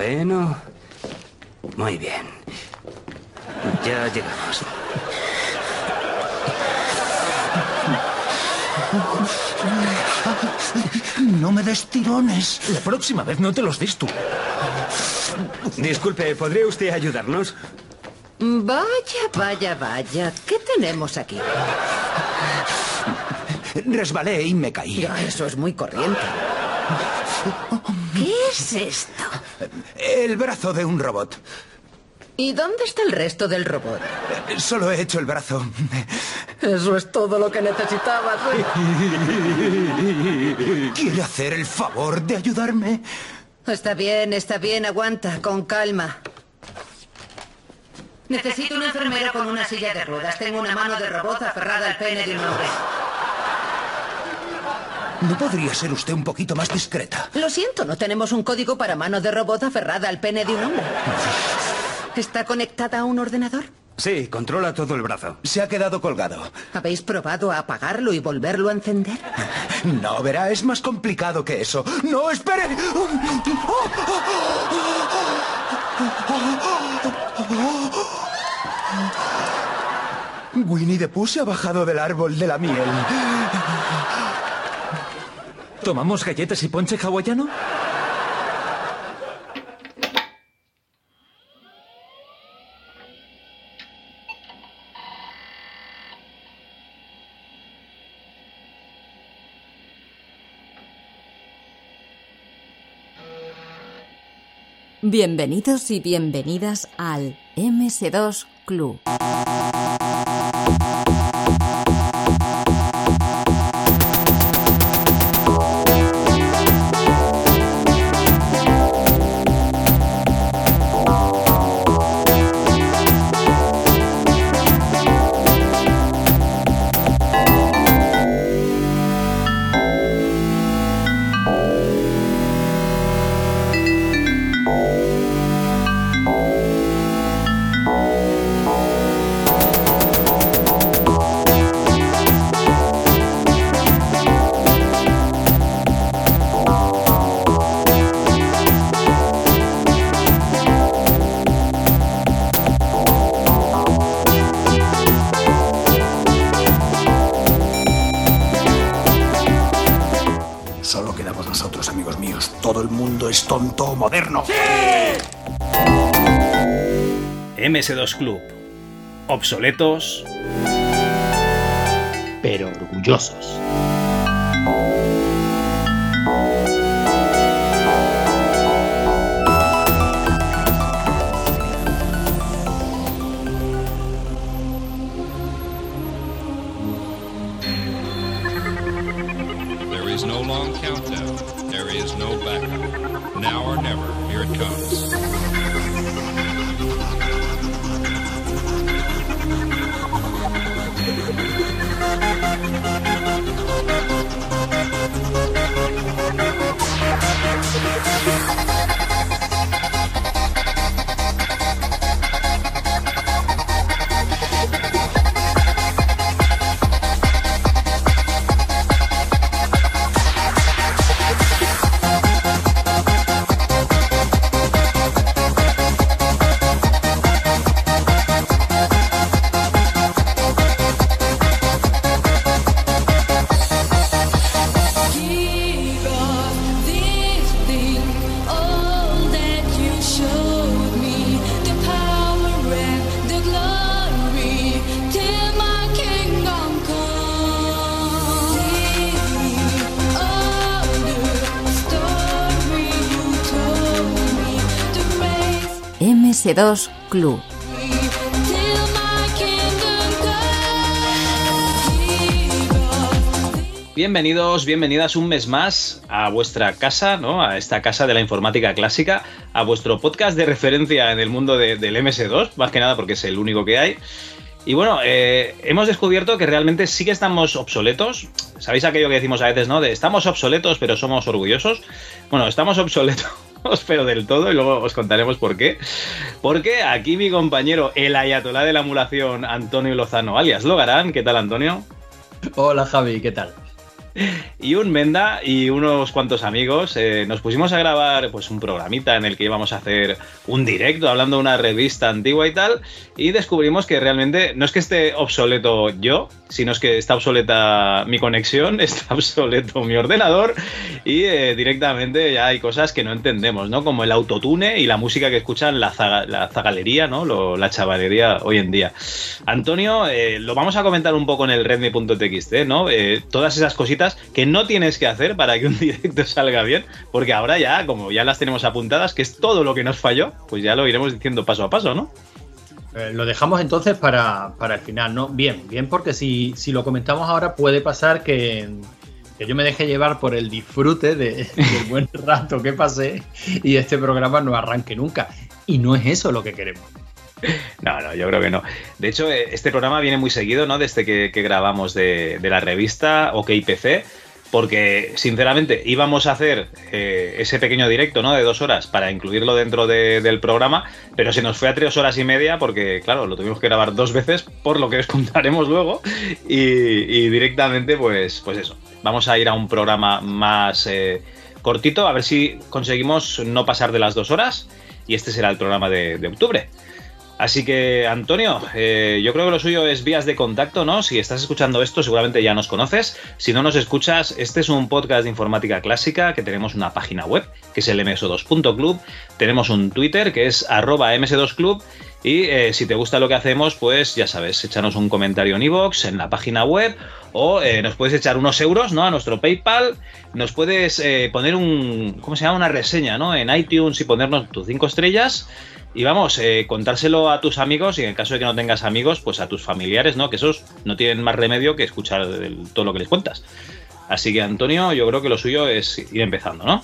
Bueno, muy bien. Ya llegamos. No me des tirones. La próxima vez no te los des tú. Disculpe, ¿podría usted ayudarnos? Vaya, vaya, vaya. ¿Qué tenemos aquí? Resbalé y me caí. Ya, eso es muy corriente. ¿Qué es esto? El brazo de un robot. ¿Y dónde está el resto del robot? Solo he hecho el brazo. Eso es todo lo que necesitabas. ¿eh? ¿Quiere hacer el favor de ayudarme? Está bien, está bien, aguanta, con calma. Necesito una enfermera con una silla de ruedas. Tengo una mano de robot aferrada al pene de un hombre. ¿No podría ser usted un poquito más discreta? Lo siento, no tenemos un código para mano de robot aferrada al pene de un hombre. ¿Está conectada a un ordenador? Sí, controla todo el brazo. Se ha quedado colgado. ¿Habéis probado a apagarlo y volverlo a encender? No, verá, es más complicado que eso. ¡No, espere! Winnie the Pooh se ha bajado del árbol de la miel. ¿Tomamos galletas y ponche hawaiano? Bienvenidos y bienvenidas al MS2 Club. Es tonto o moderno. MS2 Club. Obsoletos. pero orgullosos. Club. Bienvenidos, bienvenidas un mes más a vuestra casa, ¿no? A esta casa de la informática clásica, a vuestro podcast de referencia en el mundo del MS2, más que nada porque es el único que hay. Y bueno, eh, hemos descubierto que realmente sí que estamos obsoletos. ¿Sabéis aquello que decimos a veces, no? De estamos obsoletos, pero somos orgullosos. Bueno, estamos obsoletos pero del todo, y luego os contaremos por qué. Porque aquí mi compañero, el ayatolá de la emulación, Antonio Lozano, alias Logarán. ¿Qué tal, Antonio? Hola Javi, ¿qué tal? y un Menda y unos cuantos amigos eh, nos pusimos a grabar pues un programita en el que íbamos a hacer un directo hablando de una revista antigua y tal y descubrimos que realmente no es que esté obsoleto yo, sino es que está obsoleta mi conexión, está obsoleto mi ordenador y eh, directamente ya hay cosas que no entendemos, ¿no? Como el autotune y la música que escuchan la, zaga- la zagalería, ¿no? La chavalería hoy en día. Antonio, eh, lo vamos a comentar un poco en el redmi.txt, ¿no? Todas esas cositas que no tienes que hacer para que un directo salga bien, porque ahora ya, como ya las tenemos apuntadas, que es todo lo que nos falló, pues ya lo iremos diciendo paso a paso, ¿no? Eh, lo dejamos entonces para, para el final, ¿no? Bien, bien, porque si, si lo comentamos ahora puede pasar que, que yo me deje llevar por el disfrute de- del buen rato que pasé y este programa no arranque nunca. Y no es eso lo que queremos. No, no, yo creo que no. De hecho, eh, este programa viene muy seguido, ¿no? Desde que, grabamos de, la revista OKPC, porque sinceramente íbamos a hacer eh, ese pequeño directo, ¿no? De dos horas para incluirlo dentro de- del programa, pero se nos fue a tres horas y media porque, claro, lo tuvimos que grabar dos veces, por lo que os contaremos luego, y, directamente, pues, pues eso. Vamos a ir a un programa más eh, cortito, a ver si conseguimos no pasar de las dos horas, y este será el programa de octubre. Así que, Antonio, eh, yo creo que lo suyo es vías de contacto, ¿no? Si estás escuchando esto, seguramente ya nos conoces. Si no nos escuchas, este es un podcast de informática clásica que tenemos una página web, que es el ms2.club. Tenemos un Twitter, que es arroba ms2club. Y eh, si te gusta lo que hacemos, pues ya sabes, échanos un comentario en iVoox, en la página web, o eh, nos puedes echar unos euros, ¿no? A nuestro PayPal, nos puedes poner un, ¿cómo se llama? Una reseña, ¿no? En iTunes y ponernos tus cinco estrellas. Y vamos, eh, contárselo a tus amigos y en el caso de que no tengas amigos, pues a tus familiares, ¿no? Que esos no tienen más remedio que escuchar todo lo que les cuentas. Así que, Antonio, yo creo que lo suyo es ir empezando, ¿no?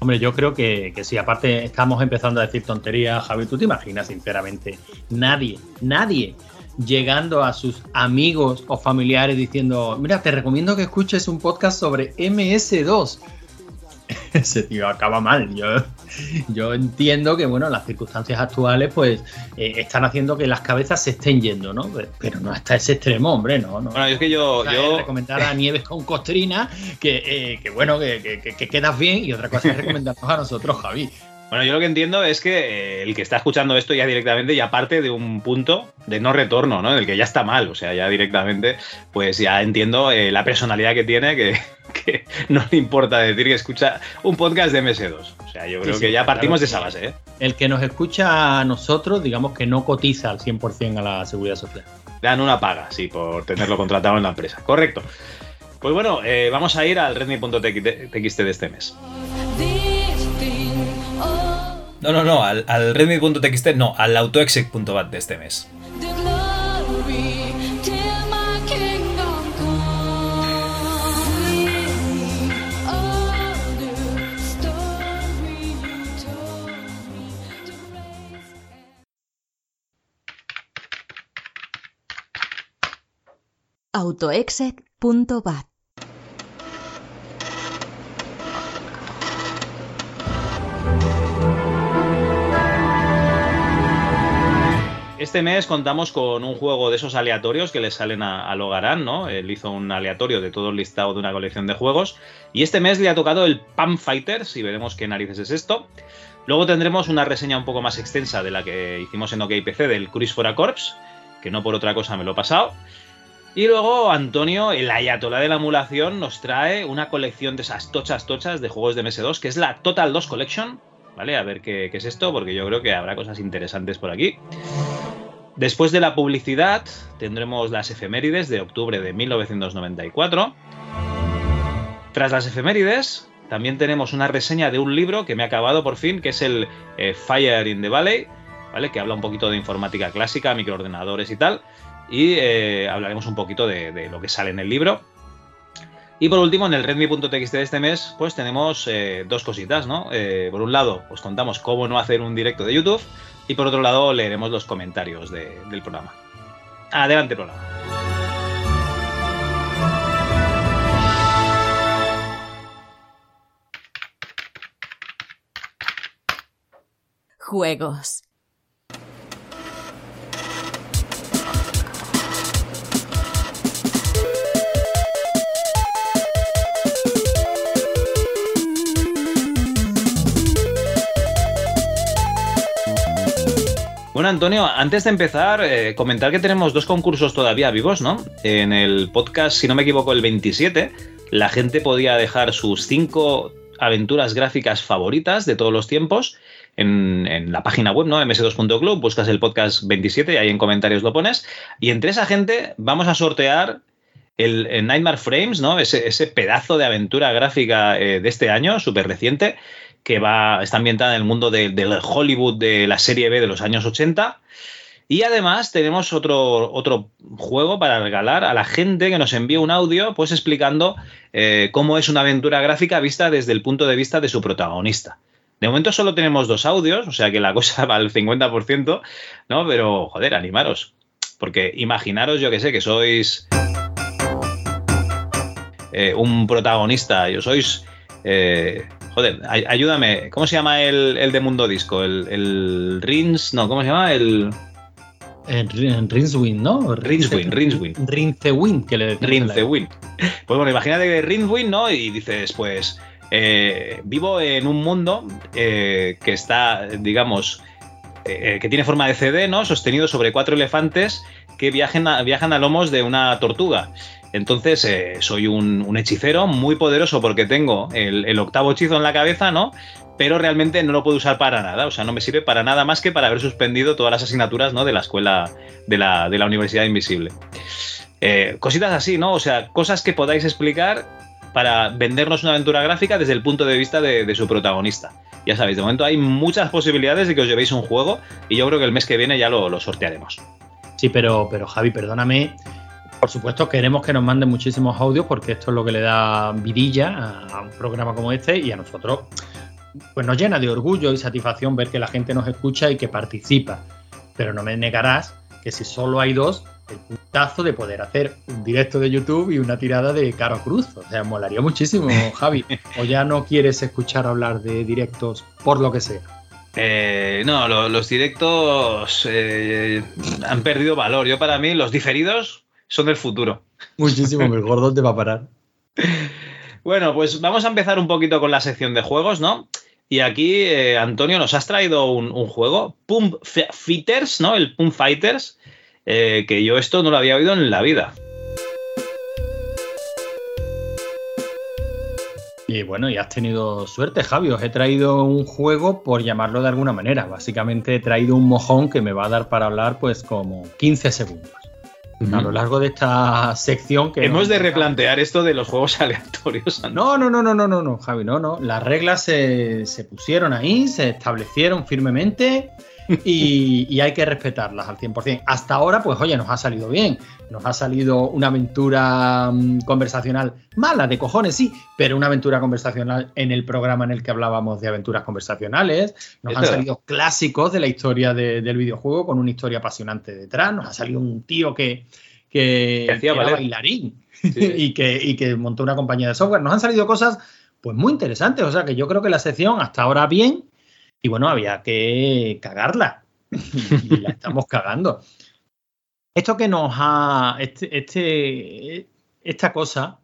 Hombre, yo creo que, que sí, aparte estamos empezando a decir tonterías, Javi, ¿tú te imaginas, sinceramente, nadie, nadie llegando a sus amigos o familiares diciendo, mira, te recomiendo que escuches un podcast sobre MS2? Ese tío acaba mal. Yo, yo entiendo que, bueno, las circunstancias actuales, pues, eh, están haciendo que las cabezas se estén yendo, ¿no? Pero no hasta ese extremo, hombre, no, no. Bueno, es que yo, yo recomendar a Nieves con costrina, que, eh, que bueno, que- que- que quedas bien, y otra cosa es recomendarnos a nosotros, Javi. Bueno, yo lo que entiendo es que eh, el que está escuchando esto ya directamente ya parte de un punto de no retorno, ¿no? En el que ya está mal, o sea, ya directamente, pues ya entiendo eh, la personalidad que tiene, que, que no le importa decir que escucha un podcast de MS2. O sea, yo creo Sí, que ya claro partimos de esa base, ¿eh? El que nos escucha a nosotros, digamos que no cotiza al 100% a la seguridad social. Dan una paga, sí, por tenerlo contratado en la empresa. Correcto. Pues bueno, eh, vamos a ir al redmi.txt de este mes. No, no, no, al, al redmi.txt, no, al autoexec.bat de este mes. the Este mes contamos con un juego de esos aleatorios que le salen a, a Logarán, ¿no? Él hizo un aleatorio de todo el listado de una colección de juegos. Y este mes le ha tocado el Pam Fighters, y veremos qué narices es esto. Luego tendremos una reseña un poco más extensa de la que hicimos en OKPC del Cruise for a Corps, que no por otra cosa me lo he pasado. Y luego Antonio, el ayatolá de la emulación, nos trae una colección de esas tochas tochas de juegos de MS2, que es la Total 2 Collection. ¿Vale? A ver qué, qué es esto, porque yo creo que habrá cosas interesantes por aquí. Después de la publicidad, tendremos las efemérides de octubre de 1994. Tras las efemérides, también tenemos una reseña de un libro que me ha acabado por fin, que es el eh, Fire in the Valley, ¿vale? Que habla un poquito de informática clásica, microordenadores y tal. Y eh, hablaremos un poquito de, lo que sale en el libro. Y por último, en el redmi.txt de este mes, pues tenemos eh, dos cositas, ¿no? Por un lado, os contamos cómo no hacer un directo de YouTube. Y por otro lado, leeremos los comentarios de- del programa. Adelante, programa. Juegos. Bueno, Antonio, antes de empezar, eh, comentar que tenemos dos concursos todavía vivos, ¿no? En el podcast, si no me equivoco, el 27, la gente podía dejar sus cinco aventuras gráficas favoritas de todos los tiempos en, en la página web, ¿no? ms2.club, buscas el podcast 27 y ahí en comentarios lo pones. Y entre esa gente vamos a sortear el, el Nightmare Frames, ¿no? Ese, ese pedazo de aventura gráfica eh, de este año, súper reciente, que va, está ambientada en el mundo de- del Hollywood de la serie B de los años 80. Y además tenemos otro, otro juego para regalar a la gente que nos envíe un audio, pues explicando eh, cómo es una aventura gráfica vista desde el punto de vista de su protagonista. De momento solo tenemos dos audios, o sea que la cosa va al 50%, ¿no? Pero, joder, animaros. Porque imaginaros, yo que sé, que sois eh, un protagonista, yo sois... eh, joder, ay- ayúdame, ¿cómo se llama el, el de Mundo Disco? El, el Rins, no, ¿cómo se llama? El Rinswin, ¿no? Rinswin, Rinswin. Rincewin, que le Rincewin. Pues bueno, imagínate que Rincewin, ¿no? Y dices, pues, eh, vivo en un mundo eh, que está, digamos, eh, que tiene forma de CD, ¿no? Sostenido sobre cuatro elefantes que viajan a, viajan a lomos de una tortuga. Entonces, eh, soy un, hechicero muy poderoso porque tengo el, octavo hechizo en la cabeza, ¿no? Pero realmente no lo puedo usar para nada. O sea, no me sirve para nada más que para haber suspendido todas las asignaturas, ¿no? De la escuela, de la, Universidad Invisible. Eh, cositas así, ¿no? O sea, cosas que podáis explicar para vendernos una aventura gráfica desde el punto de vista de, de su protagonista. Ya sabéis, de momento hay muchas posibilidades de que os llevéis un juego y yo creo que el mes que viene ya lo, lo sortearemos. Sí, pero, pero Javi, perdóname. Por supuesto, queremos que nos manden muchísimos audios porque esto es lo que le da vidilla a, un programa como este y a nosotros pues nos llena de orgullo y satisfacción ver que la gente nos escucha y que participa. Pero no me negarás que si solo hay dos, el puntazo de poder hacer un directo de YouTube y una tirada de Caro Cruz. O sea, molaría muchísimo, Javi. O ya no quieres escuchar hablar de directos por lo que sea. Eh, no, lo- los directos eh, han perdido valor. Yo para mí los diferidos son del futuro. Muchísimo mejor. ¿Dónde va a parar? Bueno, pues vamos a empezar un poquito con la sección de juegos, ¿no? Y aquí, eh, Antonio, nos has traído un, un juego, Pump Fighters, ¿no? El Pump Fighters, eh, que yo esto no lo había oído en la vida. Y bueno, y has tenido suerte, Javi. Os he traído un juego, por llamarlo de alguna manera. Básicamente he traído un mojón que me va a dar para hablar, pues, como 15 segundos. A lo largo de esta sección que. Hemos de replantear esto de los juegos aleatorios. No, no, no, no, no, no, no, Javi, no, no. Las reglas se, se pusieron ahí, se establecieron firmemente y, y hay que respetarlas al 100%. Hasta ahora, pues oye, nos ha salido bien. Nos ha salido una aventura mm, conversacional mala, de cojones, sí, pero una aventura conversacional en el programa en el que hablábamos de aventuras conversacionales. Nos han salido clásicos de la historia de- del videojuego con una historia apasionante detrás. Nos ha salido un tío que, que, Que hacía que era bailarín y, que, y que montó una compañía de software. Nos han salido cosas pues muy interesantes. O sea que yo creo que la sección hasta ahora bien. Y bueno, había que cagarla. y la estamos cagando. Esto que nos ha. Este, este- esta cosa,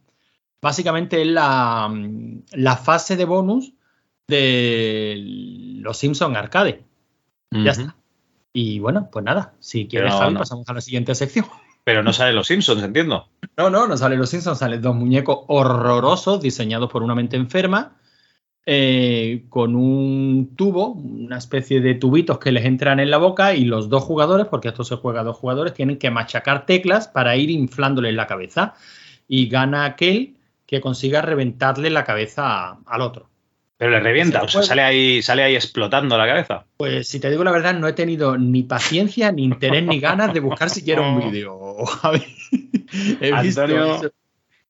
básicamente es la, la fase de bonus de los Simpson Arcade. Ya está. Y bueno, pues nada, si quieres, Pero Javi, no. pasamos a la siguiente sección. Pero no salen los Simpsons, entiendo. No, no, no salen los Simpsons, salen dos muñecos horrorosos diseñados por una mente enferma, eh, con un tubo, una especie de tubitos que les entran en la boca y los dos jugadores, porque esto se juega a dos jugadores, tienen que machacar teclas para ir inflándoles la cabeza. Y gana aquel que consiga reventarle la cabeza a- al otro. Pero le revienta, Se o sea, sale ahí, sale ahí explotando la cabeza. Pues si te digo la verdad, no he tenido ni paciencia, ni interés, ni ganas de buscar siquiera un vídeo, visto Antonio, eso.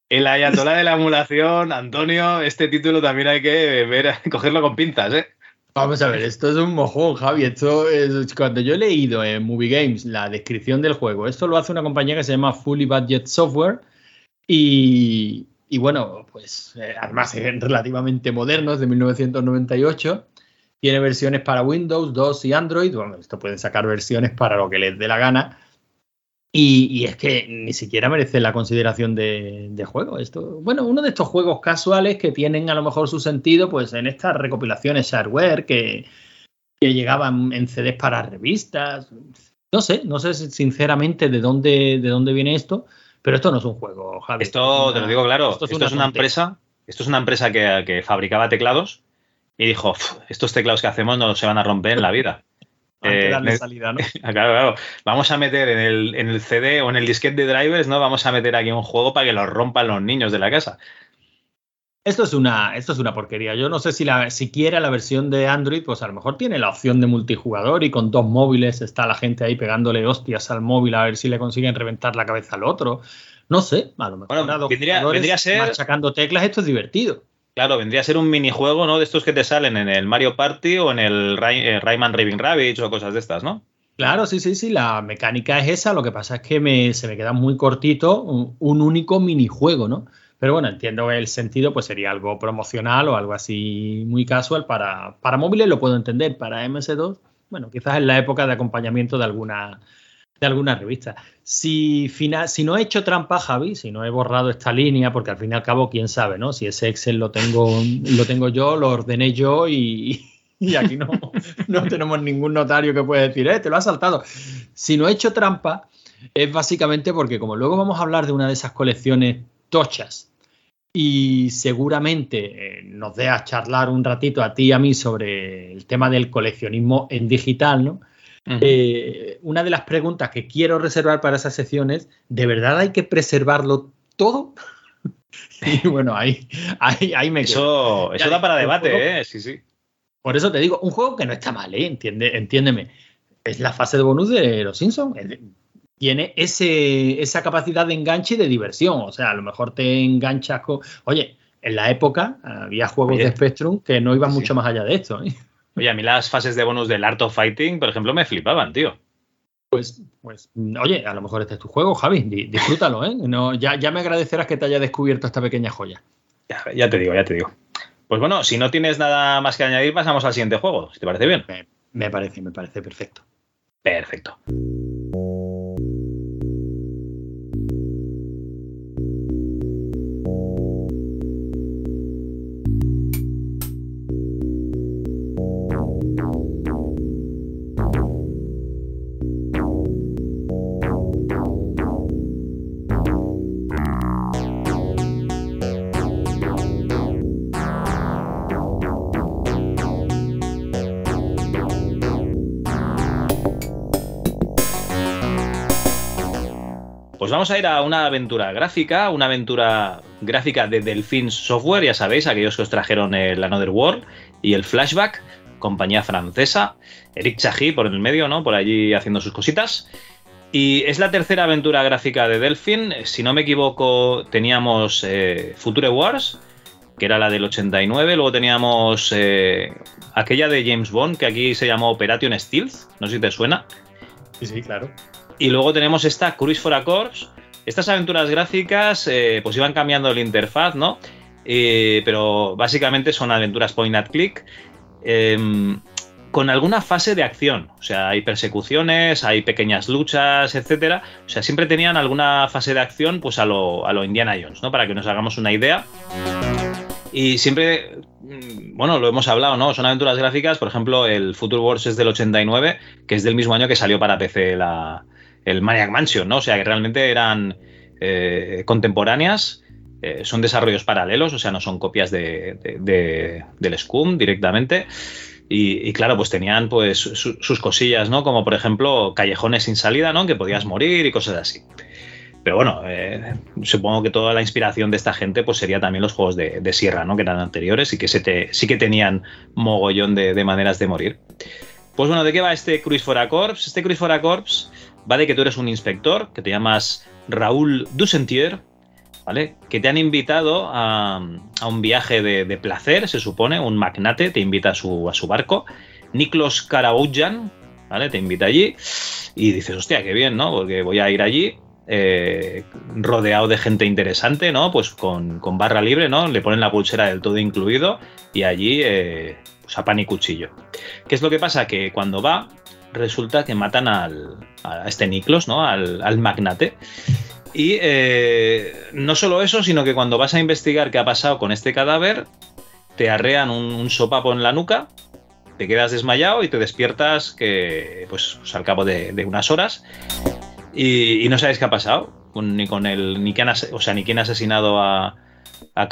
El ayatolá de la emulación, Antonio, este título también hay que ver, cogerlo con pinzas, ¿eh? Vamos a ver, esto es un mojón, Javi. Esto es, cuando yo he leído en Movie Games la descripción del juego, esto lo hace una compañía que se llama Fully Budget Software y, bueno, pues eh, además es relativamente moderno, es de 1998. Tiene versiones para Windows 2 y Android. Bueno, esto pueden sacar versiones para lo que les dé la gana. Y, y es que ni siquiera merece la consideración de, de juego. Esto, bueno, uno de estos juegos casuales que tienen a lo mejor su sentido, pues en estas recopilaciones shareware que, que llegaban en CDs para revistas. No sé, no sé sinceramente de dónde, de dónde viene esto, pero esto no es un juego, Javi. Esto te lo digo claro, Esto esto es es una una, tontería. empresa, esto es una empresa que, que fabricaba teclados y dijo, "Uf, estos teclados que hacemos no se van a romper en la vida. Hay que Eh, darle ne- salida, ¿no? Claro, claro. Vamos a meter en el, en el CD o en el disquete de drivers, ¿no? Vamos a meter aquí un juego para que lo rompan los niños de la casa. Esto es una, esto es una porquería. Yo no sé si la, siquiera la versión de Android, pues a lo mejor tiene la opción de multijugador y con dos móviles está la gente ahí pegándole hostias al móvil a ver si le consiguen reventar la cabeza al otro. No sé, a lo mejor Bueno, vendría- vendría a ser- machacando teclas esto es divertido. Claro, vendría a ser un minijuego, ¿no? De estos que te salen en el Mario Party o en el eh, Rayman Raving Rabbids o cosas de estas, ¿no? Claro, sí, sí, sí, la mecánica es esa, lo que pasa es que me, se me queda muy cortito un, un único minijuego, ¿no? Pero bueno, entiendo el sentido, pues sería algo promocional o algo así muy casual para, para móviles, lo puedo entender, para MS2, bueno, quizás en la época de acompañamiento de alguna, de alguna revista. Si, fina- si no he hecho trampa, Javi, si no he borrado esta línea, porque al fin y al cabo, quién sabe, ¿no? Si ese Excel lo tengo, lo tengo yo, lo ordené yo y, y aquí no, no tenemos ningún notario que pueda decir, eh, te lo has saltado. Si no he hecho trampa, es básicamente porque como luego vamos a hablar de una de esas colecciones tochas y seguramente eh, nos dé charlar un ratito a ti y a mí sobre el tema del coleccionismo en digital, ¿no? Eh, una de las preguntas que quiero reservar para esas secciones, ¿de verdad hay que preservarlo todo? y bueno, ahí, ahí, ahí me quedo. Eso, eso da para debate, juego- ¿eh? Sí, sí. Por eso te digo, un juego que no está mal, ¿eh? Entiende, entiéndeme. Es la fase de bonus de los Simpsons. Tiene ese, esa capacidad de enganche y de diversión. O sea, a lo mejor te enganchas con. Oye, en la época había juegos Oye. de Spectrum que no iban Sí. mucho más allá de esto. ¿eh? Oye, a mí las fases de bonus del Art of Fighting, por ejemplo, me flipaban, tío. Pues, pues, oye, a lo mejor este es tu juego, Javi. Di- disfrútalo, ¿eh? No, ya, ya me agradecerás que te haya descubierto esta pequeña joya. Ya, ya te digo, ya te digo. Pues bueno, si no tienes nada más que añadir, pasamos al siguiente juego, si te parece bien. Me, me parece, me parece perfecto. Perfecto. Pues vamos a ir a una aventura gráfica, una aventura gráfica de Delphine Software, ya sabéis, aquellos que os trajeron el Another World y el Flashback, compañía francesa, Eric Chahi por el medio, ¿no? Por allí haciendo sus cositas. Y es la tercera aventura gráfica de Delphine. Si no me equivoco, teníamos eh, Future Wars, que era la del 89. Luego teníamos eh, aquella de James Bond, que aquí se llamó Operation Stealth. No sé si te suena. Sí, sí, claro. Y luego tenemos esta Cruise for a Corps. Estas aventuras gráficas eh, pues iban cambiando la interfaz, ¿no? Eh, pero básicamente son aventuras point and click eh, con alguna fase de acción. O sea, hay persecuciones, hay pequeñas luchas, etcétera. O sea, siempre tenían alguna fase de acción pues a lo, a lo Indiana Jones, ¿no? Para que nos hagamos una idea. Y siempre, mm, bueno, lo hemos hablado, ¿no? Son aventuras gráficas, por ejemplo, el Future Wars es del 89, que es del mismo año que salió para PC la, el Maniac Mansion, ¿no? O sea, que realmente eran eh, contemporáneas, eh, son desarrollos paralelos, o sea, no son copias de, de- de- del Scum directamente. Y, claro, pues tenían pues su- sus cosillas, ¿no? Como por ejemplo callejones sin salida, ¿no? Que podías morir y cosas así. Pero bueno, eh, supongo que toda la inspiración de esta gente pues sería también los juegos de, Sierra, ¿no? Que eran anteriores y que sí que tenían mogollón de, de maneras de morir. Pues bueno, ¿de qué va este Cruise for a Corps? Este Cruise for a Corps va de que tú eres un inspector, que te llamas Raúl Dusentier, ¿vale? Que te han invitado a, a un viaje de, de placer, se supone, un magnate te invita a su, a su barco. Niklos Karaoujan, ¿vale? Te invita allí y dices, hostia, qué bien, ¿no? Porque voy a ir allí eh, rodeado de gente interesante, ¿no? Pues con, con barra libre, ¿no? Le ponen la pulsera del todo incluido y allí, eh, pues a pan y cuchillo. ¿Qué es lo que pasa? Que cuando va, resulta que matan al, a este Niklos, ¿no? Al, magnate. Y eh, no solo eso, sino que cuando vas a investigar qué ha pasado con este cadáver, te arrean un, sopapo en la nuca te quedas desmayado y te despiertas que, pues, pues, al cabo de, unas horas y, no sabes qué ha pasado, ni con el, ni quién, o sea, ni quién ha asesinado a, a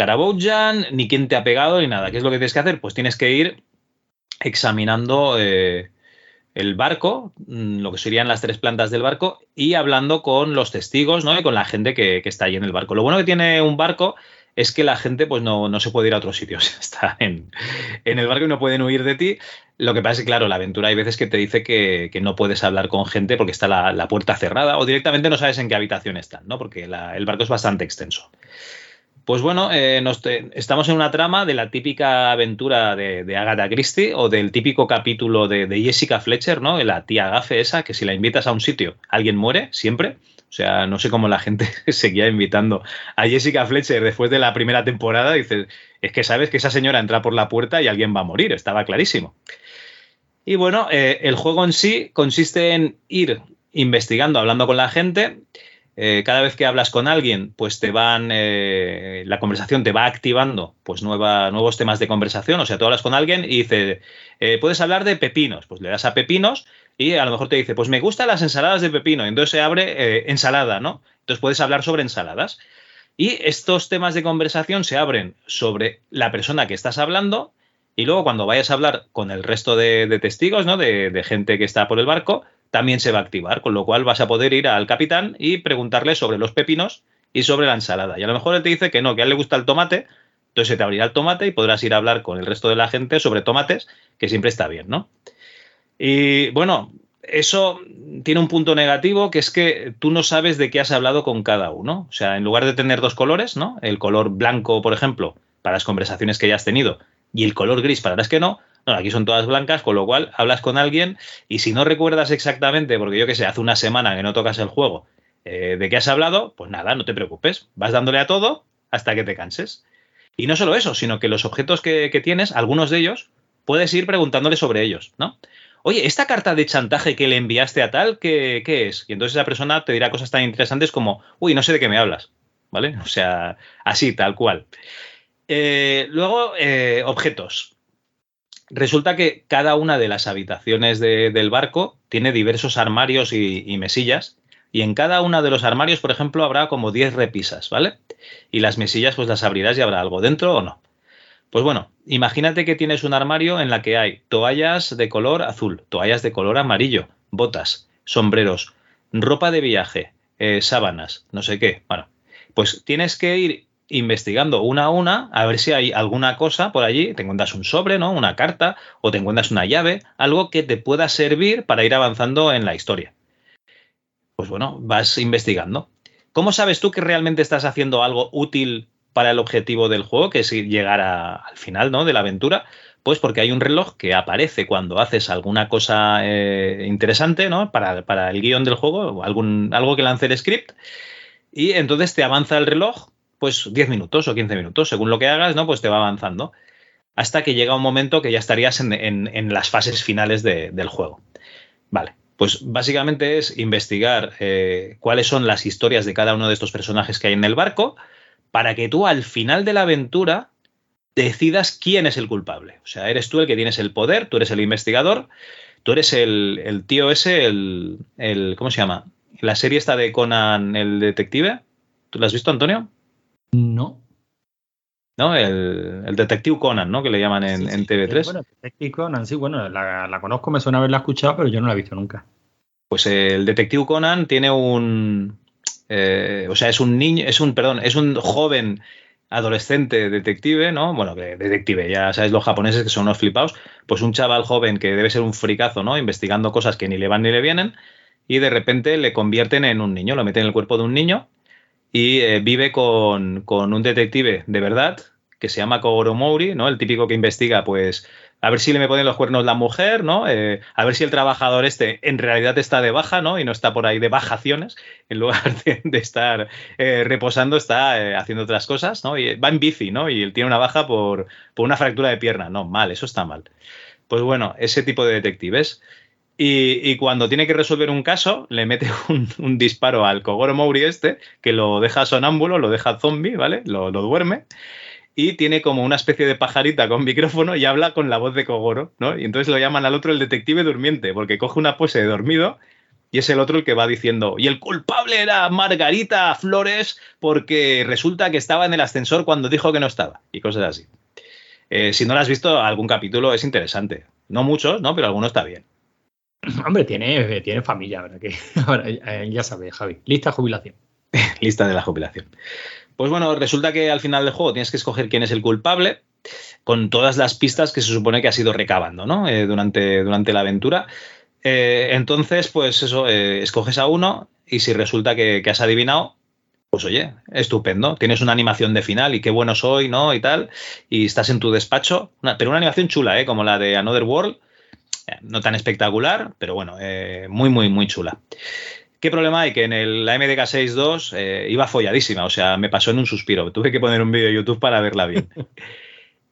ni quién te ha pegado, ni nada. ¿Qué es lo que tienes que hacer? Pues tienes que ir examinando eh, el barco, mm, lo que serían las tres plantas del barco, y hablando con los testigos, ¿no? Y con la gente que, que está ahí en el barco. Lo bueno que tiene un barco es que la gente pues no, no se puede ir a otros sitios. Está en, en el barco y no pueden huir de ti. Lo que pasa es que, claro, la aventura hay veces que te dice que, que no puedes hablar con gente porque está la, la puerta cerrada o directamente no sabes en qué habitación están, ¿no? Porque el barco es bastante extenso. Pues bueno, eh, estamos en una trama de la típica aventura de, Agatha Christie o del típico capítulo de, de Jessica Fletcher, ¿no? La tía gafe esa, que si la invitas a un sitio, alguien muere, siempre. O sea, no sé cómo la gente seguía invitando a Jessica Fletcher después de la primera temporada. Dices, es que sabes que esa señora entra por la puerta y alguien va a morir, estaba clarísimo. Y bueno, eh, el juego en sí consiste en ir investigando, hablando con la gente. Eh, cada vez que hablas con alguien, pues te van, eh, la conversación te va activando pues nueva, nuevos temas de conversación. O sea, tú hablas con alguien y dice, eh, puedes hablar de pepinos. Pues le das a pepinos y a lo mejor te dice, pues me gustan las ensaladas de pepino. Entonces se abre ensalada, ¿no? Entonces puedes hablar sobre ensaladas. Y estos temas de conversación se abren sobre la persona que estás hablando y luego cuando vayas a hablar con el resto de, testigos, ¿no? De gente que está por el barco, también se va a activar, con lo cual vas a poder ir al capitán y preguntarle sobre los pepinos y sobre la ensalada. Y a lo mejor él te dice que no, que a él le gusta el tomate, entonces se te abrirá el tomate y podrás ir a hablar con el resto de la gente sobre tomates, que siempre está bien, ¿no? Y bueno, eso tiene un punto negativo, que es que tú no sabes de qué has hablado con cada uno. O sea, en lugar de tener dos colores, ¿no? El color blanco, por ejemplo, para las conversaciones que ya has tenido, y el color gris para las que no, aquí son todas blancas, con lo cual hablas con alguien y si no recuerdas exactamente, porque yo que sé, hace una semana que no tocas el juego, eh, de qué has hablado, pues nada, no te preocupes, vas dándole a todo hasta que te canses. Y no solo eso, sino que los objetos que, tienes, algunos de ellos, puedes ir preguntándole sobre ellos, ¿no? Oye, esta carta de chantaje que le enviaste a tal, ¿qué, qué es? Y entonces esa persona te dirá cosas tan interesantes como, uy, no sé de qué me hablas, ¿vale? O sea, así, tal cual. Eh, luego, eh, objetos. Resulta que cada una de las habitaciones de- del barco tiene diversos armarios y, mesillas. Y en cada uno de los armarios, por ejemplo, habrá como 10 repisas, ¿vale? Y las mesillas, pues las abrirás y habrá algo dentro o no. Pues bueno, imagínate que tienes un armario en la que hay toallas de color azul, toallas de color amarillo, botas, sombreros, ropa de viaje, eh, sábanas, no sé qué. Bueno, pues tienes que ir investigando una a una a ver si hay alguna cosa por allí, te encuentras un sobre, ¿no? Una carta o te encuentras una llave, algo que te pueda servir para ir avanzando en la historia. Pues bueno, vas investigando. ¿Cómo sabes tú que realmente estás haciendo algo útil para el objetivo del juego, que es llegar al final ¿no? de la aventura? Pues porque hay un reloj que aparece cuando haces alguna cosa eh, interesante ¿no? para, el guion del juego, algún, algo que lance el script, y entonces te avanza el reloj, pues 10 minutos o 15 minutos, según lo que hagas, ¿no? Pues te va avanzando. Hasta que llega un momento que ya estarías en, en- las fases finales de- del juego. Vale. Pues básicamente es investigar eh, cuáles son las historias de cada uno de estos personajes que hay en el barco, para que tú al final de la aventura decidas quién es el culpable. O sea, eres tú el que tienes el poder, tú eres el investigador, tú eres el, el tío ese, el, el- ¿Cómo se llama? La serie esta de Conan, el detective. ¿Tú la has visto, Antonio? No. ¿No? El, el detective Conan, ¿no? Que le llaman en, Sí, en sí, TV3. Bueno, Detective Conan, sí, bueno, la, la conozco, me suena haberla escuchado, pero yo no la he visto nunca. Pues el detective Conan tiene un. eh, o sea, es un niño, es un, perdón, es un joven adolescente detective, ¿no? Bueno, que detective, ya sabes los japoneses que son unos flipados. Pues un chaval joven que debe ser un fricazo, ¿no? Investigando cosas que ni le van ni le vienen. Y de repente le convierten en un niño, lo meten en el cuerpo de un niño. Y eh, vive con, con un detective de verdad que se llama Kogoro Mouri, ¿no? El típico que investiga, pues, a ver si le me ponen los cuernos la mujer, ¿no? Eh, a ver si el trabajador este en realidad está de baja, ¿no? Y no está por ahí de vacaciones, en lugar de, estar eh, reposando, está haciendo otras cosas, ¿no? Y va en bici, ¿no? Y él tiene una baja por, por una fractura de pierna. No, mal, eso está mal. Pues bueno, ese tipo de detectives. Y, cuando tiene que resolver un caso, le mete un, disparo al Kogoro Mouri este, que lo deja sonámbulo, lo deja zombie, ¿vale? Lo, lo duerme. y tiene como una especie de pajarita con micrófono y habla con la voz de Kogoro, ¿no? Y entonces lo llaman al otro el detective durmiente, porque coge una pose de dormido y es el otro el que va diciendo, y el culpable era Margarita Flores porque resulta que estaba en el ascensor cuando dijo que no estaba, y cosas así. Eh, si no lo has visto, algún capítulo es interesante. No muchos, ¿no? Pero alguno está bien. Hombre, tiene, tiene familia, ¿verdad? Que, ahora, eh, ya sabes, Javi. Lista jubilación. Lista de la jubilación. Pues bueno, resulta que al final del juego tienes que escoger quién es el culpable con todas las pistas que se supone que has ido recabando, ¿no? Eh, durante, durante la aventura. Eh, entonces, pues eso, escoges a uno y si resulta que, has adivinado, pues oye, estupendo. Tienes una animación de final y qué bueno soy, ¿no? Y tal. Y estás en tu despacho. Pero una animación chula, ¿eh? Como la de Another World. Eh, No tan espectacular, pero bueno, eh, muy, muy, muy chula. ¿Qué problema hay? Que en el, la MDK 6.2 eh, iba folladísima, o sea, me pasó en un suspiro. Tuve que poner un vídeo de YouTube para verla bien.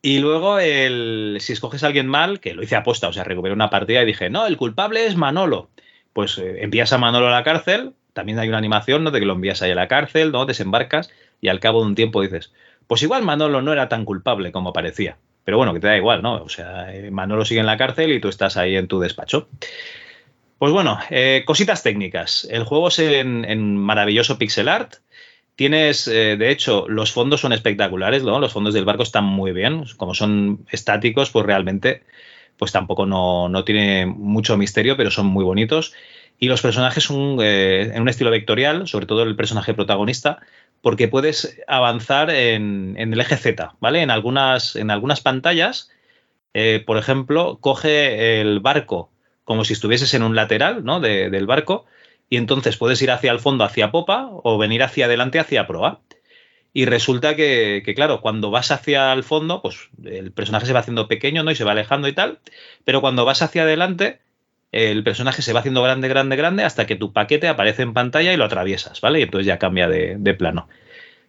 Y luego, el, si escoges a alguien mal, que lo hice aposta, o sea, recuperé una partida y dije, no, el culpable es Manolo. Pues eh, envías a Manolo a la cárcel, también hay una animación, ¿no? De que lo envías ahí a la cárcel, ¿no? Desembarcas y al cabo de un tiempo dices, pues igual Manolo no era tan culpable como parecía. Pero bueno, que te da igual, ¿no? O sea, eh, Manolo sigue en la cárcel y tú estás ahí en tu despacho. Pues bueno, eh, cositas técnicas. El juego es en, maravilloso pixel art. Tienes, eh, de hecho, los fondos son espectaculares, ¿no? Los fondos del barco están muy bien. Como son estáticos, pues realmente, pues tampoco no, no tiene mucho misterio, pero son muy bonitos. Y los personajes son eh, en un estilo vectorial, sobre todo el personaje protagonista, porque puedes avanzar en, el eje Z, ¿vale? En algunas, en algunas pantallas, eh, por ejemplo, coge el barco como si estuvieses en un lateral ¿no? de- del barco y entonces puedes ir hacia el fondo, hacia popa o venir hacia adelante, hacia proa. Y resulta que, que, claro, cuando vas hacia el fondo, pues el personaje se va haciendo pequeño ¿no? y se va alejando y tal, pero cuando vas hacia adelante, el personaje se va haciendo grande, grande, grande hasta que tu paquete aparece en pantalla y lo atraviesas, ¿vale? Y entonces ya cambia de, plano.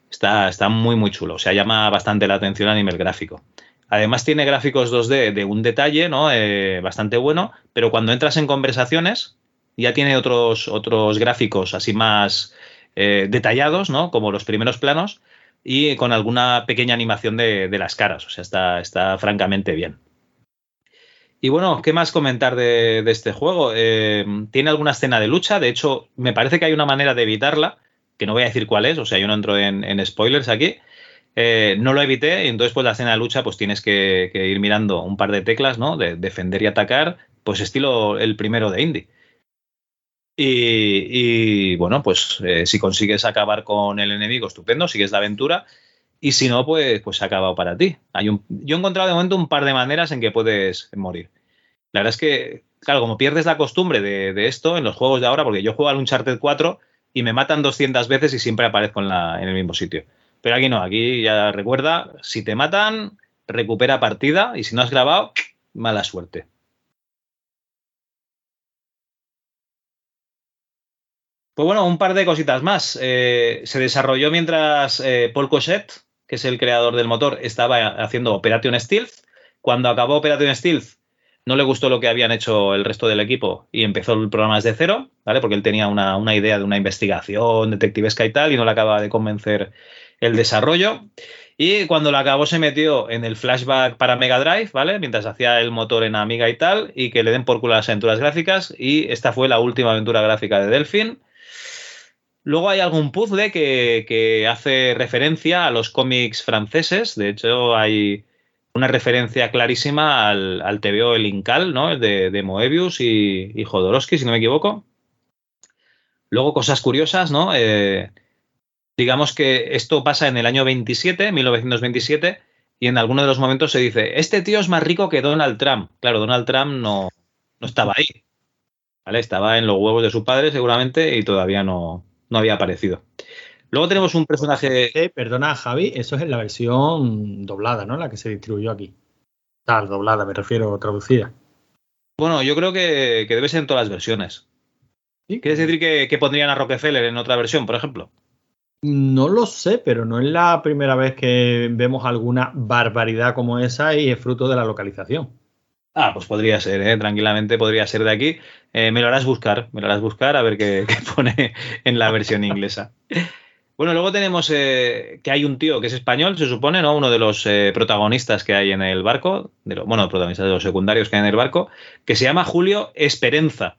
Está, está muy, muy chulo. O sea, llama bastante la atención a nivel gráfico. Además tiene gráficos 2D de un detalle, ¿no? Eh, bastante bueno, pero cuando entras en conversaciones ya tiene otros, otros gráficos así más eh, detallados, ¿no? Como los primeros planos y con alguna pequeña animación de, de las caras. O sea, está, está francamente bien. Y bueno, ¿qué más comentar de, este juego? Eh, tiene alguna escena de lucha, de hecho, me parece que hay una manera de evitarla, que no voy a decir cuál es, o sea, yo no entro en, spoilers aquí. Eh, no lo evité y entonces pues la escena de lucha pues tienes que, ir mirando un par de teclas, ¿no? De defender y atacar, pues estilo el primero de Indie. Y, y, bueno, pues eh, si consigues acabar con el enemigo, estupendo, sigues la aventura. Y si no, pues, pues se ha acabado para ti. Yo he encontrado de momento un par de maneras en que puedes morir. La verdad es que, claro, como pierdes la costumbre de, esto en los juegos de ahora, porque yo juego al Uncharted 4 y me matan 200 veces y siempre aparezco en el mismo sitio. Pero aquí no, aquí ya recuerda, si te matan, recupera partida y si no has grabado, mala suerte. Pues bueno, un par de cositas más. Eh, se desarrolló mientras eh, Paul Cochet, que es el creador del motor, estaba haciendo Operation Stealth. Cuando acabó Operation Stealth, no le gustó lo que habían hecho el resto del equipo y empezó el programa desde cero, ¿vale? Porque él tenía una, una idea de una investigación detectivesca y tal, y no le acaba de convencer el desarrollo. Y cuando lo acabó se metió en el flashback para Mega Drive, ¿vale? Mientras hacía el motor en Amiga y tal, y que le den por culo las aventuras gráficas. Y esta fue la última aventura gráfica de Delfin. Luego hay algún puzzle que, hace referencia a los cómics franceses. De hecho, hay una referencia clarísima al, al TVO El Incal, ¿no? De, de Moebius y, y, Jodorowsky, si no me equivoco. Luego, cosas curiosas, ¿no? Eh, digamos que esto pasa en el año 27, 1927, y en alguno de los momentos se dice, este tío es más rico que Donald Trump. Claro, Donald Trump no, no estaba ahí. ¿Vale? Estaba en los huevos de su padre seguramente y todavía no, no había aparecido. Luego tenemos un personaje. Eh, perdona, Javi, eso es en la versión doblada, ¿no? La que se distribuyó aquí. Tal, doblada, me refiero, traducida. Bueno, yo creo que, que debe ser en todas las versiones. ¿Sí? ¿Quieres decir que, que, pondrían a Rockefeller en otra versión, por ejemplo? No lo sé, pero no es la primera vez que vemos alguna barbaridad como esa y es fruto de la localización. Ah, pues podría ser, ¿eh? tranquilamente podría ser de aquí. Eh, me lo harás buscar, me lo harás buscar a ver qué, pone en la versión inglesa. Bueno, luego tenemos eh, que hay un tío que es español, se supone, ¿no? Uno de los eh, protagonistas que hay en el barco, de lo- bueno, protagonistas de los secundarios que hay en el barco, que se llama Julio Esperenza.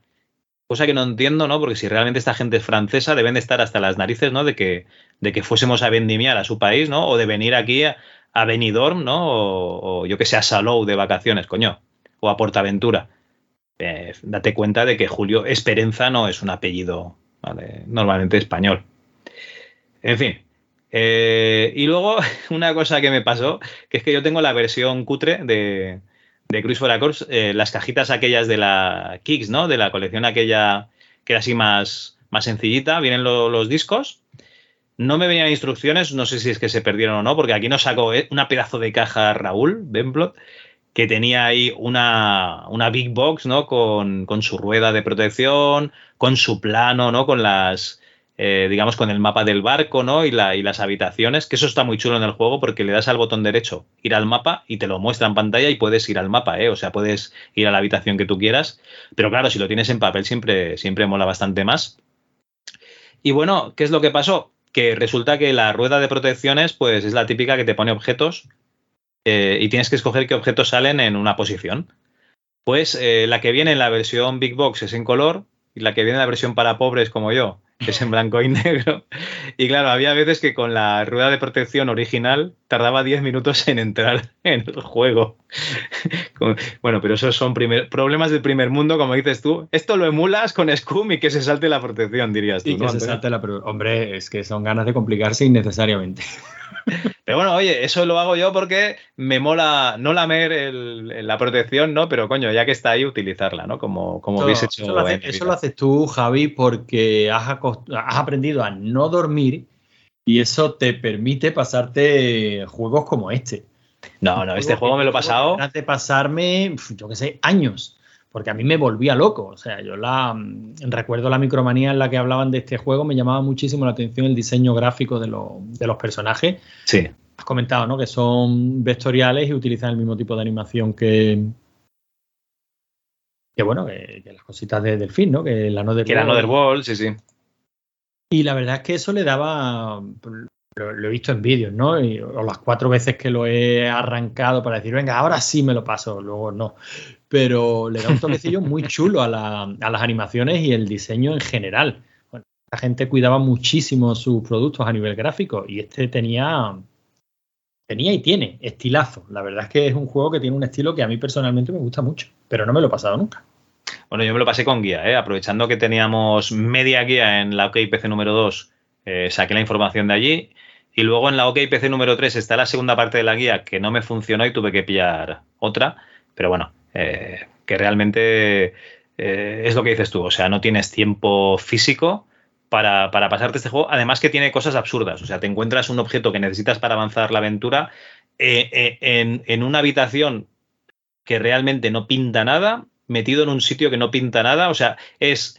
Cosa que no entiendo, ¿no? Porque si realmente esta gente es francesa, deben de estar hasta las narices, ¿no? De que, de que fuésemos a vendimiar a su país, ¿no? O de venir aquí a, a Benidorm, ¿no? O, o yo que sé, a Salou de vacaciones, coño. O a Portaventura. Eh, date cuenta de que Julio Esperenza no es un apellido normalmente español. En fin. Eh, y luego, una cosa que me pasó, que es que yo tengo la versión cutre de, de Cruise for eh, las cajitas aquellas de la Kicks, ¿no? De la colección aquella que era así más, más sencillita, vienen lo- los discos. No me venían instrucciones, no sé si es que se perdieron o no, porque aquí nos sacó una pedazo de caja Raúl Benblot, que tenía ahí una, una big box, ¿no? Con, con su rueda de protección, con su plano, ¿no? Con las, eh, digamos, con el mapa del barco, ¿no? Y, y las habitaciones, que eso está muy chulo en el juego porque le das al botón derecho, ir al mapa y te lo muestra en pantalla y puedes ir al mapa, ¿eh? O sea, puedes ir a la habitación que tú quieras. Pero claro, si lo tienes en papel siempre, siempre mola bastante más. Y bueno, ¿qué es lo que pasó? Que resulta que la rueda de protecciones, pues es la típica que te pone objetos eh, y tienes que escoger qué objetos salen en una posición. Pues eh, la que viene en la versión Big Box es en color y la que viene en la versión para pobres como yo es en blanco y negro. Y claro, había veces que con la rueda de protección original tardaba 10 minutos en entrar en el juego. Bueno, pero esos son primer- problemas del primer mundo, como dices tú. Esto lo emulas con Scum y que se salte la protección, dirías tú. Y que ¿no, se salte la Hombre, es que son ganas de complicarse innecesariamente. Pero bueno, oye, eso lo hago yo porque me mola no lamer el- la protección, ¿no? Pero coño, ya que está ahí, utilizarla, ¿no? Como, como Eso- habéis hecho. eso, lo hace- eso lo haces tú, Javi, porque has, has aprendido a no dormir y eso te permite pasarte juegos como este. No, no, este juego me lo he pasado. Ganas de pasarme, yo qué sé, años. Porque a mí me volvía loco. O sea, yo la mm, recuerdo la micromanía en la que hablaban de este juego, me llamaba muchísimo la atención el diseño gráfico de, lo- de los personajes. Sí. Has comentado, ¿no? Que son vectoriales y utilizan el mismo tipo de animación que. Que bueno, que, que las cositas de Delfín, ¿no? Que la no de Que era Another World, sí, sí. y la verdad es que eso le daba. Lo, lo he visto en vídeos, ¿no? Y- o las cuatro veces que lo he arrancado para decir, venga, ahora sí me lo paso, luego no. Pero le da un toquecillo muy chulo a, la- a las animaciones y el diseño en general. Bueno, la gente cuidaba muchísimo sus productos a nivel gráfico y este tenía. Tenía y tiene estilazo. La verdad es que es un juego que tiene un estilo que a mí personalmente me gusta mucho, pero no me lo he pasado nunca. Bueno, yo me lo pasé con guía, ¿eh? aprovechando que teníamos media guía en la OK PC número 2, eh, saqué la información de allí. Y luego en la OK PC número 3 está la segunda parte de la guía que no me funcionó y tuve que pillar otra. Pero bueno, eh, que realmente eh, es lo que dices tú. O sea, no tienes tiempo físico para, para pasarte este juego. Además que tiene cosas absurdas. O sea, te encuentras un objeto que necesitas para avanzar la aventura eh, en, en una habitación que realmente no pinta nada, metido en un sitio que no pinta nada. O sea, es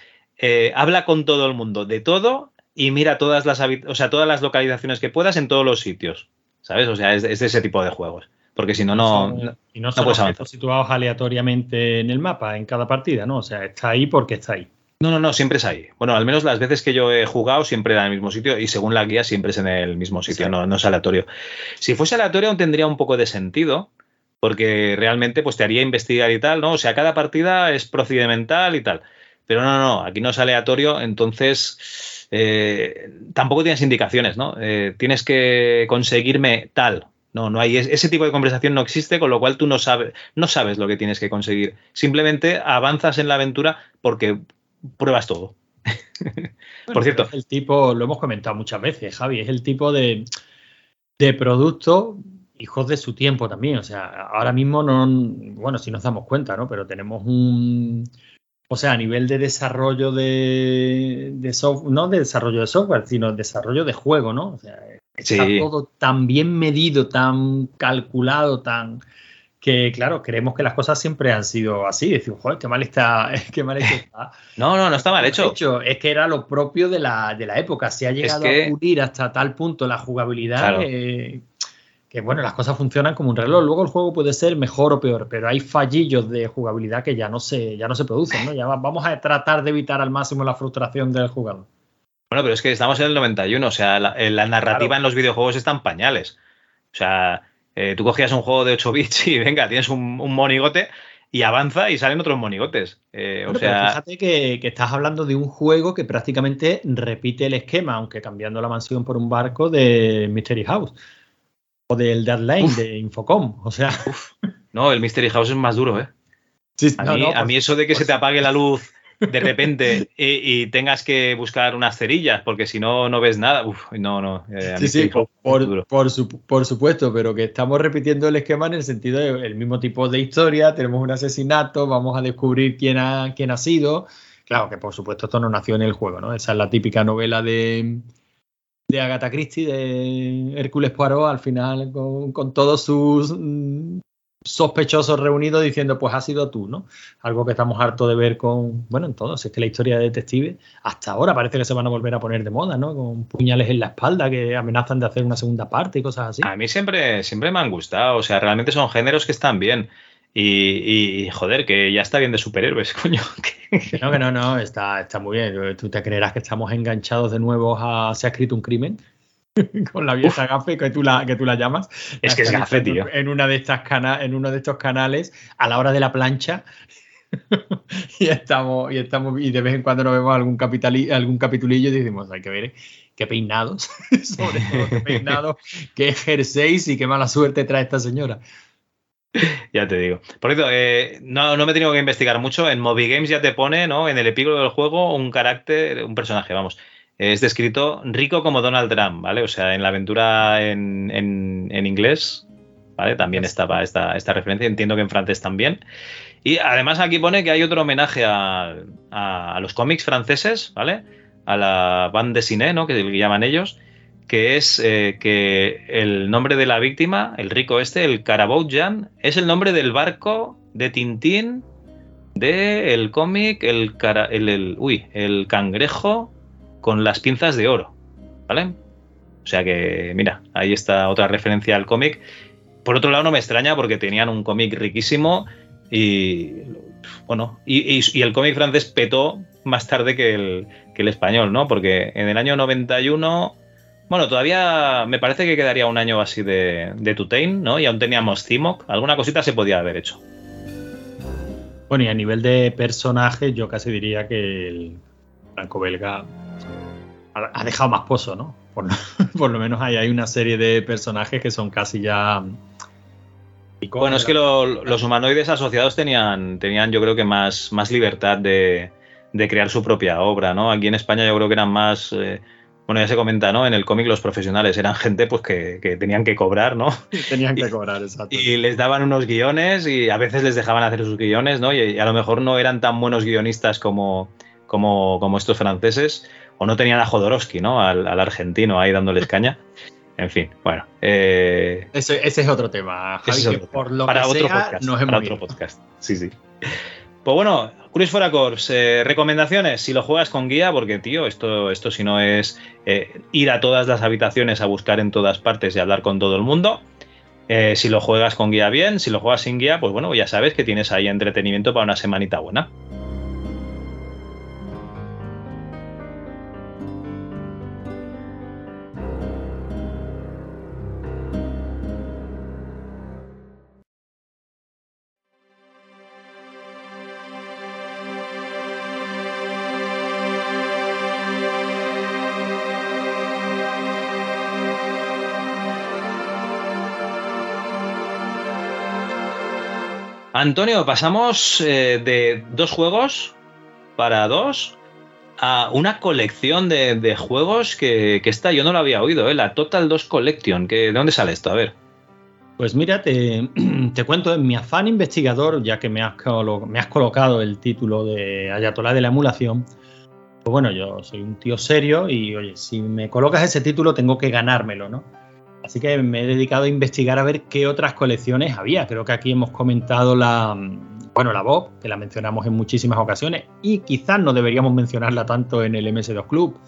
habla con todo el mundo de todo y mira todas las o sea, todas las localizaciones que puedas en todos los sitios. ¿Sabes? O sea, es, es de ese tipo de juegos. Porque si no, no. No- y no son puedes avanzar. situados aleatoriamente en el mapa, en cada partida, ¿no? O sea, está ahí porque está ahí. No, no, no, siempre es ahí. Bueno, al menos las veces que yo he jugado siempre era en el mismo sitio y según la guía siempre es en el mismo sitio, no, no es aleatorio. Si fuese aleatorio aún tendría un poco de sentido, porque realmente pues te haría investigar y tal, ¿no? O sea, cada partida es procedimental y tal. Pero no, no, no, aquí no es aleatorio, entonces eh, tampoco tienes indicaciones, ¿no? Eh, tienes que conseguirme tal. No, no hay es- ese tipo de conversación no existe, con lo cual tú no sabes, no sabes lo que tienes que conseguir. Simplemente avanzas en la aventura porque pruebas todo. Por cierto. Es el tipo, lo hemos comentado muchas veces, Javi, es el tipo de, de producto hijos de su tiempo también. O sea, ahora mismo no, bueno, si nos damos cuenta, ¿no? Pero tenemos un, o sea, a nivel de desarrollo de, de software, no de desarrollo de software, sino desarrollo de juego, ¿no? O sea, está Sí. todo tan bien medido, tan calculado, tan que claro, creemos que las cosas siempre han sido así. Decimos, joder, qué mal está, qué mal hecho está. No, no, no está mal hecho. Es que era lo propio de la, de la época. Se ha llegado que- a pulir hasta tal punto la jugabilidad Claro. eh, que, bueno, las cosas funcionan como un reloj. Luego el juego puede ser mejor o peor, pero hay fallillos de jugabilidad que ya no se, ya no se producen. ¿no? Ya vamos a tratar de evitar al máximo la frustración del jugador. Bueno, pero es que estamos en el 91, o sea, la, eh, la narrativa Claro. en los videojuegos está en pañales. O sea, eh, tú cogías un juego de 8 bits y venga, tienes un, un monigote y avanza y salen otros monigotes. Eh, o sea, fíjate que, que estás hablando de un juego que prácticamente repite el esquema, aunque cambiando la mansión por un barco de Mystery House o del Deadline de Infocom. O sea, no, el Mystery House es más duro, ¿eh? A, no, mí, no, a mí eso de que se te apague la luz de repente y, y tengas que buscar unas cerillas porque si no, no ves nada. Uf, no, no. eh, Sí, sí, por, por, su- por supuesto, pero que estamos repitiendo el esquema en el sentido del mismo tipo de historia, tenemos un asesinato, vamos a descubrir quién ha, quién ha sido. Claro que por supuesto esto no nació en el juego, ¿no? Esa es la típica novela de, de Agatha Christie, de Hércules Poirot, al final con, con todos sus mm, sospechosos reunidos diciendo, pues ha sido tú, ¿no? Algo que estamos hartos de ver con, bueno, en todos, es que la historia de detective hasta ahora parece que se van a volver a poner de moda, ¿no? Con puñales en la espalda que amenazan de hacer una segunda parte y cosas así. A mí siempre, siempre me han gustado. O sea, realmente son géneros que están bien. Y, y, joder, que ya está bien de superhéroes, coño. Que no, que no, no, está, está muy bien. Tú te creerás que estamos enganchados de nuevo a Se ha escrito un crimen. Con la vieja gafe que tú la, que tú la llamas. Es que es gafe, tío. En, una de estas cana en uno de estos canales, a la hora de la plancha. y estamos, y estamos, y de vez en cuando nos vemos algún capitali- algún capitulillo y decimos, hay que ver qué peinados, sobre todo qué peinados, qué jerseys y qué mala suerte trae esta señora. Ya te digo. Por cierto, eh, no, no me he tenido que investigar mucho. En Moby Games ya te pone, ¿no? En el epílogo del juego, un carácter, un personaje, vamos. Es descrito rico como Donald Trump, ¿vale? O sea, en la aventura en, en- en inglés, ¿vale? También estaba esta, esta referencia. Entiendo que en francés también. Y además aquí pone que hay otro homenaje a, a- a los cómics franceses, ¿vale? A la bande dessinée, ¿no? Que llaman ellos que es eh, que el nombre de la víctima, el rico este, el Caraboutjan, es el nombre del barco de Tintín de el cómic el, cara- el, el- uy, el cangrejo con las pinzas de oro, ¿vale? O sea que, mira, ahí está otra referencia al cómic. Por otro lado, no me extraña porque tenían un cómic riquísimo y, bueno, y, el cómic francés petó más tarde que el, español, ¿no? Porque en el año 91 bueno, todavía me parece que quedaría un año así de, de ¿no? Y aún teníamos Cimoc. Alguna cosita se podía haber hecho. Bueno, y a nivel de personajes, yo casi diría que el franco-belga ha dejado más pozo, ¿no? Por, por lo menos ahí hay una serie de personajes que son casi ya. iconos Bueno, es que lo- los humanoides asociados tenían, tenían yo creo que más, más libertad de, de crear su propia obra, ¿no? Aquí en España yo creo que eran más... eh, bueno, ya se comenta, ¿no? En el cómic los profesionales eran gente pues que, que tenían que cobrar, ¿no? Tenían que cobrar, exacto. Y les daban unos guiones y a veces les dejaban hacer sus guiones, ¿no? Y, y a lo mejor no eran tan buenos guionistas como, como, como estos franceses, o no tenían a Jodorowsky, ¿no? Al, al argentino ahí dándoles caña. En fin, bueno. eh, Ese, ese es otro tema, Javi, que otro por lo para que otro sea, podcast. nos para otro podcast. Sí, sí. Pues bueno, Cruise for a Corps, eh, recomendaciones, si lo juegas con guía, porque tío, esto, esto si no es eh, ir a todas las habitaciones a buscar en todas partes y hablar con todo el mundo. Eh, si lo juegas con guía bien, si lo juegas sin guía, pues bueno, ya sabes que tienes ahí entretenimiento para una semanita buena. Antonio, pasamos eh, de dos juegos para dos a una colección de, juegos que, que esta yo no la había oído, ¿eh? la Total 2 Collection. Que, ¿De dónde sale esto? A ver. Pues mira, te, te cuento, en mi afán investigador, ya que me has, colo- me has colocado el título de Ayatolá de la emulación, pues bueno, yo soy un tío serio y oye, si me colocas ese título tengo que ganármelo, ¿no? Así que me he dedicado a investigar a ver qué otras colecciones había. Creo que aquí hemos comentado la, bueno, la Bob, que la mencionamos en muchísimas ocasiones, y quizás no deberíamos mencionarla tanto en el MS2 Club,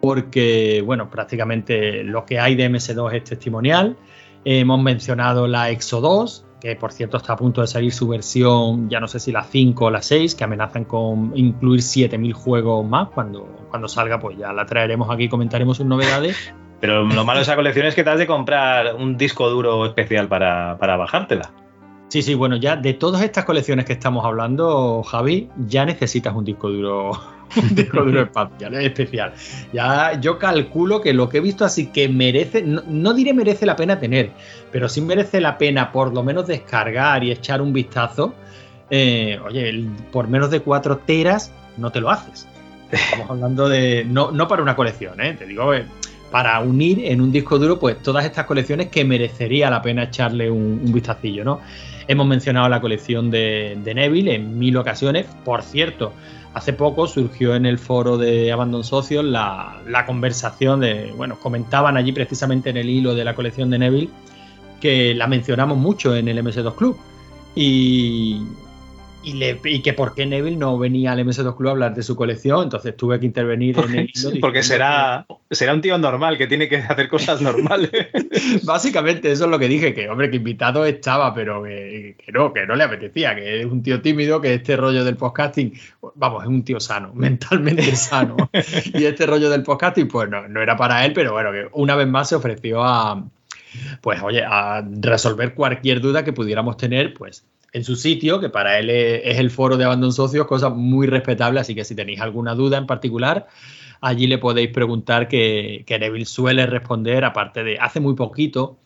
porque, bueno, prácticamente lo que hay de MS2 es testimonial. Hemos mencionado la Exo 2, que por cierto está a punto de salir su versión, ya no sé si la 5 o la 6, que amenazan con incluir 7000 juegos más. Cuando, cuando salga, pues ya la traeremos aquí y comentaremos sus novedades. Pero lo malo de esa colección es que te has de comprar un disco duro especial para, para bajártela. Sí, sí, bueno, ya de todas estas colecciones que estamos hablando, Javi, ya necesitas un disco duro, un disco duro espacial, es especial. Ya yo calculo que lo que he visto así que merece, no, diré merece la pena tener, pero sí merece la pena por lo menos descargar y echar un vistazo. eh, oye, por menos de 4 teras no te lo haces. Estamos hablando de. No, no para una colección, ¿eh? te digo, eh, para unir en un disco duro, pues todas estas colecciones que merecería la pena echarle un, un vistacillo, ¿no? Hemos mencionado la colección de, Neville en mil ocasiones. Por cierto, hace poco surgió en el foro de Abandon Socios la, la conversación de. Bueno, comentaban allí precisamente en el hilo de la colección de Neville que la mencionamos mucho en el MS2 Club. Y, y, le- y que por qué Neville no venía al MS2 Club a hablar de su colección, entonces tuve que intervenir en el hilo. Porque será, será un tío normal que tiene que hacer cosas normales. básicamente eso es lo que dije, que hombre, que invitado estaba, pero que, que no, que no le apetecía, que es un tío tímido, que este rollo del podcasting, vamos, es un tío sano, mentalmente sano. y este rollo del podcasting, pues no, no era para él, pero bueno, que una vez más se ofreció a, pues oye, a resolver cualquier duda que pudiéramos tener, pues en su sitio, que para él es, el foro de Abandon Socios, cosa muy respetable, así que si tenéis alguna duda en particular, allí le podéis preguntar que, que Neville suele responder, aparte de hace muy poquito,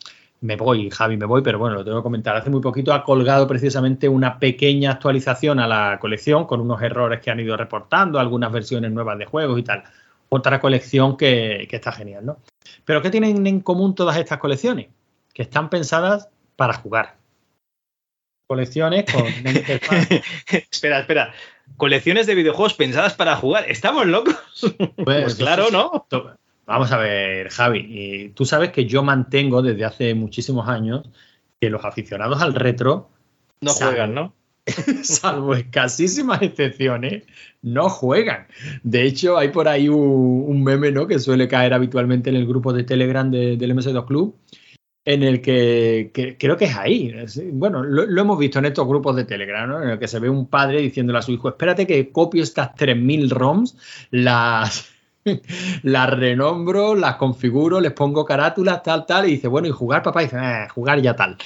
me voy, Javi, me voy, pero bueno, lo tengo que comentar, hace muy poquito ha colgado precisamente una pequeña actualización a la colección con unos errores que han ido reportando, algunas versiones nuevas de juegos y tal. Otra colección que, que está genial, ¿no? Pero ¿qué tienen en común todas estas colecciones? Que están pensadas para jugar. Colecciones con una interfaz espera, espera. Colecciones de videojuegos pensadas para jugar. ¿Estamos locos? Pues claro, ¿no? Vamos a ver, Javi. y tú sabes que yo mantengo desde hace muchísimos años que los aficionados al retro, No juegan, ¿no? salvo escasísimas excepciones, no juegan. De hecho, hay por ahí un, un meme ¿no? que suele caer habitualmente en el grupo de Telegram de- del MS2 Club, en el que, que- creo que es ahí. Bueno, lo, lo hemos visto en estos grupos de Telegram, ¿no? en el que se ve un padre diciéndole a su hijo, espérate que copio estas 3.000 ROMs, las... Las renombro, las configuro, les pongo carátulas, tal, tal, y dice, bueno, ¿y jugar, papá? Y dice, "Eh, jugar ya tal.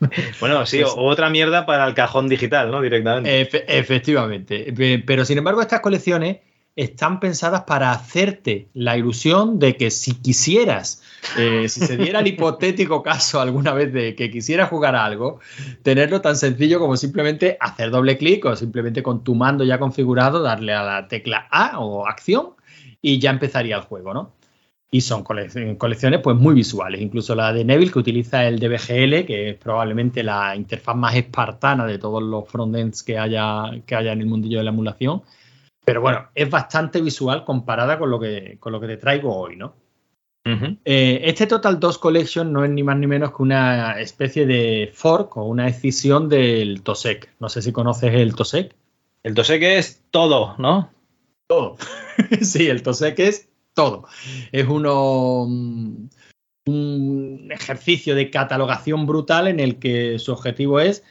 Bueno, sí, Pues- otra mierda para el cajón digital, ¿no? Directamente. Efe- efectivamente. Pe- Pero sin embargo, estas colecciones están pensadas para hacerte la ilusión de que si quisieras, eh, si se diera el hipotético caso alguna vez de que quisieras jugar a algo, tenerlo tan sencillo como simplemente hacer doble clic o simplemente con tu mando ya configurado, darle a la tecla A o acción y ya empezaría el juego, ¿no? Y son colec- colecciones pues muy visuales, incluso la de Neville que utiliza el DBGL, que es probablemente la interfaz más espartana de todos los frontends que haya, que haya en el mundillo de la emulación. Pero bueno, es bastante visual comparada con lo que, con lo que te traigo hoy, ¿no? Eh, este Total 2 Collection no es ni más ni menos que una especie de fork o una escisión del TOSEC. No sé si conoces el TOSEC. El Tosek es todo, ¿no? Todo. sí, el TOSEC es todo. Es uno, mm, un ejercicio de catalogación brutal en el que su objetivo es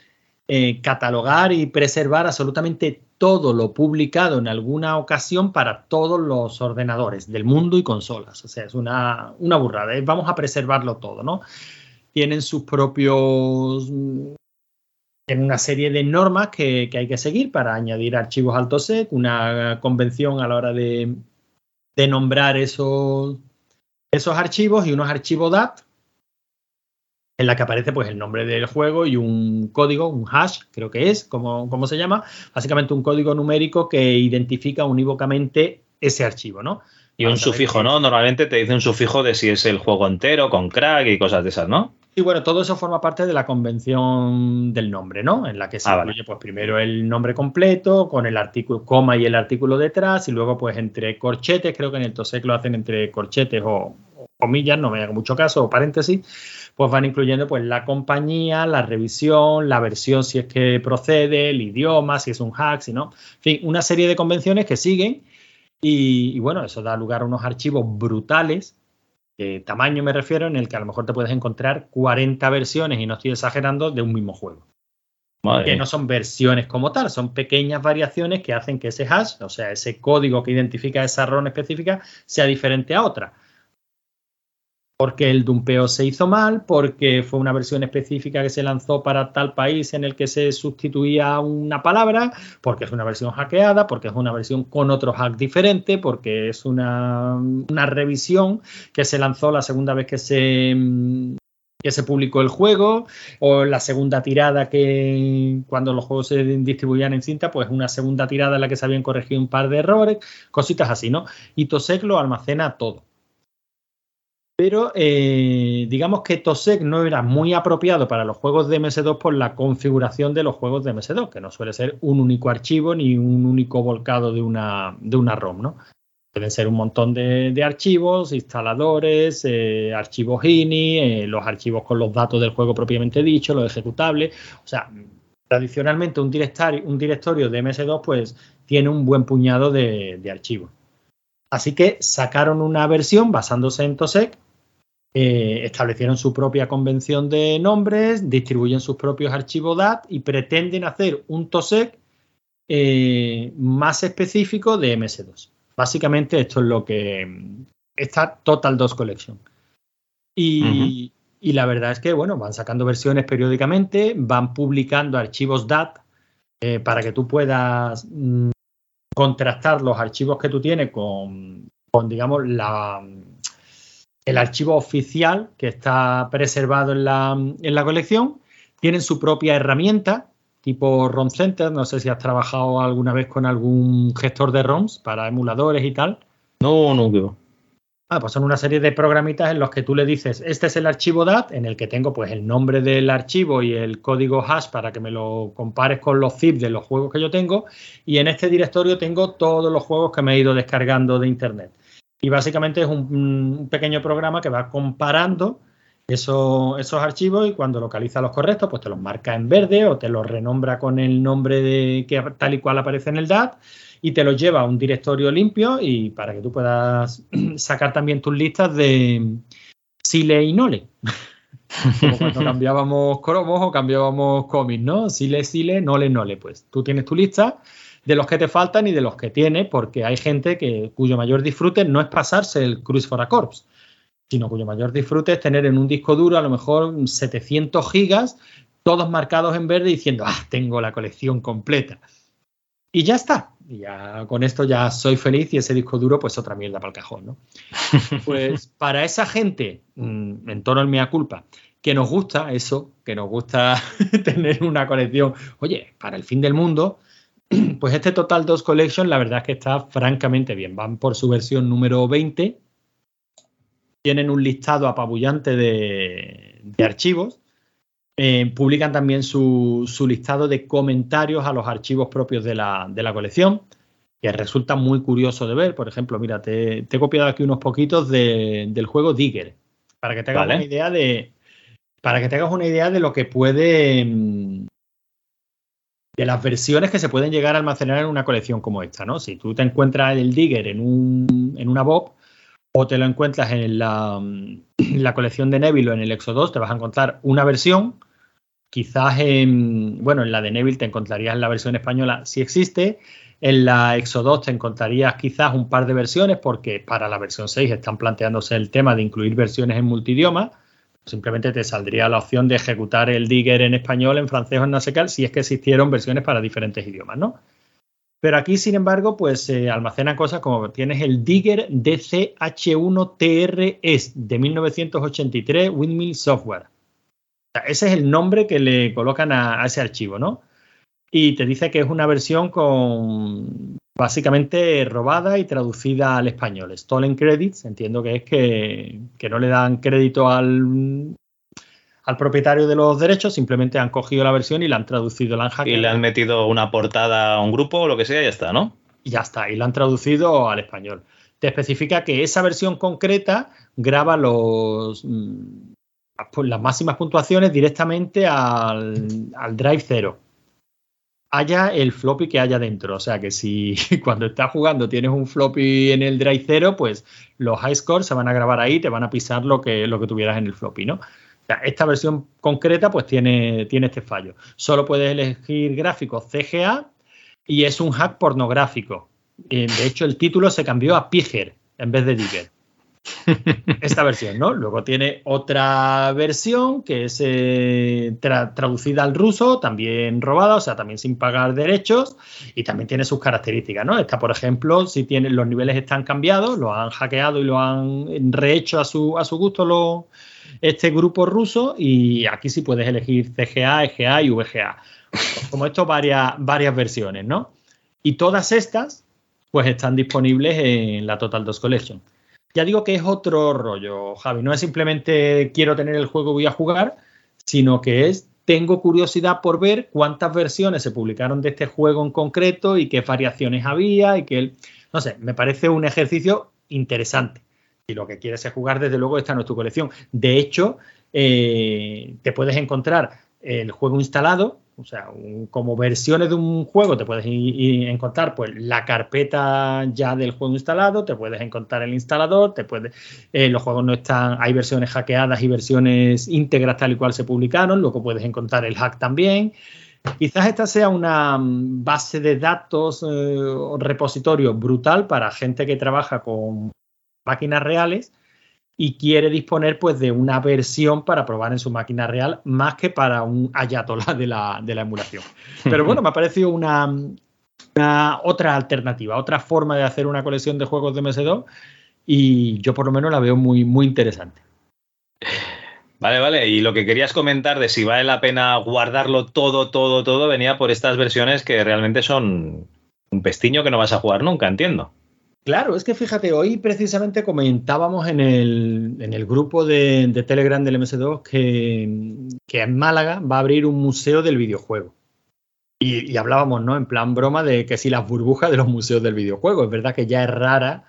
eh, catalogar y preservar absolutamente todo lo publicado en alguna ocasión para todos los ordenadores del mundo y consolas. O sea, es una, una burrada. es vamos a preservarlo todo, ¿no? Tienen sus propios mm, en una serie de normas que, que hay que seguir para añadir archivos al TOSEC, una convención a la hora de, de nombrar esos, esos archivos y unos archivos DAT en la que aparece pues el nombre del juego y un código, un hash, creo que es, como, como se llama, básicamente un código numérico que identifica unívocamente ese archivo, ¿no? Y un sufijo, que- ¿no? Normalmente te dice un sufijo de si es el juego entero, con crack y cosas de esas, ¿no? Y bueno, todo eso forma parte de la convención del nombre, ¿no? En la que se Ah, vale. incluye, pues, primero el nombre completo, con el artículo, coma y el artículo detrás, y luego, pues, entre corchetes, creo que en el TOSEC lo hacen entre corchetes o, o comillas, no me haga mucho caso, o paréntesis, pues van incluyendo, pues, la compañía, la revisión, la versión si es que procede, el idioma, si es un hack, si no. En fin, una serie de convenciones que siguen, y, y bueno, eso da lugar a unos archivos brutales de tamaño me refiero, en el que a lo mejor te puedes encontrar 40 versiones, y no estoy exagerando, de un mismo juego. Madre Que no son versiones como tal, son pequeñas variaciones que hacen que ese hash, o sea, ese código que identifica esa ROM específica, sea diferente a otra. Porque el dumpeo se hizo mal, porque fue una versión específica que se lanzó para tal país en el que se sustituía una palabra, porque es una versión hackeada, porque es una versión con otro hack diferente, porque es una, revisión que se lanzó la segunda vez que se, que se publicó el juego, o la segunda tirada que cuando los juegos se distribuían en cinta, pues una segunda tirada en la que se habían corregido un par de errores, cositas así, ¿no? Y Tosec lo almacena todo. Pero eh, digamos que Tosec no era muy apropiado para los juegos de MS2 por la configuración de los juegos de MS2, que no suele ser un único archivo ni un único volcado de una, de una ROM, ¿no? Pueden ser un montón de, archivos, instaladores, eh, archivos INI, eh, los archivos con los datos del juego propiamente dicho, los ejecutables. O sea, tradicionalmente un directorio, un directorio de MS2 pues tiene un buen puñado de archivos. Así que sacaron una versión basándose en TOSEC, eh, establecieron su propia convención de nombres, distribuyen sus propios archivos DAT y pretenden hacer un TOSEC eh, más específico de MS2. Básicamente esto es lo que está Total DOS Collection. Y, y la verdad es que, bueno, van sacando versiones periódicamente, van publicando archivos DAT eh, para que tú puedas mm, contrastar los archivos que tú tienes con, con, digamos, la, el archivo oficial que está preservado en la, en la colección. Tienen su propia herramienta, tipo ROM Center. No sé si has trabajado alguna vez con algún gestor de ROMs para emuladores y tal. No, no, va. Ah, pues son una serie de programitas en los que tú le dices, este es el archivo DAT, en el que tengo pues el nombre del archivo y el código hash para que me lo compares con los zip de los juegos que yo tengo, y en este directorio tengo todos los juegos que me he ido descargando de internet. Y básicamente es un, pequeño programa que va comparando esos, esos archivos y cuando localiza los correctos, pues te los marca en verde o te los renombra con el nombre de que tal y cual aparece en el DAT y te los lleva a un directorio limpio y para que tú puedas sacar también tus listas de Sile y Nole. Como cuando cambiábamos cromos o cambiábamos cómics, ¿no? Sile, Sile, Nole, Nole. Pues tú tienes tu lista de los que te faltan y de los que tienes, porque hay gente que cuyo mayor disfrute no es pasarse el Cruise for a Corpse, sino cuyo mayor disfrute es tener en un disco duro a lo mejor 700 gigas, todos marcados en verde diciendo, ah, tengo la colección completa. Y ya está. Y ya con esto ya soy feliz y ese disco duro, pues otra mierda para el cajón, ¿no? Pues para esa gente, mm, en tono al mea culpa, que nos gusta eso, que nos gusta tener una colección, oye, para el fin del mundo, pues este Total 2 Collection la verdad es que está francamente bien. Van por su versión número 20. Tienen un listado apabullante de, de archivos. Eh, publican también su, su, listado de comentarios a los archivos propios de la, de la, colección, que resulta muy curioso de ver. Por ejemplo, mira, te, te he copiado aquí unos poquitos de, del juego Digger, para que te hagas vale. una idea de. Para que te hagas una idea de lo que puede. De las versiones que se pueden llegar a almacenar en una colección como esta, ¿no? Si tú te encuentras el Digger en, un, en una Bob o te lo encuentras en la, en la colección de Neville o en el Exo 2, te vas a encontrar una versión Quizás en, bueno, en la de Neville te encontrarías en la versión española si existe. En la Exo 2 te encontrarías quizás un par de versiones porque para la versión 6 están planteándose el tema de incluir versiones en multidioma. Simplemente te saldría la opción de ejecutar el Digger en español, en francés o en nasecal si es que existieron versiones para diferentes idiomas, ¿no? Pero aquí, sin embargo, pues se eh, almacenan cosas como tienes el Digger DCH1TRS de 1983 Windmill Software. Ese es el nombre que le colocan a, a, ese archivo, ¿no? Y te dice que es una versión con básicamente robada y traducida al español. Stolen credits, entiendo que es que, que no le dan crédito al, al, propietario de los derechos, simplemente han cogido la versión y la han traducido, la han hackeado. Y le han metido una portada a un grupo o lo que sea y ya está, ¿no? Y ya está, y la han traducido al español. Te especifica que esa versión concreta graba los las máximas puntuaciones directamente al, al drive 0. Haya el floppy que haya dentro. O sea que si cuando estás jugando tienes un floppy en el drive 0, pues los high scores se van a grabar ahí, te van a pisar lo que, lo que tuvieras en el floppy, ¿no? O sea, esta versión concreta pues tiene, tiene este fallo. Solo puedes elegir gráficos CGA y es un hack pornográfico. Eh, De hecho, el título se cambió a Piger en vez de Digger. Esta versión, ¿no? Luego tiene otra versión que es eh, tra- traducida al ruso, también robada, o sea, también sin pagar derechos y también tiene sus características, ¿no? Esta, por ejemplo, si tiene, los niveles están cambiados, lo han hackeado y lo han rehecho a su, a su gusto este grupo ruso y aquí sí puedes elegir CGA, EGA y VGA. Como esto, varias, varias versiones, ¿no? Y todas estas, pues están disponibles en la Total 2 Collection. Ya digo que es otro rollo, Javi. No es simplemente quiero tener el juego, voy a jugar, sino que es tengo curiosidad por ver cuántas versiones se publicaron de este juego en concreto y qué variaciones había y que no sé, me parece un ejercicio interesante. Si lo que quieres es jugar, desde luego esta no es tu colección. De hecho, eh, te puedes encontrar el juego instalado, o sea, como versiones de un juego, te puedes encontrar pues la carpeta ya del juego instalado, te puedes encontrar el instalador, te puedes, eh, los juegos no están, hay versiones hackeadas y versiones íntegras tal y cual se publicaron, luego puedes encontrar el hack también. Quizás esta sea una mm, base de datos eh, o repositorio brutal para gente que trabaja con máquinas reales y quiere disponer pues de una versión para probar en su máquina real más que para un ayatollah de la, de la emulación. Pero bueno, me ha parecido una, una otra alternativa, otra forma de hacer una colección de juegos de MS2 y yo por lo menos la veo muy, muy interesante. Vale, vale. Y lo que querías comentar de si vale la pena guardarlo todo, todo, todo, venía por estas versiones que realmente son un pestiño que no vas a jugar nunca, entiendo. Claro, es que fíjate, hoy precisamente comentábamos en el, en el grupo de, de Telegram del MS2 que, en Málaga va a abrir un museo del videojuego. Y, y hablábamos, ¿no? En plan broma de que si las burbujas de los museos del videojuego. Es verdad que ya es rara,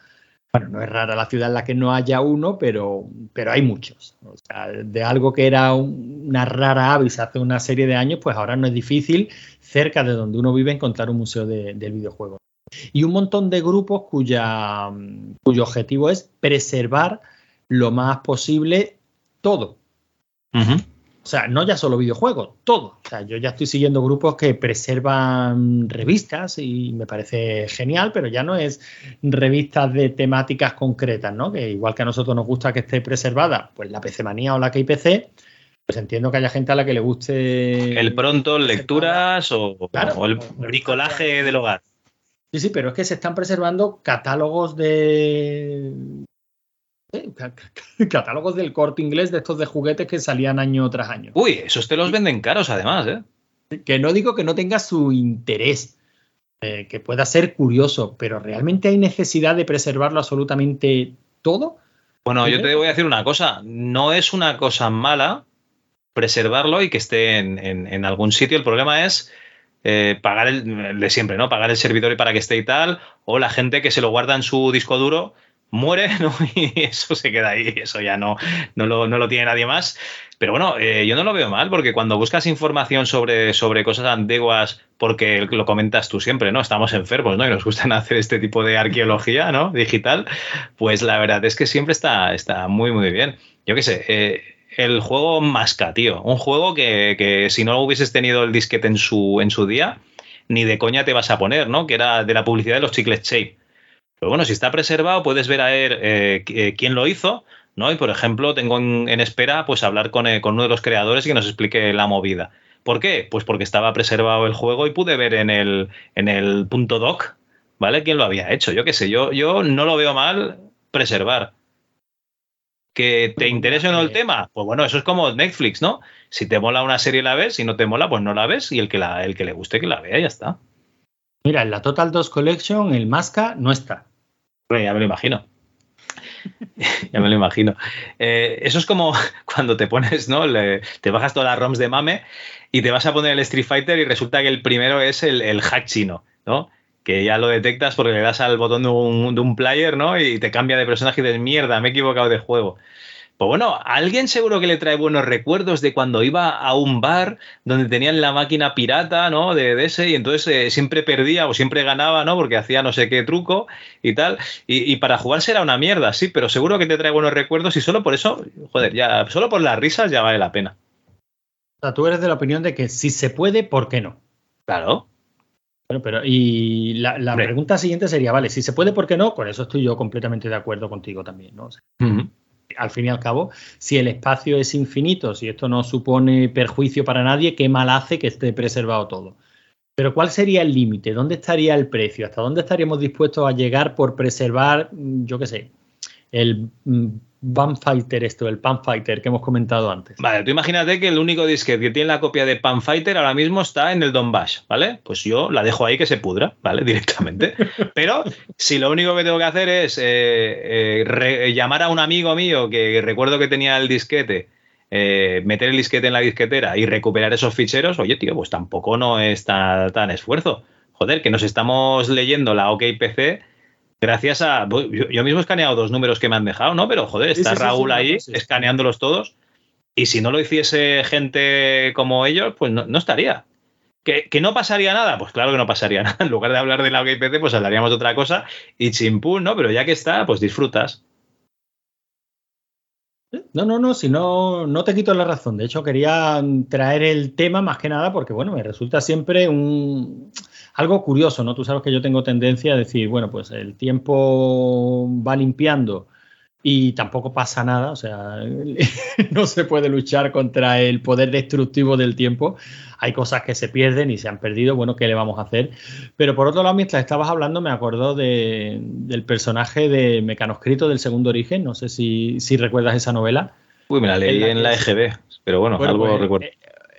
bueno, no es rara la ciudad en la que no haya uno, pero, pero hay muchos. O sea, de algo que era un- una rara avis hace una serie de años, pues ahora no es difícil cerca de donde uno vive encontrar un museo de- del videojuego y un montón de grupos cuya, mm, cuyo objetivo es preservar lo más posible todo. O sea, no ya solo videojuegos, todo. O sea, yo ya estoy siguiendo grupos que preservan revistas y me parece genial, pero ya no es revistas de temáticas concretas, ¿no? Que igual que a nosotros nos gusta que esté preservada, pues la PC Manía o la KIPC, pues entiendo que haya gente a la que le guste. El pronto, lecturas o, Claro. o el bricolaje del hogar. Sí, sí, pero es que se están preservando catálogos de. eh, ca- ca- catálogos del corte inglés de estos de juguetes que salían año tras año. Uy, esos te los venden caros además, ¿eh? Que no digo que no tenga su interés, eh, que pueda ser curioso, pero ¿realmente hay necesidad de preservarlo absolutamente todo? Bueno, yo te voy a decir una cosa. No es una cosa mala preservarlo y que esté en, en- en algún sitio. El problema es eh, pagar el, de siempre, ¿no? Pagar el servidor y para que esté y tal. O la gente que se lo guarda en su disco duro muere, ¿no? Y eso se queda ahí. Eso ya no, no, lo, no lo tiene nadie más. Pero bueno, eh, yo no lo veo mal porque cuando buscas información sobre, sobre cosas antiguas, porque lo comentas tú siempre, ¿no? Estamos enfermos, ¿no? Y nos gustan hacer este tipo de arqueología, ¿no? Digital, pues la verdad es que siempre está, está muy, muy bien. Yo qué sé, eh, el juego Masca, tío. Un juego que, que si no hubieses tenido el disquete en su, en su día, ni de coña te vas a poner, ¿no? Que era de la publicidad de los chicles Shape. Pero bueno, si está preservado, puedes ver a ver eh, eh, quién lo hizo, ¿no? Y por ejemplo, tengo en, en espera pues hablar con, eh, con uno de los creadores y que nos explique la movida. ¿Por qué? Pues porque estaba preservado el juego y pude ver en el, en el punto doc, ¿vale? ¿Quién lo había hecho? Yo qué sé, yo, yo no lo veo mal preservar. ¿Que te interese o no el tema? Pues bueno, eso es como Netflix, ¿no? Si te mola una serie la ves, si no te mola, pues no la ves y el que, la, el que le guste que la vea, ya está. Mira, en la Total 2 Collection el Masca no está. Bueno, ya me lo imagino. ya me lo imagino. Eh, eso es como cuando te pones, ¿no? Le- te bajas todas las ROMs de mame y te vas a poner el Street Fighter y resulta que el primero es el, el hack chino, ¿no? Que ya lo detectas porque le das al botón de un, de un player, ¿no? Y te cambia de personaje y dices, mierda, me he equivocado de juego. Pues bueno, alguien seguro que le trae buenos recuerdos de cuando iba a un bar donde tenían la máquina pirata, ¿no? De, de ese, y entonces eh, siempre perdía o siempre ganaba, ¿no? Porque hacía no sé qué truco y tal. Y, y para jugar será una mierda, sí, pero seguro que te trae buenos recuerdos y solo por eso, joder, ya, solo por las risas ya vale la pena. O sea, tú eres de la opinión de que si se puede, ¿por qué no? Claro. Bueno, pero y la, pregunta siguiente sería, vale, si se puede, ¿por qué no? Con eso estoy yo completamente de acuerdo contigo también, ¿no? O sea, Ujú. al fin y al cabo, si el espacio es infinito, si esto no supone perjuicio para nadie, qué mal hace que esté preservado todo. Pero ¿cuál sería el límite? ¿Dónde estaría el precio? ¿Hasta dónde estaríamos dispuestos a llegar por preservar, mm, yo qué sé, el mm, Fighter esto, el Panfighter que hemos comentado antes? Vale, tú imagínate que el único disquete que tiene la copia de Panfighter ahora mismo está en el Don Bash, ¿vale? Pues yo la dejo ahí que se pudra, ¿vale? Directamente. Pero si lo único que tengo que hacer es eh, eh, llamar a un amigo mío que recuerdo que tenía el disquete, eh, meter el disquete en la disquetera y recuperar esos ficheros, oye, tío, pues tampoco no es tan, tan esfuerzo. Joder, que nos estamos leyendo la OKPC gracias a. Yo, yo mismo he escaneado dos números que me han dejado, ¿no? Pero joder, está sí, sí, Raúl sí, ahí escaneándolos todos. Y si no lo hiciese gente como ellos, pues no, no estaría. ¿Que, que no pasaría nada? Pues claro que no pasaría nada. En lugar de hablar de la OKPC, pues hablaríamos de otra cosa y chimpún, ¿no? Pero ya que está, pues disfrutas. No, no, no, si no, no te quito la razón. De hecho, quería traer el tema más que nada porque, bueno, me resulta siempre un algo curioso, ¿no? Tú sabes que yo tengo tendencia a decir, bueno, pues el tiempo va limpiando y tampoco pasa nada, o sea, no se puede luchar contra el poder destructivo del tiempo. Hay cosas que se pierden y se han perdido, bueno, ¿qué le vamos a hacer? Pero por otro lado, mientras estabas hablando, me acordó de- del personaje de Mecanoscrito del Segundo Origen, no sé si, si recuerdas esa novela. Uy, me la leí En la en la que- EGB, pero bueno, Bueno, algo pues, recuerdo. eh,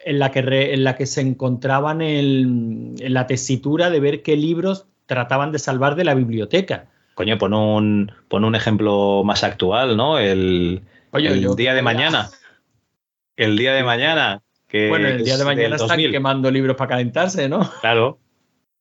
En la, que re- en la que se encontraban el- en la tesitura de ver qué libros trataban de salvar de la biblioteca. Coño, pon un, pon un ejemplo más actual, ¿no? El, Oye, el yo- día de mañana. El día de mañana. Que Bueno, el día de mañana están 2000. quemando libros para calentarse, ¿no? Claro.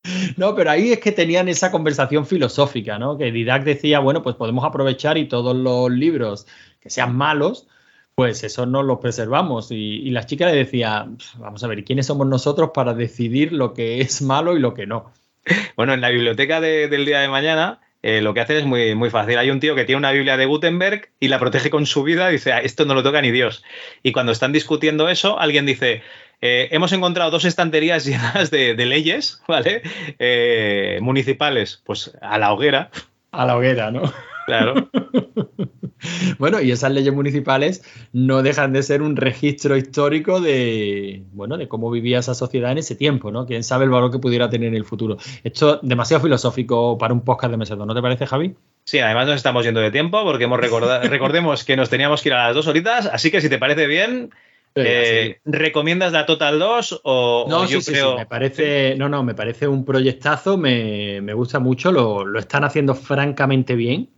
No, pero ahí es que tenían esa conversación filosófica, ¿no? Que Didac decía, bueno, pues podemos aprovechar y todos los libros que sean malos, pues esos no los preservamos. Y, y la chica le decía, "Pf, vamos a ver, ¿y quiénes somos nosotros para decidir lo que es malo y lo que no? Bueno, en la biblioteca de- del día de mañana eh, lo que hacen es muy, muy fácil. Hay un tío que tiene una Biblia de Gutenberg y la protege con su vida. Dice, "Ah, esto no lo toca ni Dios. Y cuando están discutiendo eso, alguien dice, eh, hemos encontrado dos estanterías llenas de, leyes, ¿vale? Eh, municipales, pues a la hoguera, A la hoguera, ¿no? Claro. Bueno, y esas leyes municipales no dejan de ser un registro histórico de, bueno, de cómo vivía esa sociedad en ese tiempo, ¿no? Quién sabe el valor que pudiera tener en el futuro. Esto es demasiado filosófico para un podcast de Mesedo, ¿no te parece, Javi? Sí, además nos estamos yendo de tiempo porque hemos recordado, recordemos que nos teníamos que ir a las dos horitas, así que si te parece bien, eh, ¿recomiendas la Total 2 o, No, o sí, yo sí, creo... sí, me parece, no, no, me parece un proyectazo, me, me gusta mucho, lo, lo están haciendo francamente bien.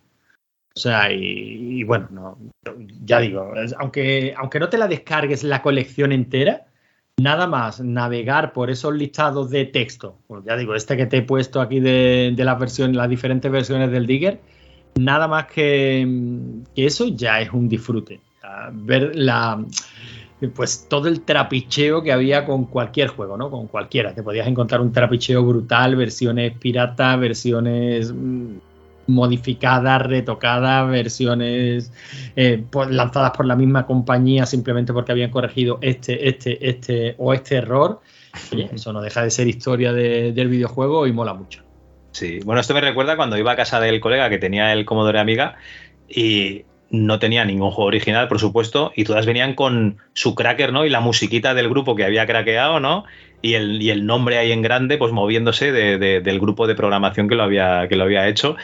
O sea, y, y bueno, no, ya digo, aunque, aunque no te la descargues la colección entera, nada más navegar por esos listados de texto, pues ya digo, este que te he puesto aquí de, las versiones, las diferentes versiones del Digger, nada más que, eso ya es un disfrute. Ver la pues todo el trapicheo que había con cualquier juego, ¿no? Con cualquiera. Te podías encontrar un trapicheo brutal, versiones piratas, versiones mm, modificadas, retocadas, versiones eh, pues, lanzadas por la misma compañía simplemente porque habían corregido este, este, este o este error. Oye, eso no deja de ser historia de- del videojuego y mola mucho. Sí, bueno, esto me recuerda cuando iba a casa del colega que tenía el Commodore Amiga y no tenía ningún juego original, por supuesto, y todas venían con su cracker, ¿no? Y la musiquita del grupo que había craqueado, ¿no? Y el, y el nombre ahí en grande, pues moviéndose de- de- del grupo de programación que lo había, que lo había hecho.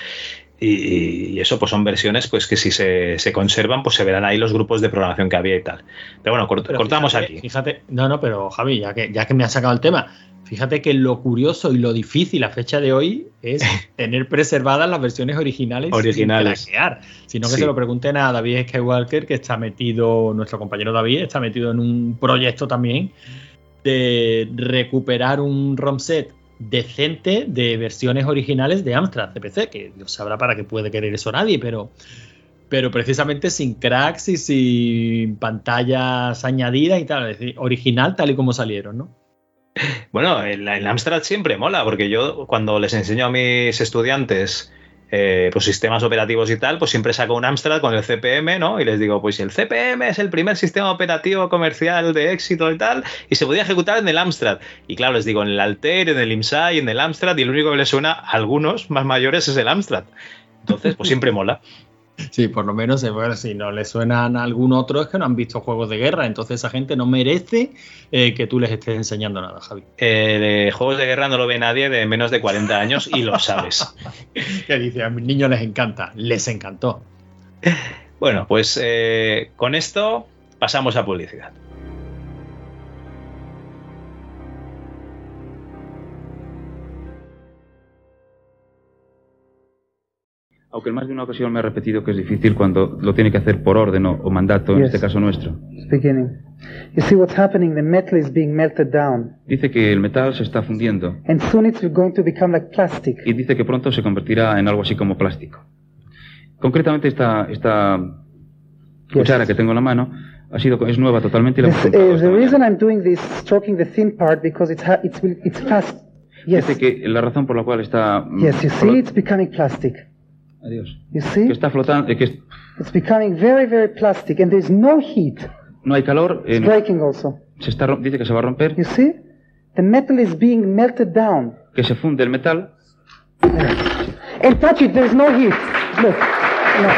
Y, y eso, pues son versiones pues que si se, se conservan, pues se verán ahí los grupos de programación que había y tal. Pero bueno, cort- Pero cortamos fíjate, aquí. Fíjate, no, no, pero Javi, ya que, ya que me has sacado el tema, fíjate que lo curioso y lo difícil a fecha de hoy es tener preservadas las versiones originales, Originales. sin craquear. Sino que Sí. se lo pregunten a David Skywalker, que está metido, nuestro compañero David, está metido en un proyecto también de recuperar un ROM set decente de versiones originales de Amstrad CPC, que Dios sabrá para qué puede querer eso nadie, pero pero precisamente sin cracks y sin pantallas añadidas y tal, es decir, original tal y como salieron, ¿no? Bueno, el, el Amstrad siempre mola, porque yo cuando les enseño a mis estudiantes eh, pues sistemas operativos y tal, pues siempre saco un Amstrad con el CPM, ¿no? Y les digo, pues el CPM es el primer sistema operativo comercial de éxito y tal, y se podía ejecutar en el Amstrad. Y claro, les digo, en el Altair, en el IMSAI, en el Amstrad, y el único que les suena a algunos más mayores es el Amstrad. Entonces, pues siempre mola. Sí, por lo menos eh, bueno, si no le suenan a algún otro es que no han visto juegos de guerra, entonces esa gente no merece eh, que tú les estés enseñando nada, Javi. Eh, de juegos de guerra no lo ve nadie de menos de 40 años y lo sabes. que dice, a mis niños les encanta, les encantó. Bueno, pues eh, con esto pasamos a publicidad. Aunque en más de una ocasión me ha repetido que es difícil cuando lo tiene que hacer por orden o, mandato, en Yes. este caso nuestro. You see what's happening? The metal is being melted down, Dice que el metal se está fundiendo and soon it's going to become like plastic. y dice que pronto se convertirá en algo así como plástico. Concretamente esta, esta cuchara que tengo en la mano ha sido, es nueva totalmente y la This, uh, the reason I'm doing this, stroking the thin part, because it's ha- it's it's fast. Yes, Dice que la razón por la cual está... yes. You see, it's becoming plastic. Adiós. You see, Que está flotando, eh, que es- it's becoming very, very plastic, and there's no heat. no hay calor, eh, It's breaking also. se está, dice que se va a romper, You see, the metal is being melted down. que se funde el metal And touch it. There's no heat. Look. No.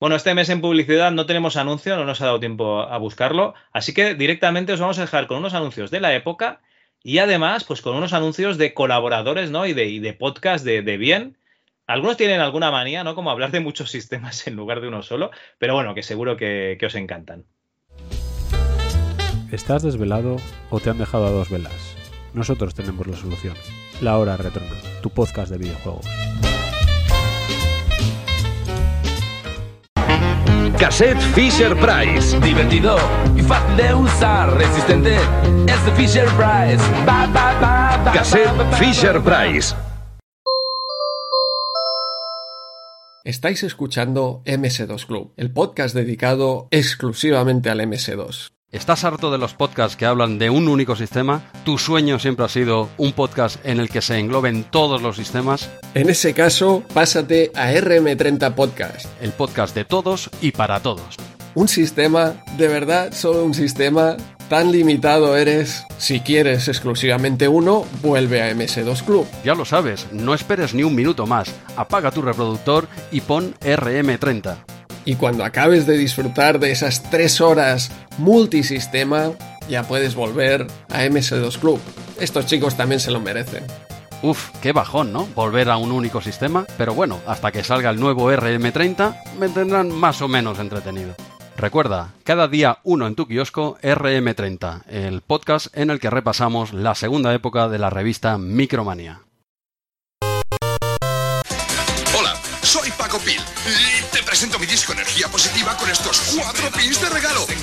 Bueno, este mes en publicidad no tenemos anuncio, no nos ha dado tiempo a buscarlo, así que directamente os vamos a dejar con unos anuncios de la época y además pues con unos anuncios de colaboradores ¿no? y, de, y de podcast de, de bien. Algunos tienen alguna manía, ¿no? Como hablar de muchos sistemas en lugar de uno solo, pero bueno, que seguro que, que os encantan. ¿Estás desvelado o te han dejado a dos velas? Nosotros tenemos la solución. La Hora Retrona, tu podcast de videojuegos. Cassette Fisher Price. Divertido y fácil de usar. Resistente es de Fisher Price. Ba, ba, ba, ba, Cassette ba, ba, ba, Fisher. Price. Estáis escuchando MS2 Club, el podcast dedicado exclusivamente al MS2. ¿Estás harto de los podcasts que hablan de un único sistema? ¿Tu sueño siempre ha sido un podcast en el que se engloben todos los sistemas? En ese caso, pásate a RM30 Podcast, El podcast de todos y para todos. un sistema, de verdad, solo un sistema, tan limitado eres. Si quieres exclusivamente uno, vuelve a MS2 Club. Ya lo sabes, no esperes ni un minuto más. Apaga tu reproductor y pon RM30. Y cuando acabes de disfrutar de esas tres horas multisistema, ya puedes volver a MS2 Club. Estos chicos también se lo merecen. Uf, qué bajón, ¿no? Volver a un único sistema, pero bueno, hasta que salga el nuevo RM30 me tendrán más o menos entretenido. Recuerda, cada día uno en tu kiosco RM30, el podcast en el que repasamos la segunda época de la revista Micromanía. Hola, soy Paco Pil y te presento mi disco Energía Positiva con estos cuatro pins de regalo. Bien.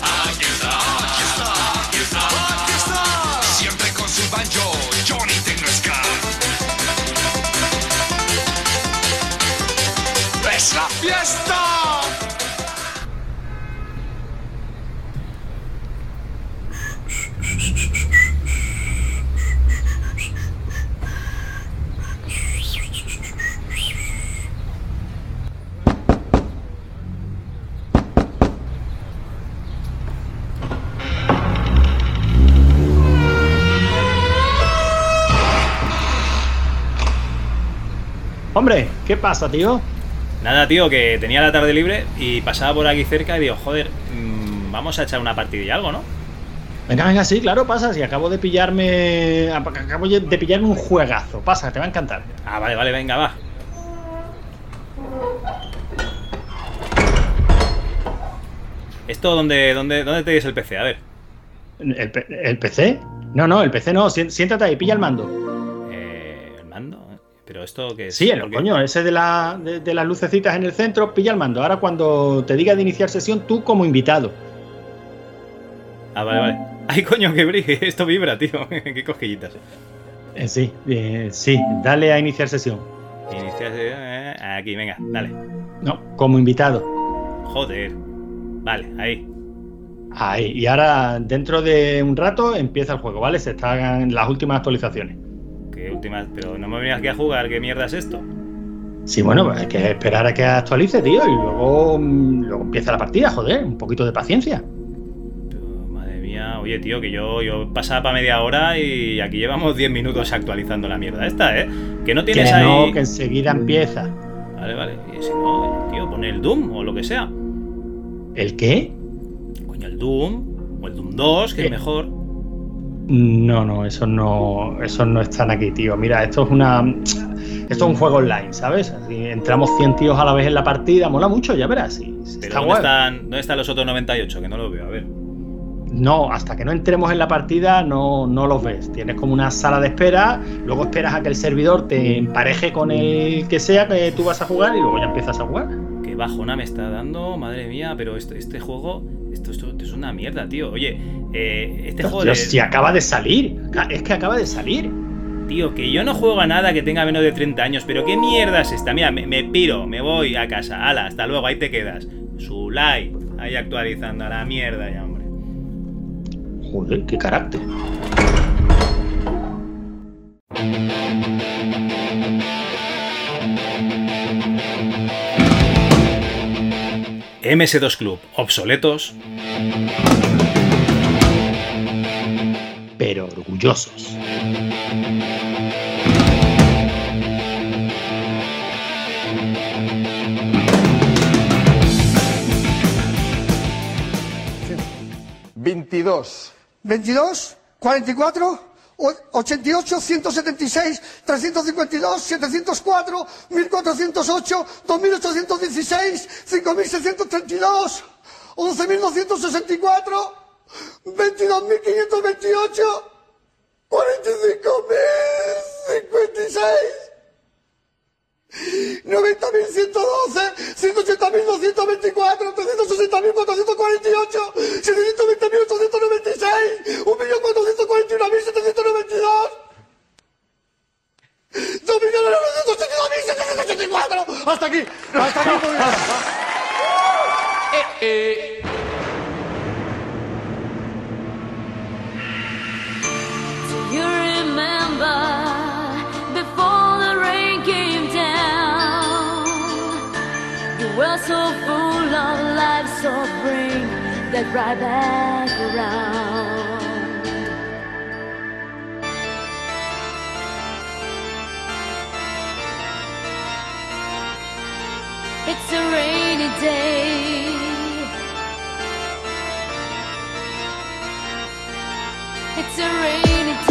Aquí está, aquí está, aquí está, aquí está. Siempre con su banjo, Johnny Tecnoscar. ¡Es la fiesta! Hombre, ¿qué pasa, tío? Nada, tío, que tenía la tarde libre y pasaba por aquí cerca y digo, joder, mm, vamos a echar una partidilla algo, ¿no? Venga, venga, sí, claro, pasa. Si acabo de pillarme. Acabo de pillarme un juegazo. Pasa, te va a encantar. Ah, vale, vale, venga, va. ¿Esto dónde, dónde, dónde tenéis el PC? A ver. ¿El, PC? No, no, el PC no. Si- Siéntate ahí, pilla el mando. Eh, ¿El mando? ¿Pero esto qué es? Sí, el coño, ese de, la, de, de las lucecitas en el centro, pilla el mando. Ahora, cuando te diga de iniciar sesión, tú como invitado. Ah, vale, vale. Ay, coño, que brille. Esto vibra, tío. qué cosquillitas. eh. Sí, eh, sí, dale a iniciar sesión. Iniciar, eh, aquí, venga, dale. No, como invitado. Joder. Vale, ahí. Ahí. Y ahora, dentro de un rato, empieza el juego, ¿vale? Se están las últimas actualizaciones. Qué últimas. Pero no me venías aquí a jugar. ¿Qué mierda es esto? Sí, bueno, pues hay que esperar a que actualice, tío, y luego, mm, luego empieza la partida, joder, un poquito de paciencia. Oye, tío, que yo, yo pasaba para media hora y aquí llevamos 10 minutos actualizando la mierda esta, ¿eh? Que no tienes que ahí. no, que enseguida empieza. Vale, vale. Y si no, tío, pone el Doom o lo que sea. ¿El qué? Coño, el Doom. O el Doom 2, que es mejor. No, no, eso no, eso no están aquí, tío. Mira, esto es una, esto es un juego online, ¿sabes? Así, entramos 100 tíos a la vez en la partida, mola mucho, ya verás. sí, está ¿dónde, guay. están, ¿dónde están los otros 98? Que no los veo, a ver. No, hasta que no entremos en la partida no, no los ves. Tienes como una sala de espera, luego esperas a que el servidor te empareje con el que sea que tú vas a jugar y luego ya empiezas a jugar. Qué bajona me está dando, madre mía, pero este, este juego, esto, esto- esto es una mierda, tío. Oye, eh, este juego de- si acaba de salir, es que acaba de salir. Tío, que yo no juego a nada que tenga menos de 30 años, pero qué mierda es esta. Mira, me, me piro, me voy a casa. Hala, hasta luego, ahí te quedas. Su like, ahí actualizando a la mierda ya, hombre. Joder, qué carácter. MS2 Club, obsoletos. Pero orgullosos. Veintidós. 22, 44, o- 88, 176, 352, 704, 1408, 2816, 5632, 11264, 22528, 45056. 90.112, 180.224, 360.448, 720.896, 1.441.792, 2.982.784. Hasta aquí, hasta aquí. You remember right back around. It's a rainy day. It's a rainy day.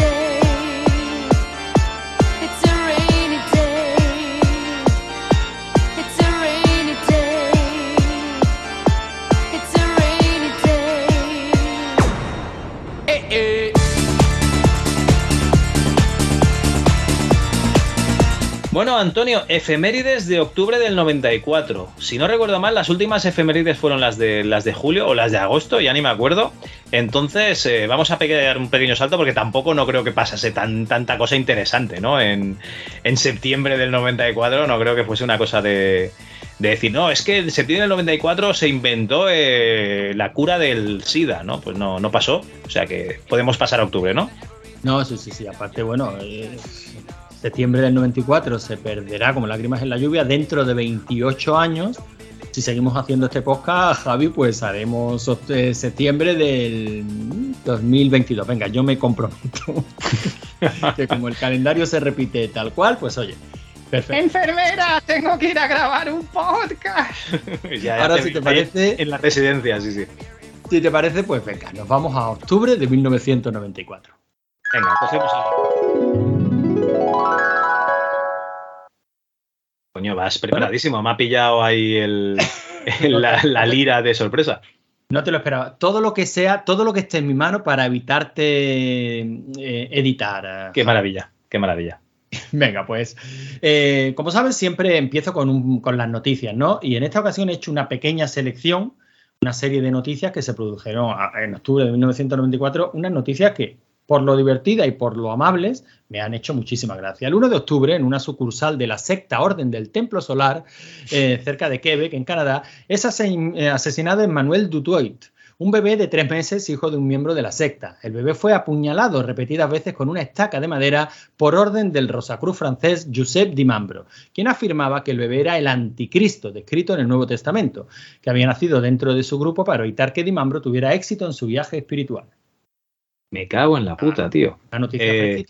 Bueno, Antonio, efemérides de octubre del 94. Si no recuerdo mal, las últimas efemérides fueron las de las de julio o las de agosto, ya ni me acuerdo. Entonces, eh, vamos a pegar un pequeño salto porque tampoco no creo que pasase tan, tanta cosa interesante, ¿no? En, en septiembre del 94 no creo que fuese una cosa de, de decir, no, es que en septiembre del 94 se inventó eh, la cura del SIDA, ¿no? Pues no, no pasó. O sea que podemos pasar a octubre, ¿no? No, sí, sí, sí. Aparte, bueno, eh, septiembre del 94 se perderá como lágrimas en la lluvia dentro de 28 años. Si seguimos haciendo este podcast, Javi, pues haremos eh, septiembre del 2022. Venga, yo me comprometo. que como el calendario se repite tal cual, pues oye, perfecto. Enfermera, tengo que ir a grabar un podcast. Ya- ya Ahora, si te parece- En la residencia, sí, sí. Si te parece, pues venga, nos vamos a octubre de 1994. Venga, cogemos. Coño, vas preparadísimo. Me ha pillado ahí el, el- la, la lira de sorpresa. No te lo esperaba. Todo lo que sea, todo lo que esté en mi mano para evitarte eh, editar. Qué maravilla, qué maravilla. Venga, pues eh, como sabes, siempre empiezo con, un- con las noticias, ¿no? Y en esta ocasión he hecho una pequeña selección, una serie de noticias que se produjeron a- en octubre de 1994, unas noticias que por lo divertida y por lo amables, me han hecho muchísima gracia. El 1 de octubre, en una sucursal de la secta Orden del Templo Solar, eh, cerca de Quebec, en Canadá, es eh, asesinado Emmanuel Dutoit, un bebé de tres meses, hijo de un miembro de la secta. El bebé fue apuñalado repetidas veces con una estaca de madera por orden del Rosacruz francés Joseph Dimambro, quien afirmaba que el bebé era el anticristo descrito en el Nuevo Testamento, que había nacido dentro de su grupo para evitar que Dimambro tuviera éxito en su viaje espiritual. Me cago en la puta, tío. La noticia Eh.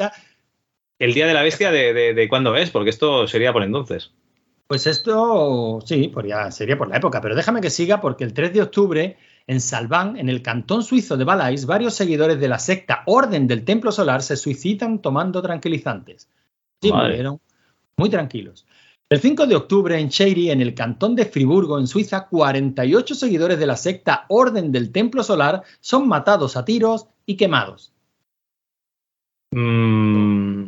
El día de la bestia, de, de, de cuándo es? Porque esto sería por entonces. Pues esto, sí, podría- sería por la época, pero déjame que siga porque el 3 de octubre, en Salván, en el cantón suizo de Valais, varios seguidores de la secta Orden del Templo Solar se suicidan tomando tranquilizantes. Sí, murieron muy tranquilos. El 5 de octubre, en Cheiri, en el cantón de Friburgo, en Suiza, 48 seguidores de la secta Orden del Templo Solar son matados a tiros y quemados. Mm.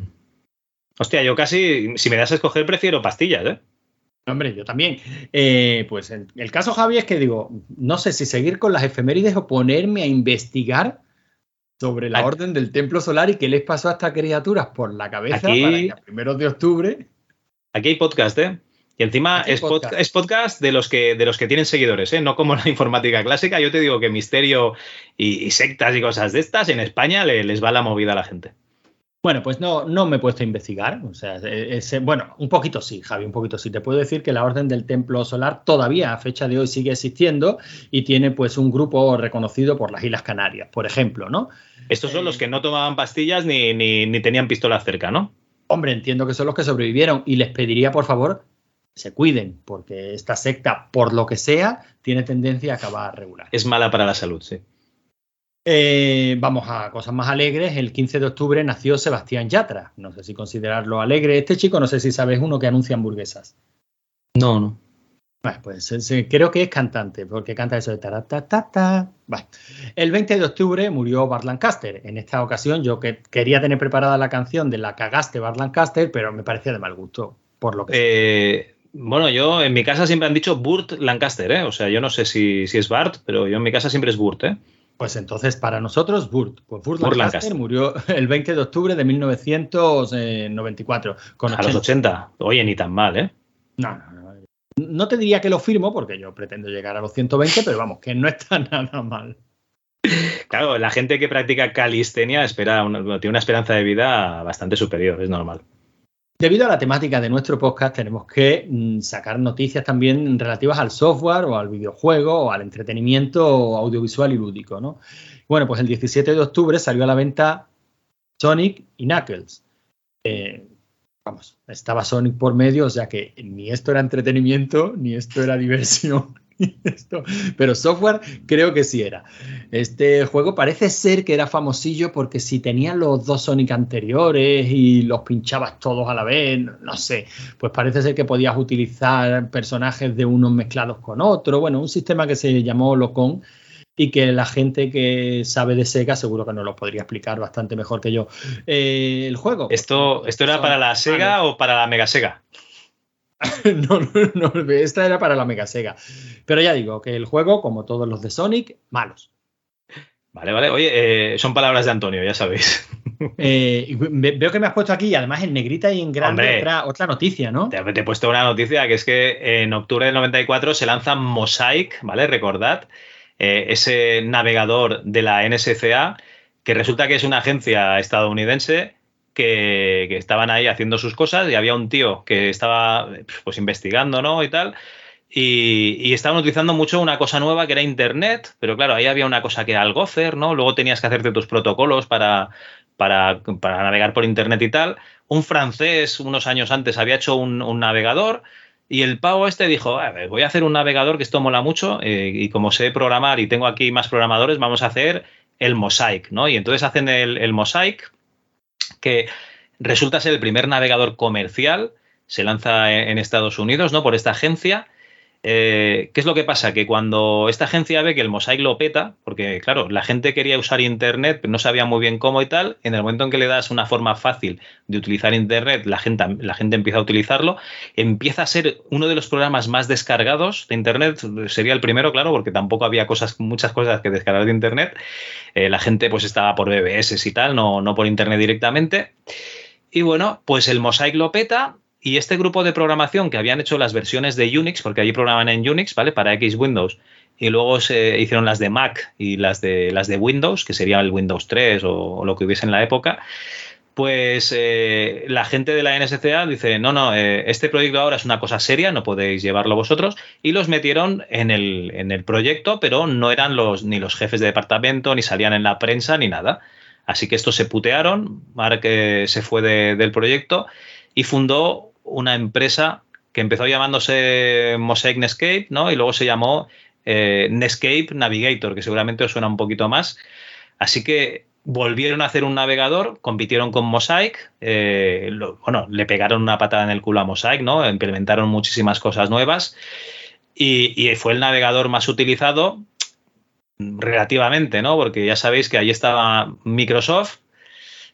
Hostia, yo casi, si me das a escoger, prefiero pastillas, ¿eh? Hombre, yo también. Eh, pues el, el caso, Javi, es que digo, no sé si seguir con las efemérides o ponerme a investigar sobre la orden del templo solar y qué les pasó a estas criaturas por la cabeza Aquí- para que a primeros de octubre. Aquí hay podcast, ¿eh? Y encima es, pod- podcast. es podcast de los que de los que tienen seguidores, ¿eh? No como la informática clásica. Yo te digo que misterio y, y sectas y cosas de estas en España le- les va la movida a la gente. Bueno, pues no, no me he puesto a investigar. O sea, eh, bueno, un poquito sí, Javi, un poquito sí. Te puedo decir que la Orden del Templo Solar todavía a fecha de hoy sigue existiendo y tiene pues un grupo reconocido por las Islas Canarias, por ejemplo, ¿no? Estos son los que no tomaban pastillas ni, ni, ni tenían pistolas cerca, ¿no? Hombre, entiendo que son los que sobrevivieron y les pediría, por favor, se cuiden, porque esta secta, por lo que sea, tiene tendencia a acabar regular. Es mala para la salud, sí. Eh, vamos a cosas más alegres. El 15 de octubre nació Sebastián Yatra. No sé si considerarlo alegre. Este chico, no sé si sabes uno que anuncia hamburguesas. No, no. Bueno, pues eh, creo que es cantante, porque canta eso de taratatata. Bueno, el 20 de octubre murió Bart Lancaster. En esta ocasión yo que quería tener preparada la canción de la cagaste Bart Lancaster, pero me parecía de mal gusto, por lo que Eh, bueno, yo en mi casa siempre han dicho Burt Lancaster, ¿eh? O sea, yo no sé si, si es Bart, pero yo en mi casa siempre es Burt, ¿eh? Pues entonces, para nosotros, Burt. Pues Burt, Burt Lancaster, Lancaster. murió el 20 de octubre de 1994. Con A los 80. Oye, ni tan mal, ¿eh? No, no, no. No te diría que lo firmo porque yo pretendo llegar a los 120, pero vamos, que no está nada mal. Claro, la gente que practica calistenia espera una- tiene una esperanza de vida bastante superior, es normal. Debido a la temática de nuestro podcast, tenemos que mm, sacar noticias también relativas al software o al videojuego o al entretenimiento audiovisual y lúdico, ¿no? Bueno, pues el 17 de octubre salió a la venta Sonic y Knuckles. Eh, vamos, estaba Sonic por medio, o sea que ni esto era entretenimiento, ni esto era diversión. esto- Pero software creo que sí era. Este juego parece ser que era famosillo porque si tenías los dos Sonic anteriores y los pinchabas todos a la vez, no sé, pues parece ser que podías utilizar personajes de unos mezclados con otros. Bueno, un sistema que se llamó Locon y que la gente que sabe de Sega seguro que nos lo podría explicar bastante mejor que yo. Eh, el juego. ¿Esto, esto era para la Sega o para la Mega Sega? no, no, no, esta era para la Mega Sega. Pero ya digo que el juego, como todos los de Sonic, malos. Vale, vale. Oye, eh, son palabras de Antonio, ya sabéis. Eh, veo que me has puesto aquí, además en negrita y en grande, Hombre. otra, otra noticia, ¿no? Te, te he puesto una noticia que es que en octubre del 94 se lanza Mosaic, ¿vale? Recordad, eh, ese navegador de la NSCA, que resulta que es una agencia estadounidense que, que estaban ahí haciendo sus cosas y había un tío que estaba pues investigando, ¿no? Y tal. Y, y estaban utilizando mucho una cosa nueva que era Internet, pero claro, ahí había una cosa que era el Gopher, ¿no? Luego tenías que hacerte tus protocolos para, para, para navegar por Internet y tal. Un francés unos años antes había hecho un navegador y el pavo este dijo, "A ver, voy a hacer un navegador que esto mola mucho eh, y como sé programar y tengo aquí más programadores, vamos a hacer el Mosaic, ¿no? Y entonces hacen el, el Mosaic que resulta ser el primer navegador comercial, se lanza en en Estados Unidos, ¿no? Por esta agencia. Eh, ¿Qué es lo que pasa? Que cuando esta agencia ve que el Mosaic lo peta, porque claro, la gente quería usar Internet, pero no sabía muy bien cómo y tal, en el momento en que le das una forma fácil de utilizar Internet, la gente, la gente empieza a utilizarlo, empieza a ser uno de los programas más descargados de Internet, sería el primero, claro, porque tampoco había cosas, muchas cosas que descargar de Internet, Eh, la gente pues estaba por BBS y tal, no, no por Internet directamente. Y bueno, pues el Mosaic lo peta y este grupo de programación que habían hecho las versiones de Unix, porque allí programaban en Unix, ¿vale? Para X Windows, y luego se hicieron las de Mac y las de, las de Windows, que sería el Windows 3 o, lo que hubiese en la época, pues eh, la gente de la NSCA dice, no, no, eh, este proyecto ahora es una cosa seria, no podéis llevarlo vosotros, y los metieron en el, en el proyecto, pero no eran los, ni los jefes de departamento, ni salían en la prensa, ni nada. Así que estos se putearon, Mark se fue de- del proyecto y fundó una empresa que empezó llamándose Mosaic Netscape, ¿no? Y luego se llamó eh, Netscape Navigator, que seguramente os suena un poquito más. Así que volvieron a hacer un navegador, compitieron con Mosaic, eh, bueno, le pegaron una patada en el culo a Mosaic, ¿no? Implementaron muchísimas cosas nuevas y, y fue el navegador más utilizado relativamente, ¿no? Porque ya sabéis que ahí estaba Microsoft,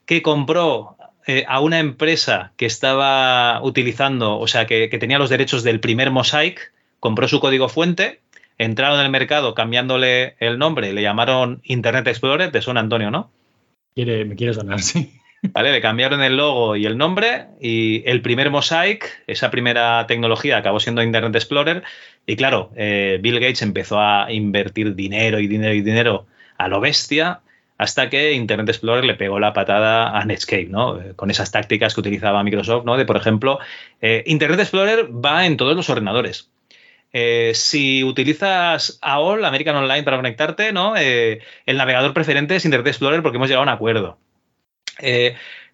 que compró eh, a una empresa que estaba utilizando, o sea, que, que tenía los derechos del primer Mosaic, compró su código fuente, entraron en el mercado cambiándole el nombre, le llamaron Internet Explorer, te suena Antonio, ¿no? Quiere, me quiere sonar, sí. ¿Vale? Le cambiaron el logo y el nombre y el primer Mosaic, esa primera tecnología acabó siendo Internet Explorer y claro, eh, Bill Gates empezó a invertir dinero y dinero y dinero a lo bestia hasta que Internet Explorer le pegó la patada a Netscape, ¿no? Eh, Con esas tácticas que utilizaba Microsoft, ¿no? De, por ejemplo, eh, Internet Explorer va en todos los ordenadores. Eh, si utilizas AOL, American Online, para conectarte, ¿no? El navegador preferente es Internet Explorer porque hemos llegado a un acuerdo.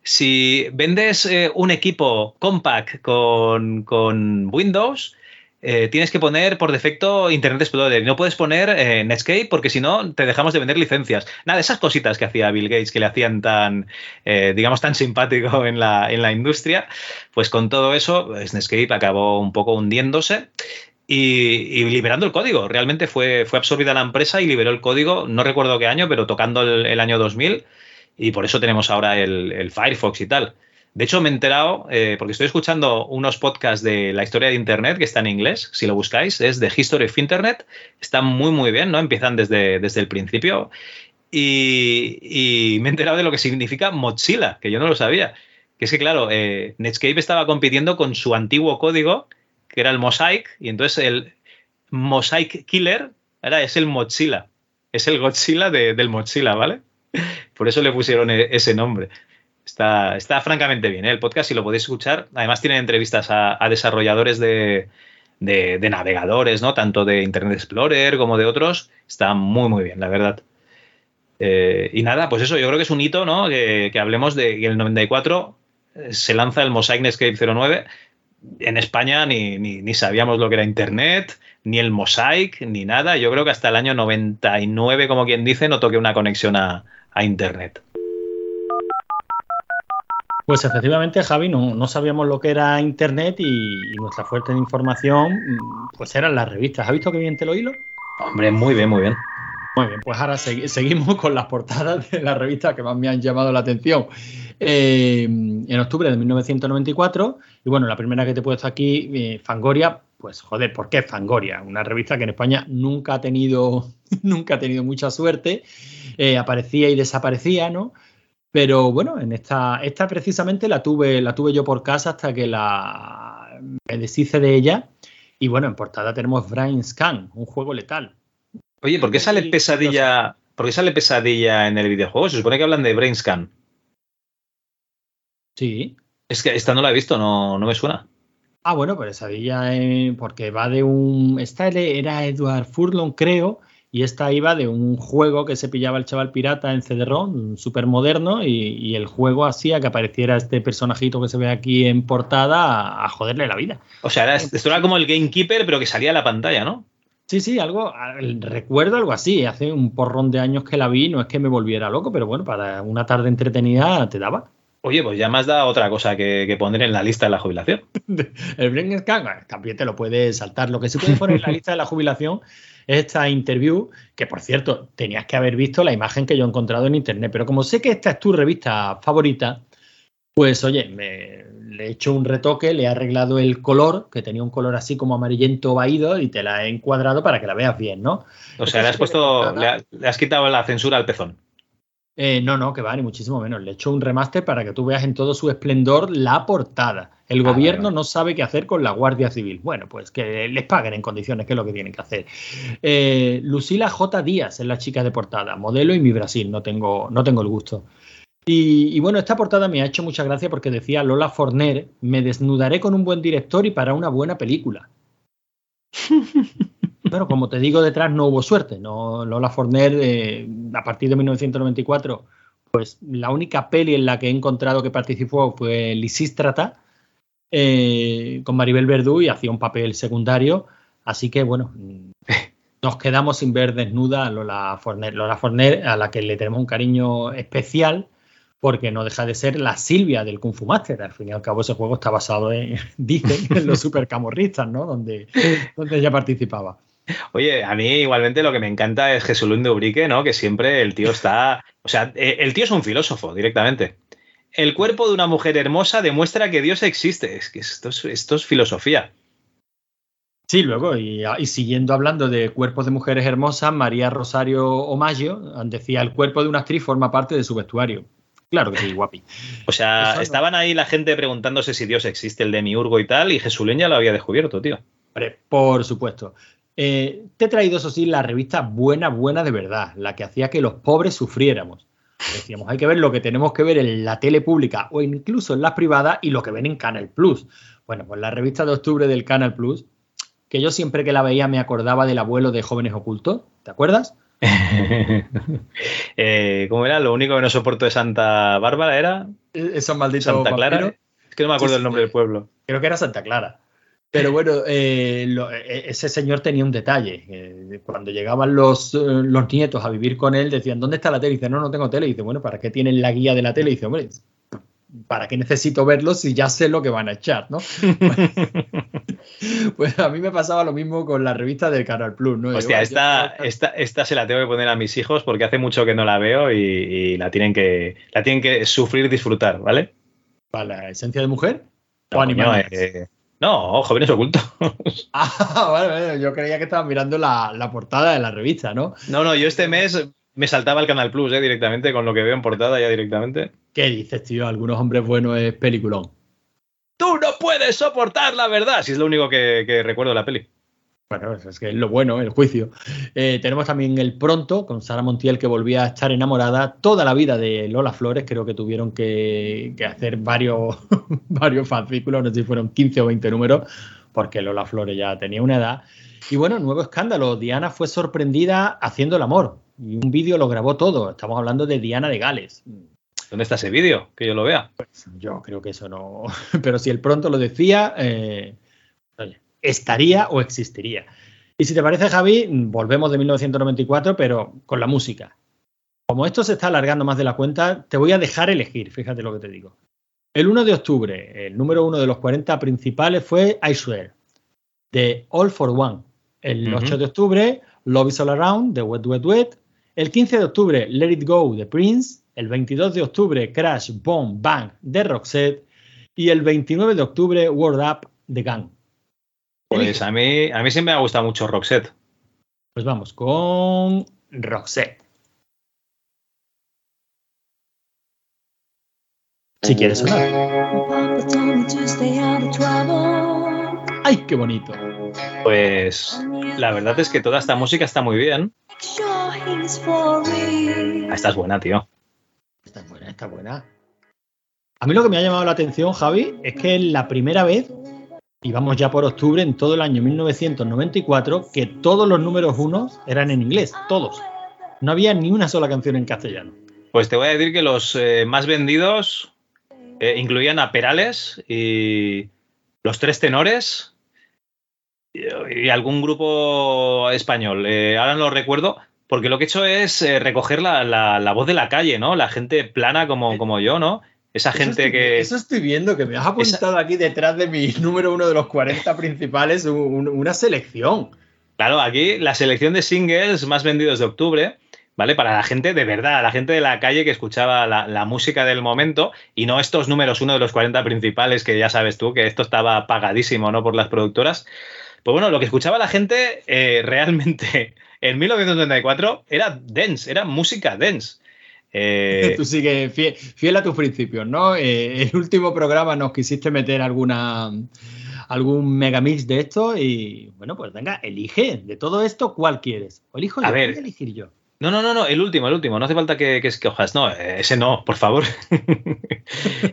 Si vendes un equipo compact con Windows, eh, tienes que poner por defecto Internet Explorer. No puedes poner eh, Netscape porque si no te dejamos de vender licencias. Nada, esas cositas que hacía Bill Gates que le hacían tan, eh, digamos, tan simpático en la, en la industria, pues con todo eso, pues, Netscape acabó un poco hundiéndose. Y, y liberando el código. Realmente fue, fue absorbida la empresa y liberó el código, no recuerdo qué año, pero tocando el, año 2000 y por eso tenemos ahora el Firefox y tal. De hecho, me he enterado, eh, porque estoy escuchando unos podcasts de la historia de Internet que está en inglés, si lo buscáis, es The History of Internet, están muy, muy bien, ¿no? Empiezan desde, desde el principio. Y, y me he enterado de lo que significa Mozilla, que yo no lo sabía. Que es que, claro, eh, Netscape estaba compitiendo con su antiguo código, que era el Mosaic, y entonces el Mosaic Killer ahora es el Mozilla. Es el Godzilla de- del Mozilla, ¿vale? Por eso le pusieron e- ese nombre. Está, está francamente bien ¿eh? el podcast, si lo podéis escuchar. Además, tienen entrevistas a, desarrolladores de, navegadores, ¿no? Tanto de Internet Explorer como de otros. Está muy, muy bien, la verdad. Eh, y nada, pues eso, yo creo que es un hito, ¿no? Que, hablemos de que en el 94 eh, se lanza el Mosaic Netscape 09. En España ni, ni, ni sabíamos lo que era Internet, ni el Mosaic, ni nada. Yo creo que hasta el año 99, como quien dice, no toqué una conexión a, a Internet. Pues efectivamente, Javi, no, no sabíamos lo que era Internet y, y nuestra fuente de información mm, pues eran las revistas. ¿Has visto qué bien te lo hilo? Hombre, muy bien, muy bien. Muy bien, pues ahora segui- seguimos con las portadas de las revistas que más me han llamado la atención. Eh, en octubre de 1994, y bueno, la primera que te he puesto aquí, eh, Fangoria, pues joder, ¿por qué Fangoria? Una revista que en España nunca ha tenido, nunca ha tenido mucha suerte, eh, aparecía y desaparecía, ¿no? Pero bueno, en esta, esta precisamente la tuve, la tuve yo por casa hasta que la me deshice de ella. Y bueno, en portada tenemos Brain Scan, un juego letal. Oye, ¿por qué sale pesadilla? ¿Por qué sale pesadilla en el videojuego? Se supone que hablan de Brainscan. Sí. Es que esta no la he visto, no, no me suena. Ah, bueno, Pesadilla, eh, porque va de un. Esta era Edward Furlong, creo, y esta iba de un juego que se pillaba el chaval pirata en CD-ROM, súper moderno, y, y el juego hacía que apareciera este personajito que se ve aquí en portada a, a joderle la vida. O sea, era- esto era como el Gamekeeper, pero que salía a la pantalla, ¿no? Sí, sí, algo, al- recuerdo algo así. Hace un porrón de años que la vi, no es que me volviera loco, pero bueno, para una tarde entretenida te daba. Oye, pues ya me has dado otra cosa que, que poner en la lista de la jubilación. El bueno, también te lo puedes saltar. Lo que sí puedes poner en la lista de la jubilación es esta interview, que por cierto, tenías que haber visto la imagen que yo he encontrado en internet. Pero como sé que esta es tu revista favorita, pues oye, me, le he hecho un retoque, le he arreglado el color, que tenía un color así como amarillento vaído, y te la he encuadrado para que la veas bien, ¿no? O sea, le has puesto, le has quitado la censura al pezón. Eh, no, no, que va, ni muchísimo menos. Le he hecho un remaster para que tú veas en todo su esplendor la portada. El gobierno no sabe qué hacer con la Guardia Civil. Bueno, pues que les paguen en condiciones, que es lo que tienen que hacer. Eh, Lucila J. Díaz es la chica de portada, modelo y mi Brasil, no tengo, no tengo el gusto. Y, y bueno, esta portada me ha hecho mucha gracia porque decía Lola Forner, me desnudaré con un buen director y para una buena película. Pero como te digo, detrás no hubo suerte. No, Lola Forner, eh, a partir de 1994, pues la única peli en la que he encontrado que participó fue Lisístrata, eh, con Maribel Verdú y hacía un papel secundario. Así que bueno, nos quedamos sin ver desnuda a Lola Forner. Lola Forner, a la que le tenemos un cariño especial, porque no deja de ser la Silvia del Kung Fu Master. Al fin y al cabo, ese juego está basado en, dicen, en los supercamorristas, ¿no? Donde, donde ella participaba. Oye, a mí igualmente lo que me encanta es Jesulín de Ubrique, ¿no? Que siempre el tío está. O sea, eh, el tío es un filósofo directamente. El cuerpo de una mujer hermosa demuestra que Dios existe. Es que esto es, esto es filosofía. Sí, luego, y, y siguiendo hablando de cuerpos de mujeres hermosas, María Rosario Omaggio decía: el cuerpo de una actriz forma parte de su vestuario. Claro que sí, guapi. O sea, estaban ahí la gente preguntándose si Dios existe, el demiurgo y tal, y Jesulín ya lo había descubierto, tío. Hombre, por supuesto. Eh, te he traído, eso sí, la revista Buena, Buena de verdad, la que hacía que los pobres sufriéramos. Decíamos, hay que ver lo que tenemos que ver en la tele pública o incluso en las privadas y lo que ven en Canal Plus. Bueno, pues la revista de octubre del Canal Plus, que yo siempre que la veía me acordaba del abuelo de Jóvenes Ocultos, ¿te acuerdas? eh, ¿Cómo era? Lo único que no soporto de Santa Bárbara era. Esos malditos Santa Clara. Es que no me acuerdo Sí, el nombre del pueblo. Creo que era Santa Clara. Pero bueno, eh, lo- eh, ese señor tenía un detalle. Eh, cuando llegaban los, eh, los nietos a vivir con él, decían, ¿dónde está la tele? Y dice, no, no tengo tele. Y dice, bueno, ¿para qué tienen la guía de la tele? Y dice, hombre, ¿para qué necesito verlo si ya sé lo que van a echar, no? pues a mí me pasaba lo mismo con la revista del Canal Plus, ¿no? Hostia, Yo- esta, esta, esta se la tengo que poner a mis hijos porque hace mucho que no la veo y, y la, tienen que, la tienen que sufrir disfrutar, ¿vale? ¿Para la esencia de mujer? No, ¿O animales? coño, eh, no, jóvenes ocultos. Ah, vale, vale, yo creía que estabas mirando la, la portada de la revista, ¿no? No, no, yo este mes me saltaba el Canal Plus, ¿eh? Directamente, con lo que veo en portada ya directamente. ¿Qué dices, tío? Algunos hombres buenos es peliculón. ¡Tú no puedes soportar la verdad! Si es lo único que, que recuerdo de la peli. Bueno, es que es lo bueno, el juicio. Eh, tenemos también El Pronto, con Sara Montiel, que volvía a estar enamorada toda la vida de Lola Flores. Creo que tuvieron que, que hacer varios, varios fascículos, no sé si fueron 15 o 20 números, porque Lola Flores ya tenía una edad. Y bueno, nuevo escándalo. Diana fue sorprendida haciendo el amor. Y un vídeo lo grabó todo. Estamos hablando de Diana de Gales. ¿Dónde está ese vídeo? Que yo lo vea. Pues yo creo que eso no. Pero si el pronto lo decía, eh, oye, estaría o existiría. Y si te parece, Javi, volvemos de 1994, pero con la música. Como esto se está alargando más de la cuenta, te voy a dejar elegir, fíjate lo que te digo. El 1 de octubre, el número uno de los 40 principales fue I Swear, de All for One. El Ujú. 8 de octubre, Love is All Around, de Wet Wet Wet. El 15 de octubre, Let It Go, de Prince. El 22 de octubre, Crash, Bomb, Bang, de Roxette. Y el 29 de octubre, Word Up, de Gang. Pues a mí, a mí siempre me ha gustado mucho Roxette. Pues vamos con Roxette. Si quieres sonar. ¡Ay, qué bonito! Pues la verdad es que toda esta música está muy bien. Ah, esta es buena, tío. Está buena, está buena. A mí lo que me ha llamado la atención, Javi, es que es la primera vez, y vamos ya por octubre, en todo el año 1994, que todos los números unos eran en inglés, todos. No había ni una sola canción en castellano. Pues te voy a decir que los eh, más vendidos eh, incluían a Perales y los tres tenores y, algún grupo español. Eh, ahora no lo recuerdo, porque lo que he hecho es recoger la, la- la voz de la calle, ¿no? La gente plana como, como yo, ¿no? Esa Eso gente estoy- que... Eso estoy viendo, que me has apuntado aquí detrás de mi número uno de los 40 principales un- una selección. Claro, aquí la selección de singles más vendidos de octubre, ¿vale? Para la gente de verdad, la gente de la calle que escuchaba la, la música del momento y no estos números uno de los 40 principales que ya sabes tú, que esto estaba pagadísimo, ¿no? Por las productoras. Pues bueno, lo que escuchaba la gente eh, realmente en 1994 era dance, era música dance. Eh, Tú sigues fiel, fiel a tus principios, ¿no? Eh, el último programa nos quisiste meter alguna algún megamix de esto y bueno, pues venga, elige de todo esto cuál quieres. O elijo yo, A ver. voy a elegir yo. No, no, no, no, el último, el último. No hace falta que, que escojas. No, eh, ese no, por favor.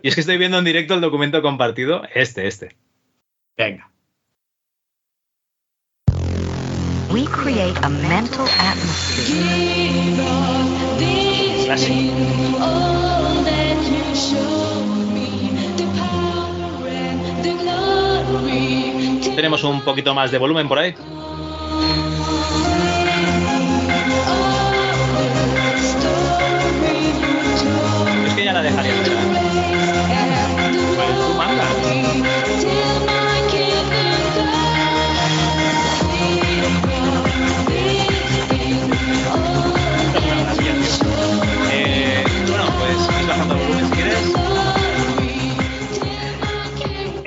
y es que estoy viendo en directo el documento compartido. Este, este. Venga. We create a mental atmosphere. Tenemos un poquito más de volumen por ahí. Es que ya la dejaría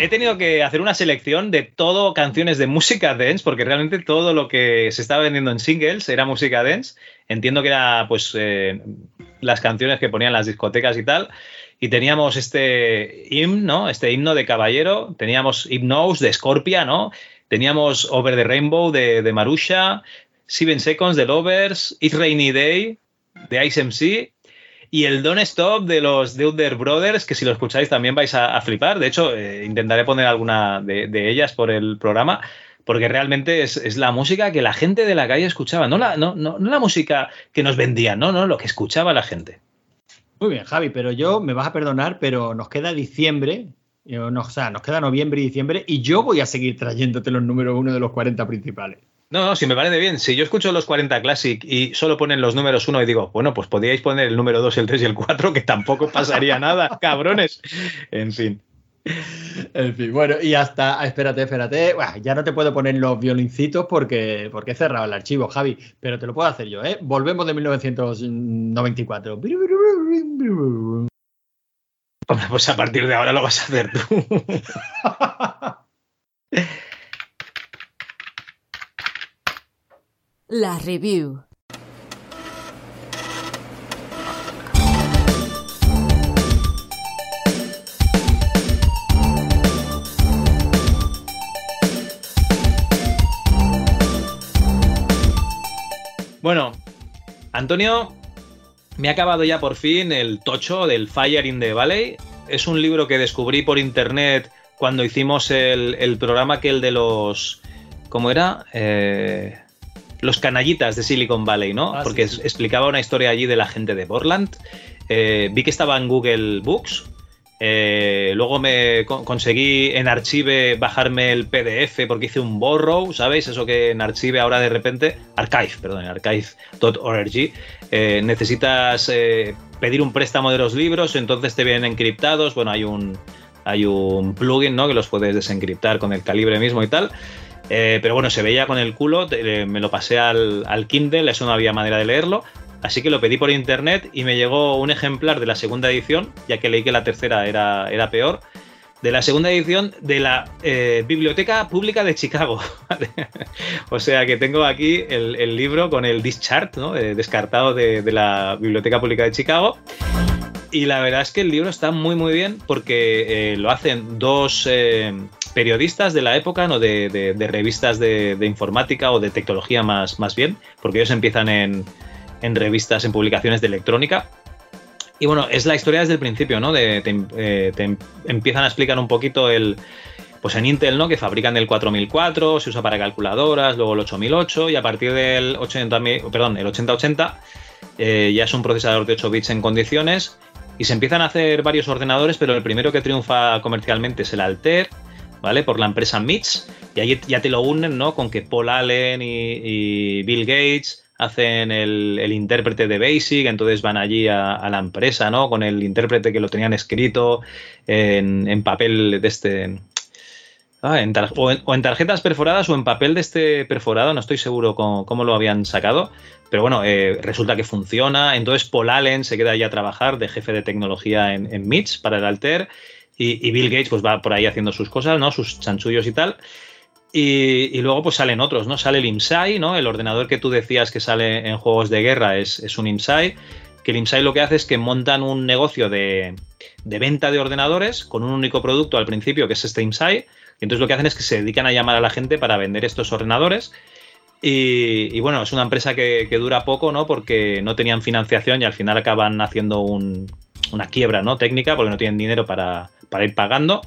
He tenido que hacer una selección de todo canciones de música dance, porque realmente todo lo que se estaba vendiendo en singles era música dance. Entiendo que era pues eh, las canciones que ponían las discotecas y tal. Y teníamos este himno, este himno de Caballero, teníamos Hypnose de Scorpia, ¿no? Teníamos Over the Rainbow de, de Marusha, Seven Seconds de Lovers, It's Rainy Day de Ice MC y el Don't Stop de los Deuter Brothers, que si lo escucháis también vais a, flipar. De hecho, eh, intentaré poner alguna de, ellas por el programa, porque realmente es, la música que la gente de la calle escuchaba, no la, no, la música que nos vendían, no, no, lo que escuchaba la gente. Muy bien, Javi, pero yo me vas a perdonar, pero nos queda diciembre, eh, o sea, nos queda noviembre y diciembre, y yo voy a seguir trayéndote los números uno de los 40 principales. No, no, si me parece bien. Si yo escucho los 40 Classic y solo ponen los números 1 y digo, bueno, pues podríais poner el número 2, el 3 y el 4, que tampoco pasaría nada, cabrones. En fin. En fin, bueno, y hasta, ah, espérate, espérate, Buah, ya no te puedo poner los violincitos porque, porque he cerrado el archivo, Javi, pero te lo puedo hacer yo, ¿eh? Volvemos de 1994. Hombre, pues a partir de ahora lo vas a hacer tú. La review. Bueno, Antonio, me ha acabado ya por fin el tocho del Fire in the Valley. Es un libro que descubrí por internet cuando hicimos el, programa que el de los... ¿Cómo era? Eh, los canallitas de Silicon Valley, ¿no? Ah, Porque sí, explicaba una historia allí de la gente de Portland. Eh, vi que estaba en Google Books. Eh, luego me co- conseguí en Archive bajarme el PDF porque hice un borrow, ¿sabéis? Eso que en Archive ahora de repente, Archive, perdón, en archive.org, eh, necesitas eh, pedir un préstamo de los libros, entonces te vienen encriptados. Bueno, hay un, hay un plugin, ¿no? Que los puedes desencriptar con el calibre mismo y tal. Eh, pero bueno, se veía con el culo, me lo pasé al, al Kindle, eso no había manera de leerlo. Así que lo pedí por internet y me llegó un ejemplar de la segunda edición, ya que leí que la tercera era, era peor, de la segunda edición de la eh, Biblioteca Pública de Chicago. o sea que tengo aquí el, el libro con el dischart, ¿no? Eh, descartado de, de la Biblioteca Pública de Chicago. Y la verdad es que el libro está muy muy bien porque eh, lo hacen dos eh, periodistas de la época, ¿no? de, de- revistas de, informática o de tecnología más, más bien, porque ellos empiezan en, en revistas, en publicaciones de electrónica. Y bueno, es la historia desde el principio, ¿no? De, te, eh, em- empiezan a explicar un poquito el. Pues en Intel, ¿no? Que fabrican el 4004, se usa para calculadoras, luego el 8008 y a partir del 80, perdón, el 8080 eh, ya es un procesador de 8 bits en condiciones y se empiezan a hacer varios ordenadores, pero el primero que triunfa comercialmente es el Altair, ¿vale? Por la empresa MITS y ahí ya te lo unen, ¿no? Con que Paul Allen y, Bill Gates hacen el, intérprete de Basic, entonces van allí a, la empresa, ¿no? Con el intérprete que lo tenían escrito en papel de este... Ah, o, en, tarjetas perforadas o en papel de este perforado, no estoy seguro cómo, lo habían sacado, pero bueno, eh, resulta que funciona. Entonces Paul Allen se queda ya a trabajar de jefe de tecnología en, en MITS para el Alter y, Bill Gates pues va por ahí haciendo sus cosas, ¿no? Sus chanchullos y tal. Y, y luego pues salen otros, ¿no? Sale el IMSAI, ¿no? El ordenador que tú decías que sale en juegos de guerra es, es un IMSAI, que el IMSAI lo que hace es que montan un negocio de, de venta de ordenadores con un único producto al principio, que es este IMSAI, y entonces lo que hacen es que se dedican a llamar a la gente para vender estos ordenadores. Y, bueno, es una empresa que, dura poco, ¿no? Porque no tenían financiación y al final acaban haciendo un- una quiebra, ¿no? Técnica, porque no tienen dinero para, ir pagando.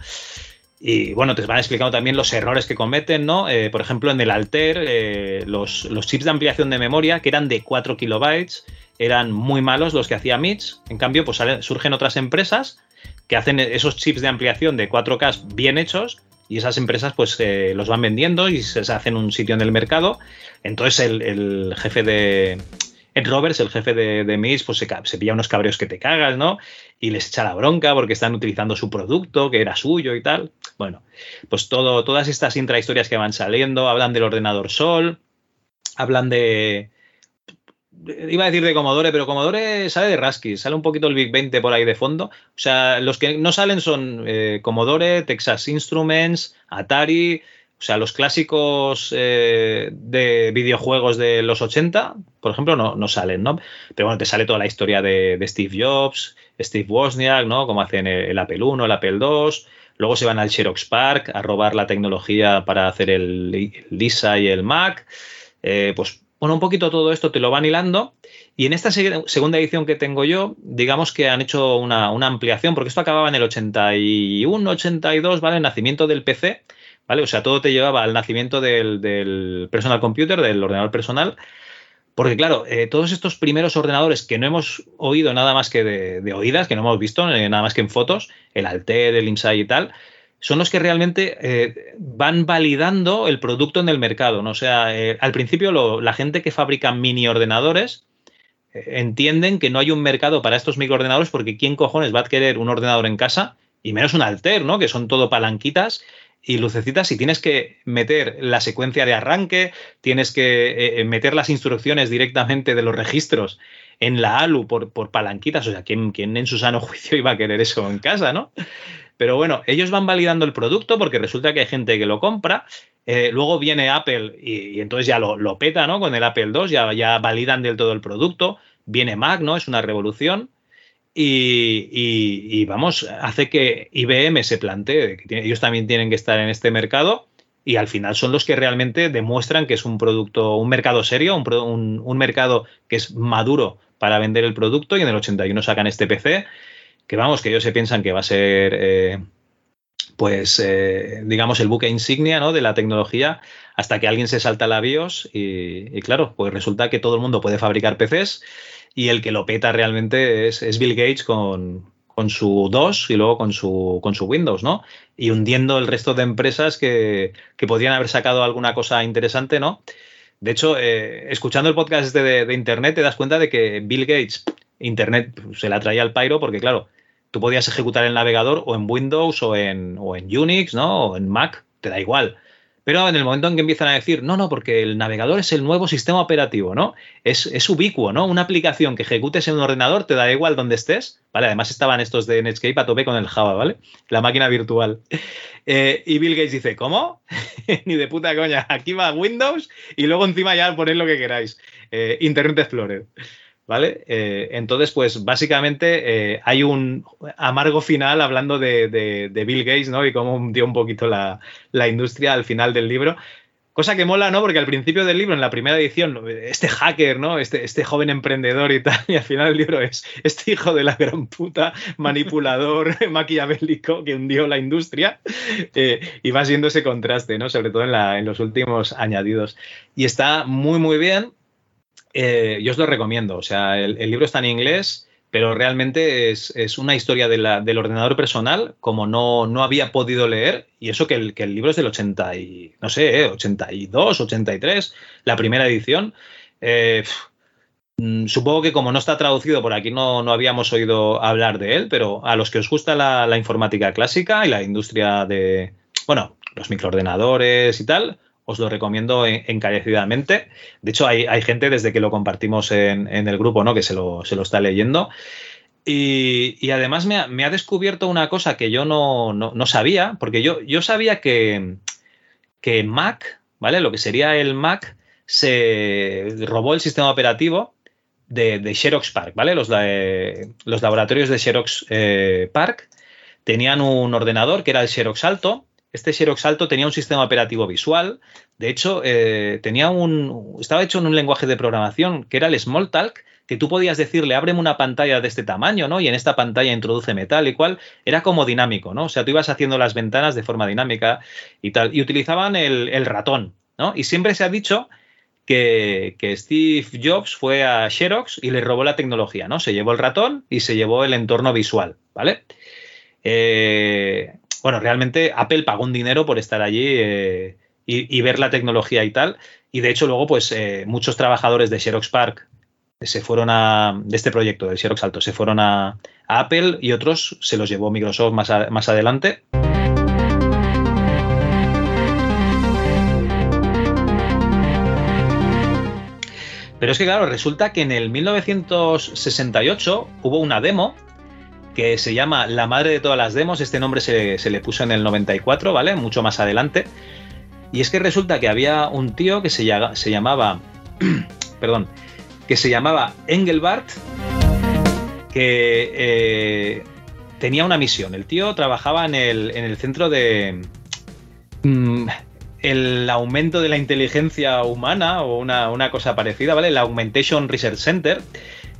Y bueno, te van explicando también los errores que cometen, ¿no? Eh, por ejemplo, en el Alter, eh, los, chips de ampliación de memoria, que eran de 4 kilobytes, eran muy malos los que hacía MITS. En cambio, pues surgen otras empresas que hacen esos chips de ampliación de 4K bien hechos y esas empresas pues eh, los van vendiendo y se hacen un sitio en el mercado. Entonces el, jefe de... Ed Roberts, el jefe de, de MITS, pues se, se pilla unos cabreos que te cagas, ¿no? Y les echa la bronca porque están utilizando su producto, que era suyo y tal. Bueno, pues todo, todas estas intrahistorias que van saliendo, hablan del ordenador Sol, hablan de... Iba a decir de Commodore, pero Commodore sale de Rasky, sale un poquito el Big 20 por ahí de fondo. O sea, los que no salen son eh, Commodore, Texas Instruments, Atari, o sea, los clásicos eh, de videojuegos de los 80, por ejemplo, no, no salen, ¿no? Pero bueno, te sale toda la historia de, Steve Jobs, Steve Wozniak, ¿no? Cómo hacen el, Apple I, el Apple II. Luego se van al Xerox Park a robar la tecnología para hacer el, el Lisa y el Mac. Eh, pues bueno, un poquito todo esto te lo van hilando. Y en esta seg- segunda edición que tengo yo, digamos que han hecho una, ampliación, porque esto acababa en el 81, 82, ¿vale? El nacimiento del PC, ¿vale? O sea, todo te llevaba al nacimiento del, personal computer, del ordenador personal. Porque claro, eh, todos estos primeros ordenadores que no hemos oído nada más que de, de oídas, que no hemos visto eh, nada más que en fotos, el Alter, el IMSAI y tal, son los que realmente eh, van validando el producto en el mercado. ¿no? O sea, eh, al principio la gente que fabrica mini ordenadores eh, entienden que no hay un mercado para estos microordenadores porque ¿quién cojones va a querer un ordenador en casa? Y menos un Alter, ¿no? Que son todo palanquitas y lucecitas y tienes que meter la secuencia de arranque, tienes que meter las instrucciones directamente de los registros en la ALU por, por palanquitas. O sea, ¿quién, quién en su sano juicio iba a querer eso en casa, no? Pero bueno, ellos van validando el producto porque resulta que hay gente que lo compra. eh, luego viene Apple y, entonces ya lo, peta, ¿no? Con el Apple II, ya, validan del todo el producto. Viene Mac, ¿no? Es una revolución. Y, y- vamos, hace que IBM se plantee que ellos también tienen que estar en este mercado y al final son los que realmente demuestran que es un producto, un mercado serio, un- un mercado que es maduro para vender el producto y en el 81 sacan este PC que vamos, que ellos se piensan que va a ser, eh, pues, eh, digamos, el buque insignia ¿no? de la tecnología hasta que alguien se salta la BIOS y, claro, pues resulta que todo el mundo puede fabricar PCs y el que lo peta realmente es, es Bill Gates con, con su DOS y luego con su, con su Windows, ¿no? Y hundiendo el resto de empresas que, que podrían haber sacado alguna cosa interesante, ¿no? De hecho, eh, escuchando el podcast este de, de Internet te das cuenta de que Bill Gates, Internet se la traía al pairo porque, claro, tú podías ejecutar el navegador o en Windows o en, o en Unix, ¿no? O en Mac, te da igual. Pero en el momento en que empiezan a decir, no, no, porque el navegador es el nuevo sistema operativo, ¿no? Es, es ubicuo, ¿no? Una aplicación que ejecutes en un ordenador te da igual donde estés, ¿vale? Además estaban estos de Netscape a tope con el Java, ¿vale? La máquina virtual. Eh, y Bill Gates dice, ¿cómo? Ni de puta coña. Aquí va Windows y luego encima ya ponéis lo que queráis. Eh, Internet Explorer. ¿Vale? Eh, entonces, pues básicamente eh, hay un amargo final hablando de, de- de Bill Gates, ¿no? Y cómo hundió un poquito la, la industria al final del libro. Cosa que mola, ¿no? Porque al principio del libro, en la primera edición, este hacker, ¿no? Este, este joven emprendedor y tal, y al final el libro es este hijo de la gran puta, manipulador, maquiavélico que hundió la industria, eh, y va siendo ese contraste, ¿no? Sobre todo en, la- en los últimos añadidos. Y está muy, muy bien. Eh, yo os lo recomiendo. O sea, el, libro está en inglés, pero realmente es, es una historia de del ordenador personal, como no, no había podido leer, y eso que el, que el libro es del 80 y, no sé, eh, 82, 83, la primera edición. Eh, mm, supongo que como no está traducido por aquí no, no habíamos oído hablar de él, pero a los que os gusta la informática clásica y la industria de, bueno, los microordenadores y tal, os lo recomiendo en- encarecidamente. De hecho, hay, hay gente desde que lo compartimos en, en el grupo, ¿no? Que se lo, se lo está leyendo. Y, y además me ha, me ha descubierto una cosa que yo no, no- no sabía, porque yo, yo sabía que, que Mac, ¿vale? Lo que sería el Mac, se robó el sistema operativo de, de Xerox Park, ¿vale? Los, de- los laboratorios de Xerox eh, Park tenían un ordenador que era el Xerox Alto. Este Xerox Alto tenía un sistema operativo visual. De hecho, eh, tenía un, estaba hecho en un lenguaje de programación que era el Smalltalk, que tú podías decirle, ábreme una pantalla de este tamaño, ¿no? Y en esta pantalla introduce metal y cual. Era como dinámico, ¿no? O sea, tú ibas haciendo las ventanas de forma dinámica y tal. Y utilizaban el, el ratón, ¿no? Y siempre se ha dicho que, que Steve Jobs fue a Xerox y le robó la tecnología, ¿no? Se llevó el ratón y se llevó el entorno visual, ¿vale? Eh, bueno, realmente Apple pagó un dinero por estar allí eh, y, ver la tecnología y tal. Y de hecho, luego, pues eh, muchos trabajadores de Xerox Park se fueron a. de este proyecto del Xerox Alto, se fueron a, Apple y otros se los llevó Microsoft más, más adelante. Pero es que, claro, resulta que en el 1968 hubo una demo que se llama La madre de todas las demos. Este nombre se, se le puso en el 94, ¿vale? Mucho más adelante. Y es que resulta que había un tío que se, llamaba. perdón. Que se llamaba Engelbart. Que eh, tenía una misión. El tío trabajaba en el, en el centro de. mm, el aumento de la inteligencia humana o una, una cosa parecida, ¿vale? El Augmentation Research Center,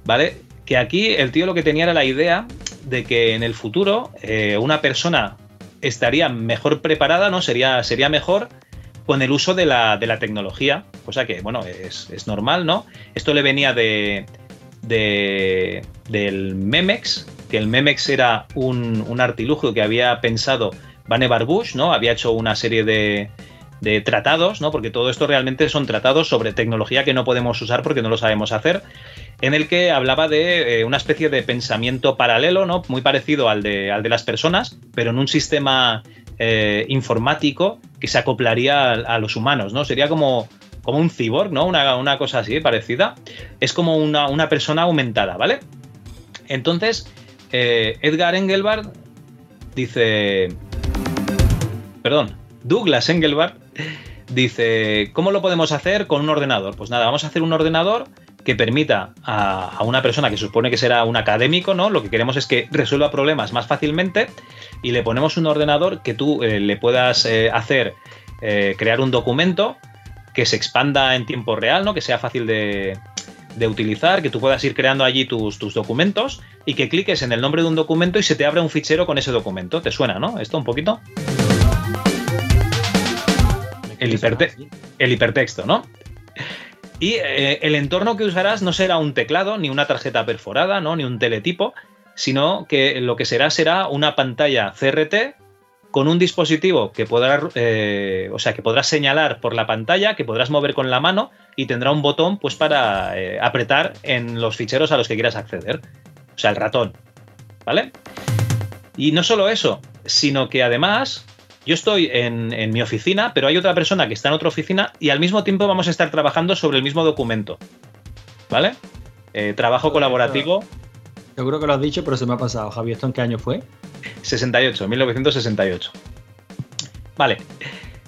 ¿vale? Que aquí el tío lo que tenía era la idea de que en el futuro eh, una persona estaría mejor preparada, ¿no? Sería, sería mejor con el uso de la, de la tecnología, cosa que, bueno, es, es normal, ¿no? Esto le venía de, de- del Memex, que el Memex era un, un artilugio que había pensado Vannevar Bush, ¿no? Había hecho una serie de, de tratados, ¿no? Porque todo esto realmente son tratados sobre tecnología que no podemos usar porque no lo sabemos hacer, en el que hablaba de eh, una especie de pensamiento paralelo, ¿no? Muy parecido al de, al de las personas, pero en un sistema eh, informático que se acoplaría a, los humanos, ¿no? Sería como, como un cyborg, ¿no? Una, una cosa así parecida. Es como una, una persona aumentada, ¿vale? Entonces, eh, Edgar Engelbart dice. Perdón, Douglas Engelbart dice: ¿Cómo lo podemos hacer con un ordenador? Pues nada, vamos a hacer un ordenador que permita a, a una persona que supone que será un académico, ¿no? Lo que queremos es que resuelva problemas más fácilmente y le ponemos un ordenador que tú eh, le puedas eh, hacer eh, crear un documento que se expanda en tiempo real, ¿no? Que sea fácil de, de utilizar, que tú puedas ir creando allí tus, tus documentos y que cliques en el nombre de un documento y se te abra un fichero con ese documento. ¿Te suena, no? Esto un poquito. El, hiperte- el hipertexto, ¿no? Y eh, el entorno que usarás no será un teclado, ni una tarjeta perforada, ¿no? Ni un teletipo, sino que lo que será será una pantalla CRT con un dispositivo que podrá, eh, o sea, que podrás señalar por la pantalla, que podrás mover con la mano y tendrá un botón, pues, para eh, apretar en los ficheros a los que quieras acceder. O sea, el ratón, ¿vale? Y no solo eso, sino que además yo estoy en, en mi oficina, pero hay otra persona que está en otra oficina y al mismo tiempo vamos a estar trabajando sobre el mismo documento, ¿vale? Eh, trabajo colaborativo. Seguro que lo has dicho, pero se me ha pasado. Javi, ¿esto en qué año fue? 68, 1968. Vale.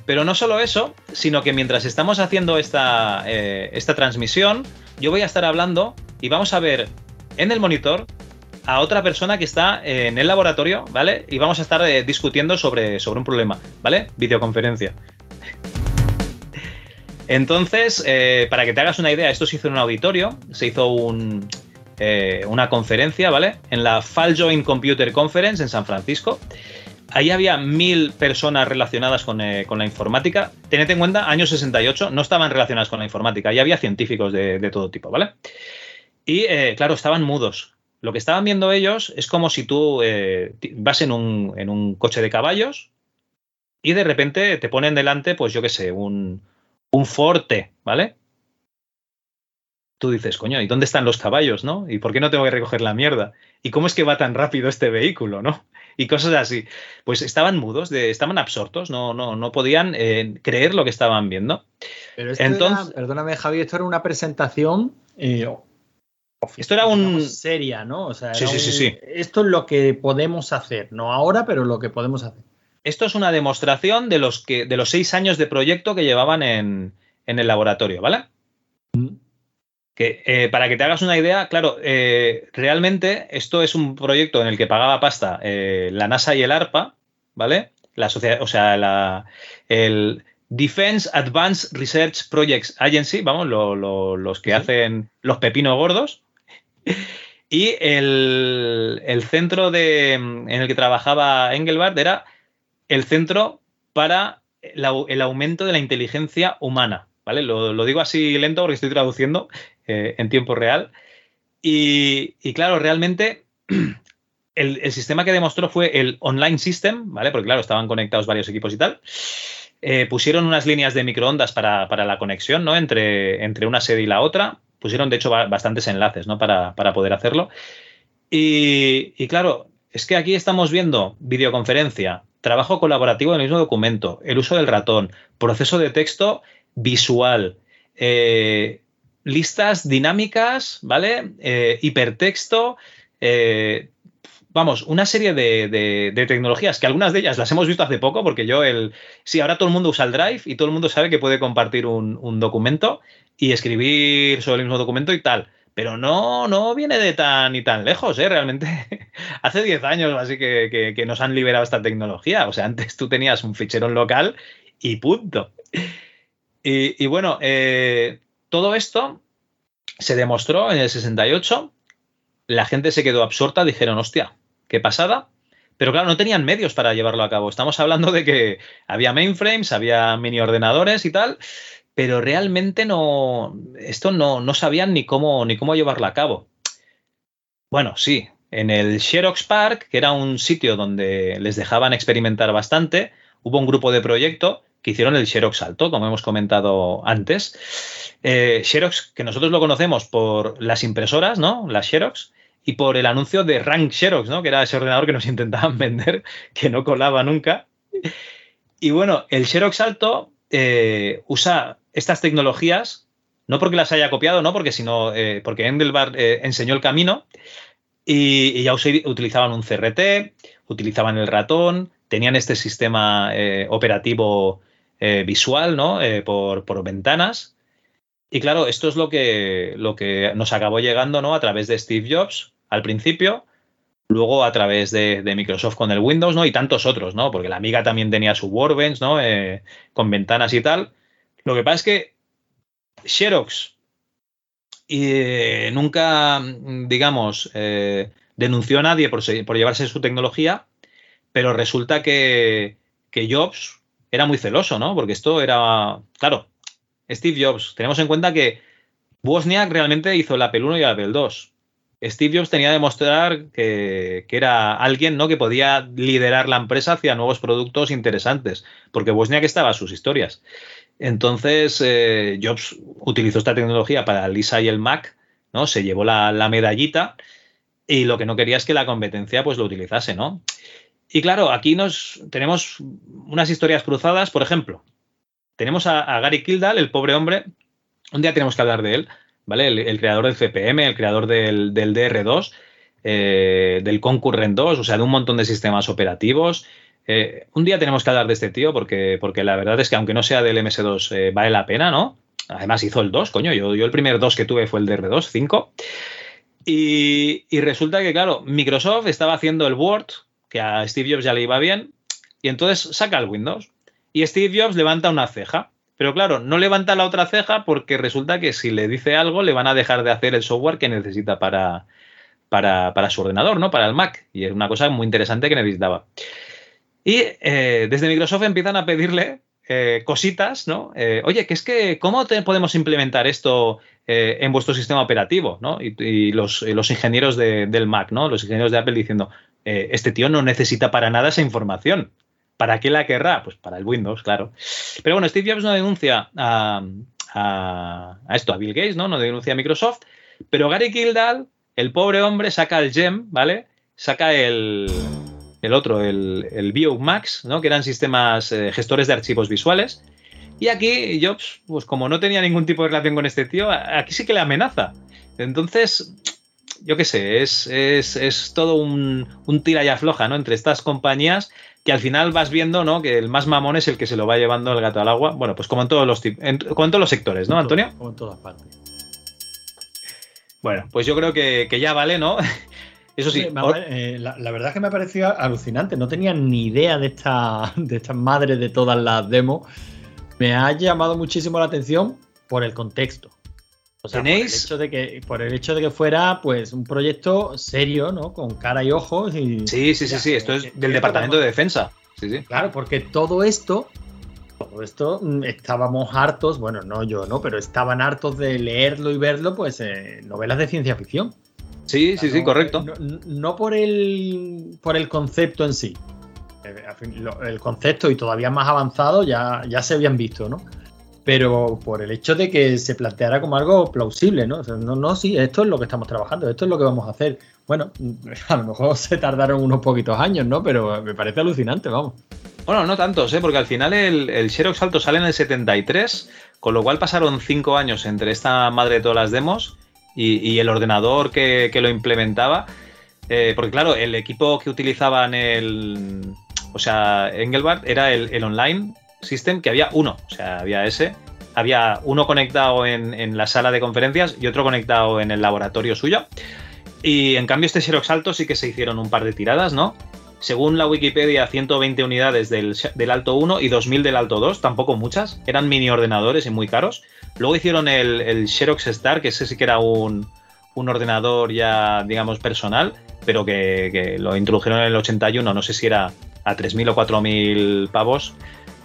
Pero no solo eso, sino que mientras estamos haciendo esta, eh, esta transmisión, yo voy a estar hablando y vamos a ver en el monitor a otra persona que está en el laboratorio, ¿vale? Y vamos a estar eh, discutiendo sobre, sobre un problema, ¿vale? Videoconferencia. Entonces, eh, para que te hagas una idea, esto se hizo en un auditorio, se hizo un, eh, una conferencia, ¿vale? En la Faljoin Computer Conference en San Francisco. Ahí había mil personas relacionadas con, eh, con la informática. Tened en cuenta, año 68, no estaban relacionadas con la informática, ahí había científicos de, de todo tipo, ¿vale? Y eh, claro, estaban mudos. Lo que estaban viendo ellos es como si tú eh, vas en un, en un coche de caballos y de repente te ponen delante, pues yo qué sé, un, un Forte, ¿vale? tú dices, coño, ¿y dónde están los caballos, no? ¿Y por qué no tengo que recoger la mierda? ¿Y cómo es que va tan rápido este vehículo, no? Y cosas así. Pues estaban mudos, de, estaban absortos, no, no, no podían eh, creer lo que estaban viendo. Pero esto Entonces- era- perdóname, Javi, esto era una presentación. eh, Esto era un. seria, ¿no? O sea, Sí, sí, sí, un- sí. Esto es lo que podemos hacer, no ahora, pero lo que podemos hacer. Esto es una demostración de los, que, de los seis años de proyecto que llevaban en, en el laboratorio, ¿vale? Que, eh, para que te hagas una idea, claro, eh, realmente esto es un proyecto en el que pagaba pasta eh, la NASA y el ARPA, ¿vale? La sociedad, o sea, la, el Defense Advanced Research Projects Agency, vamos, lo- lo- los que hacen los pepinos gordos. Y el, el centro de, en el que trabajaba Engelbart era el centro para el aumento de la inteligencia humana. ¿vale? Lo, lo digo así lento porque estoy traduciendo eh, en tiempo real. Y, y claro, realmente el, el sistema que demostró fue el online system, ¿vale? Porque claro, estaban conectados varios equipos y tal. Eh, pusieron unas líneas de microondas para, para la conexión, ¿no? Entre, entre una sede y la otra. Pusieron, de hecho, ba- bastantes enlaces, ¿no? Para, para poder hacerlo. Y, y claro, es que aquí estamos viendo videoconferencia, trabajo colaborativo en el mismo documento, el uso del ratón, proceso de texto visual, eh, listas dinámicas, ¿vale? Eh, hipertexto, vamos, una serie de, tecnologías que algunas de ellas las hemos visto hace poco, porque yo el. Sí, ahora todo el mundo usa el Drive y todo el mundo sabe que puede compartir un, documento y escribir sobre el mismo documento y tal. Pero no, no viene de tan y tan lejos, ¿eh? Realmente hace 10 años así que, que- nos han liberado esta tecnología. O sea, antes tú tenías un fichero local y punto. Y, y bueno, eh, todo esto se demostró en el 68. La gente se quedó absorta, dijeron, hostia, qué pasada. Pero claro, no tenían medios para llevarlo a cabo. Estamos hablando de que había mainframes, había mini ordenadores y tal, pero realmente no, esto no, no sabían ni cómo, ni cómo llevarlo a cabo. Bueno, sí, en el Xerox Park, que era un sitio donde les dejaban experimentar bastante, hubo un grupo de proyecto que hicieron el Xerox Alto, como hemos comentado antes. Eh, Xerox, que nosotros lo conocemos por las impresoras, ¿no? Las Xerox, y por el anuncio de Rank Xerox, ¿no? Que era ese ordenador que nos intentaban vender, que no colaba nunca. Y bueno, el Xerox Alto eh, usa estas tecnologías, no porque las haya copiado, no porque sino eh, porque Engelbart eh, enseñó el camino y, ya utilizaban un CRT, utilizaban el ratón, tenían este sistema eh, operativo visual, ¿no? Por, por ventanas. Y claro, esto es lo que, lo que nos acabó llegando, ¿no? A través de Steve Jobs al principio, luego a través de, Microsoft con el Windows, ¿no? Y tantos otros, ¿no? Porque la Amiga también tenía su Workbench, ¿no? Eh, con ventanas y tal. Lo que pasa es que Xerox y nunca, digamos, eh, denunció a nadie por, se- por llevarse su tecnología, pero resulta que, que Jobs era muy celoso, ¿no? Porque esto era, claro, Steve Jobs, tenemos en cuenta que Wozniak realmente hizo el Apple I y el Apple II. Steve Jobs tenía que demostrar que, que era alguien ¿no? que podía liderar la empresa hacia nuevos productos interesantes, porque Wozniak estaba a sus historias. Entonces, eh, Jobs utilizó esta tecnología para Lisa y el Mac, ¿no? Se llevó la, la medallita y lo que no quería es que la competencia pues lo utilizase, ¿no? Y claro, aquí nos tenemos unas historias cruzadas, por ejemplo, tenemos a, a Gary Kildall, el pobre hombre, un día tenemos que hablar de él, ¿vale? El, creador del CPM, el creador del, del DR2, eh, del Concurrent 2, o sea, de un montón de sistemas operativos. Eh, un día tenemos que hablar de este tío porque, porque la verdad es que aunque no sea del MS2, eh, vale la pena, ¿no? Además hizo el 2, coño, yo, yo el primer 2 que tuve fue el DR2, 5. Y, y resulta que, claro, Microsoft estaba haciendo el Word, que a Steve Jobs ya le iba bien, y entonces saca el Windows. Y Steve Jobs levanta una ceja. Pero claro, no levanta la otra ceja porque resulta que si le dice algo le van a dejar de hacer el software que necesita para, para, su ordenador, ¿no? Para el Mac. Y es una cosa muy interesante que necesitaba. Y eh, desde Microsoft empiezan a pedirle eh, cositas, ¿no? Eh, Oye, que es que, ¿cómo podemos implementar esto en vuestro sistema operativo? ¿no? Y, los, los ingenieros de- del Mac, ¿no? Los ingenieros de Apple diciendo, este tío no necesita para nada esa información. ¿Para qué la querrá? Pues para el Windows, claro. Pero bueno, Steve Jobs no denuncia a, a, a esto, a Bill Gates, ¿no? No denuncia a Microsoft. Pero Gary Kildall, el pobre hombre, saca el GEM, ¿vale? Saca el, el otro, el, el Biomax, ¿no? Que eran sistemas eh, gestores de archivos visuales. Y aquí Jobs, pues como no tenía ningún tipo de relación con este tío, aquí sí que le amenaza. Entonces, yo qué sé, es, es, es todo un, un tira y afloja, ¿no? Entre estas compañías que al final vas viendo, ¿no? Que el más mamón es el que se lo va llevando el gato al agua. Bueno, pues como en todos los, en- como en todos los sectores, ¿no, Antonio? Como en todas partes. Bueno, pues yo creo que, que ya vale, ¿no? Eso sí, eh, la, la verdad es que me ha parecido alucinante. No tenía ni idea de esta, de esta madre de todas las demos. Me ha llamado muchísimo la atención por el contexto. O sea, ¿Tenéis? Por el, hecho de que, por el hecho de que fuera pues un proyecto serio, ¿no? Con cara y ojos. Y, Sí, sí, sí, sí, esto es del Departamento de Defensa. Sí, sí. Claro, porque todo esto, todo esto mm, estábamos hartos, bueno, no yo, ¿no? Pero estaban hartos de leerlo y verlo, pues, eh, novelas de ciencia ficción. Sí, sí, sí, correcto. No, no por el por el concepto en sí. Eh, fin, lo- El concepto y todavía más avanzado ya, ya se habían visto, ¿no? Pero por el hecho de que se planteara como algo plausible, ¿no? No, no, sí, esto es lo que estamos trabajando, esto es lo que vamos a hacer. Bueno, a lo mejor se tardaron unos poquitos años, ¿no? Pero me parece alucinante, vamos. Bueno, no tantos, ¿eh? porque al final el, el Xerox Alto sale en el 73, con lo cual pasaron cinco años entre esta madre de todas las demos y, el ordenador que, lo implementaba. Eh, porque claro, el equipo que utilizaban el... O sea, Engelbart era el online system que había uno, o sea, había ese. Había uno conectado en, en la sala de conferencias y otro conectado en el laboratorio suyo. Y en cambio este Xerox Alto sí que se hicieron un par de tiradas, ¿no? Según la Wikipedia, 120 unidades del, del Alto 1 y 2000 del Alto 2, tampoco muchas, eran mini ordenadores y muy caros. Luego hicieron el, el Xerox Star, que ese sí que era un, un ordenador ya, digamos, personal, pero que, que lo introdujeron en el 81, no sé si era a 3.000 o 4.000 pavos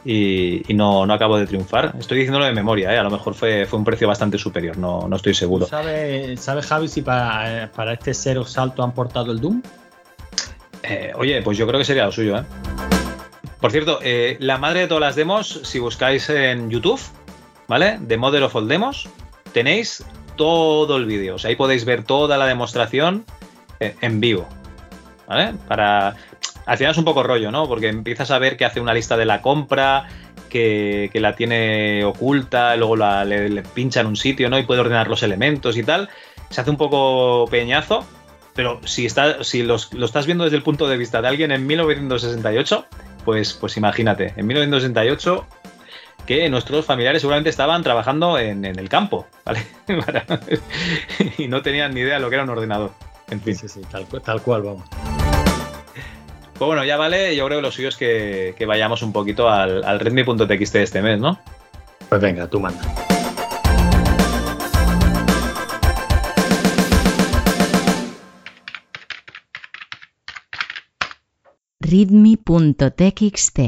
y, y no, no acabo de triunfar. Estoy diciéndolo de memoria, ¿eh? a lo mejor fue, fue un precio bastante superior, no, no estoy seguro. ¿Sabe, ¿Sabe Javi si para, para este cero salto han portado el Doom? Eh, oye, pues yo creo que sería lo suyo, ¿eh? Por cierto, eh, la madre de todas las demos, si buscáis en YouTube, ¿vale? The Model of All Demos, tenéis todo el vídeo. O sea, ahí podéis ver toda la demostración eh, en vivo, ¿vale? Para... Al final es un poco rollo, ¿no? Porque empiezas a ver que hace una lista de la compra, que, la tiene oculta, luego la- le, pincha en un sitio, ¿no? Y puede ordenar los elementos y tal. Se hace un poco peñazo, pero si, está, si los- lo estás viendo desde el punto de vista de alguien en 1968, pues, pues imagínate, en 1968 que nuestros familiares seguramente estaban trabajando en, en el campo, ¿vale? Y no tenían ni idea de lo que era un ordenador. En fin. Sí, sí, tal, tal cual, vamos. Pues bueno, ya vale, yo creo que lo suyo es que, que vayamos un poquito al, al redmi.txt de este mes, ¿no? Pues venga, tú manda. readme.txt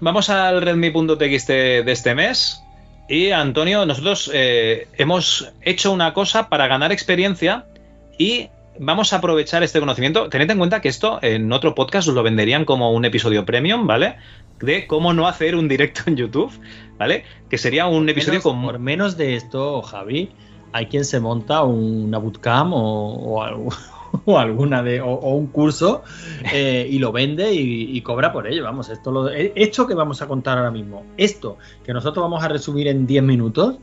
vamos al redmi.txt de este mes. Y Antonio, nosotros eh, hemos hecho una cosa para ganar experiencia y vamos a aprovechar este conocimiento. Tened en cuenta que esto en otro podcast os lo venderían como un episodio premium, ¿vale? De cómo no hacer un directo en YouTube, ¿vale? Que sería un episodio Menos- con... Por menos de esto, Javi, hay quien se monta una bootcamp o, o algo- o alguna de o, un curso eh, y lo vende y, y cobra por ello. Vamos, esto lo, eh, esto que vamos a contar ahora mismo, esto que nosotros vamos a resumir en 10 minutos,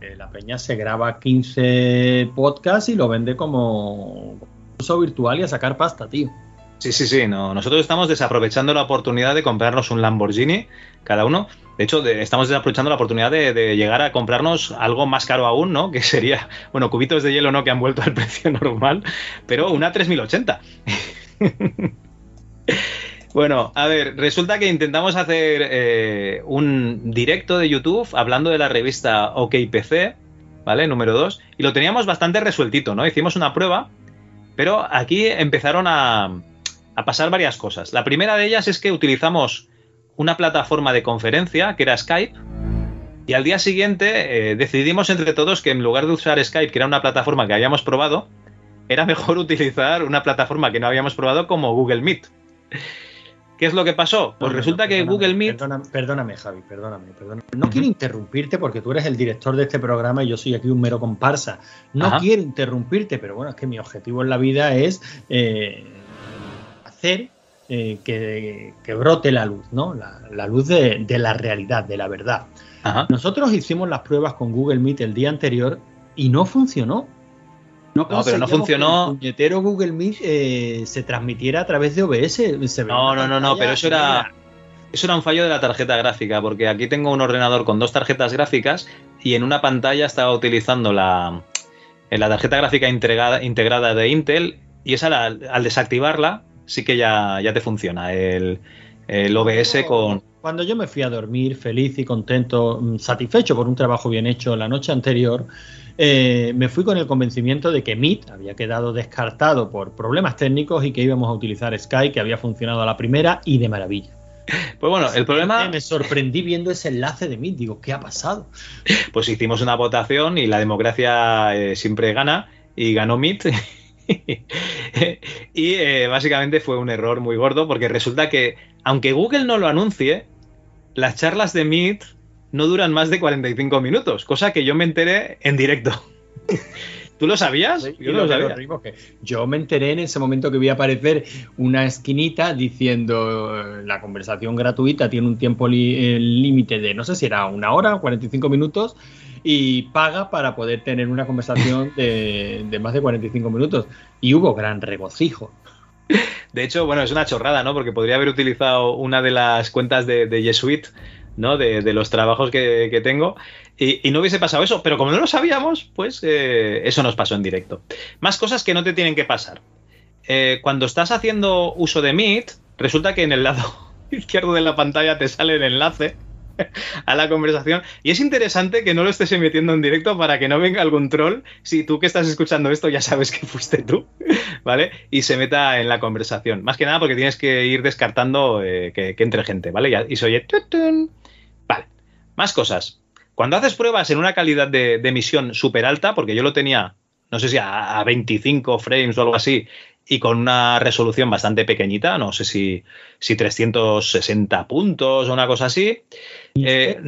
eh, la peña se graba 15 podcasts y lo vende como curso virtual y a sacar pasta, tío. Sí, sí, sí. No. Nosotros estamos desaprovechando la oportunidad de comprarnos un Lamborghini cada uno. De hecho, estamos desaprovechando la oportunidad de, llegar a comprarnos algo más caro aún, ¿no? Que sería, bueno, cubitos de hielo no que han vuelto al precio normal, pero una 3080. Bueno, a ver, resulta que intentamos hacer eh, un directo de YouTube hablando de la revista OKPC, ¿vale? Número 2, y lo teníamos bastante resueltito, ¿no? Hicimos una prueba, pero aquí empezaron a pasar varias cosas. La primera de ellas es que utilizamos una plataforma de conferencia que era Skype, y al día siguiente eh, decidimos entre todos que en lugar de usar Skype, que era una plataforma que habíamos probado, era mejor utilizar una plataforma que no habíamos probado como Google Meet. ¿Qué es lo que pasó? Pues No, resulta no, que Google Meet... Perdóname, perdóname, Javi, perdóname, perdóname. No quiero interrumpirte porque tú eres el director de este programa y yo soy aquí un mero comparsa. No Ajá. quiero interrumpirte, pero bueno, es que mi objetivo en la vida es eh, hacer eh, que, que brote la luz, ¿no? La, la luz de, de la realidad, de la verdad. Nosotros hicimos las pruebas con Google Meet el día anterior y no funcionó. No, pero no funcionó. Que el puñetero Google Meet eh, se transmitiera a través de OBS. Se No, no, no, no, pero eso era, eso era un fallo de la tarjeta gráfica, porque aquí tengo un ordenador con dos tarjetas gráficas y en una pantalla estaba utilizando la, eh, la tarjeta gráfica integrada, integrada de Intel y esa la- al desactivarla sí que ya, ya te funciona el, el OBS con... Cuando yo me fui a dormir feliz y contento, mm, satisfecho por un trabajo bien hecho la noche anterior, eh, me fui con el convencimiento de que Meet había quedado descartado por problemas técnicos y que íbamos a utilizar Skype, que había funcionado a la primera y de maravilla. Pues bueno, el problema... Me sorprendí viendo ese enlace de Meet, digo, ¿qué ha pasado? Pues hicimos una votación y la democracia eh, siempre gana y ganó Meet. y eh, básicamente fue un error muy gordo porque resulta que, aunque Google no lo anuncie, las charlas de Meet no duran más de 45 minutos, cosa que yo me enteré en directo. ¿Tú lo sabías? Yo no lo sabía. que yo me enteré en ese momento que vi aparecer una esquinita diciendo eh, la conversación gratuita tiene un tiempo li- eh, límite de no sé si era una hora o 45 minutos y paga para poder tener una conversación de, de más de 45 minutos. Y hubo gran regocijo. De hecho, bueno, es una chorrada, ¿no? Porque podría haber utilizado una de las cuentas de, de Jesuit, ¿no? De, de los trabajos que, que tengo. Y, y no hubiese pasado eso. Pero como no lo sabíamos, pues eh, eso nos pasó en directo. Más cosas que no te tienen que pasar. Eh, cuando estás haciendo uso de Meet, resulta que en el lado izquierdo de la pantalla te sale el enlace a la conversación. Y es interesante que no lo estés emitiendo en directo para que no venga algún troll. Si tú que estás escuchando esto ya sabes que fuiste tú, ¿vale? Y se meta en la conversación. Más que nada porque tienes que ir descartando eh, que, entre gente, ¿vale? Ya- Y se oye... Vale. Más cosas. Cuando haces pruebas en una calidad de, de emisión súper alta, porque yo lo tenía, no sé si a, a 25 frames o algo así, y con una resolución bastante pequeñita, no sé si, si 360 puntos o una cosa así. eh,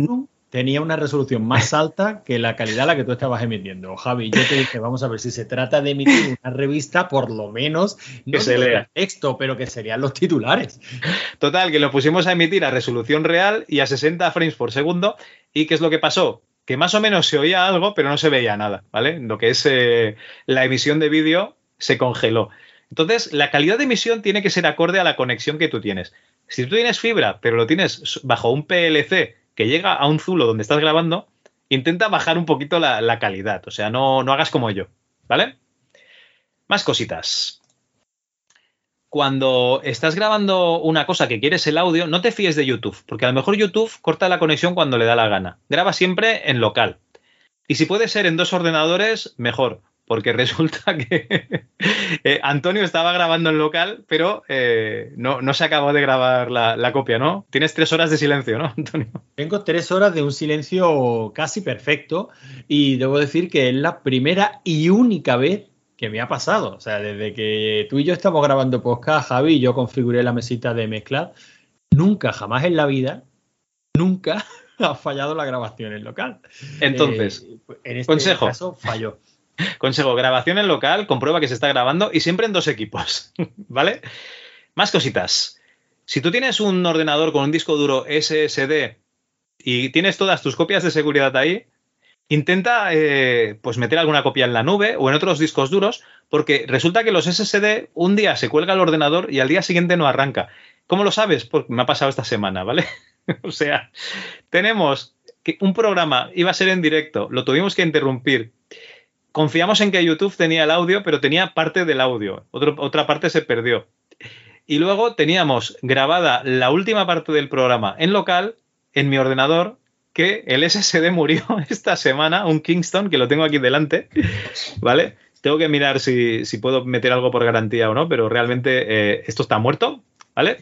Tenía una resolución más alta que la calidad a la que tú estabas emitiendo. Javi, yo te dije, vamos a ver si se trata de emitir una revista, por lo menos, no Que se lea. texto, pero que serían los titulares. Total, que lo pusimos a emitir a resolución real y a 60 frames por segundo. ¿Y qué es lo que pasó? Que más o menos se oía algo, pero no se veía nada, ¿vale? Lo que es eh, la emisión de vídeo se congeló. Entonces, la calidad de emisión tiene que ser acorde a la conexión que tú tienes. Si tú tienes fibra, pero lo tienes bajo un PLC que llega a un zulo donde estás grabando, intenta bajar un poquito la, calidad. O sea, no, no hagas como yo, ¿vale? Más cositas cuando estás grabando una cosa que quieres el audio, no te fíes de YouTube, porque a lo mejor YouTube corta la conexión cuando le da la gana. Graba siempre en local. Y si puede ser en dos ordenadores, mejor, porque resulta que eh, Antonio estaba grabando en local, pero eh, no, no se acabó de grabar la, la copia, ¿no? Tienes tres horas de silencio, ¿no, Antonio? Tengo tres horas de un silencio casi perfecto y debo decir que es la primera y única vez que me ha pasado. O sea, desde que tú y yo estamos grabando podcast, Javi, y yo configuré la mesita de mezclar, nunca, jamás en la vida, nunca ha fallado la grabación en local. Entonces, Eh, en este consejo. caso falló. Consejo, grabación en local, comprueba que se está grabando y siempre en dos equipos, ¿vale? Más cositas. Si tú tienes un ordenador con un disco duro SSD y tienes todas tus copias de seguridad ahí, intenta eh, pues meter alguna copia en la nube o en otros discos duros, porque resulta que los SSD un día se cuelga el ordenador y al día siguiente no arranca. ¿Cómo lo sabes? Porque me ha pasado esta semana, ¿vale? o sea, tenemos que un programa iba a ser en directo, lo tuvimos que interrumpir. Confiamos en que YouTube tenía el audio, pero tenía parte del audio. Otro- otra parte se perdió. Y luego teníamos grabada la última parte del programa en local, en mi ordenador, que el SSD murió esta semana, un Kingston, que lo tengo aquí delante, ¿vale? Tengo que mirar si, si puedo meter algo por garantía o no, pero realmente eh, esto está muerto, ¿vale?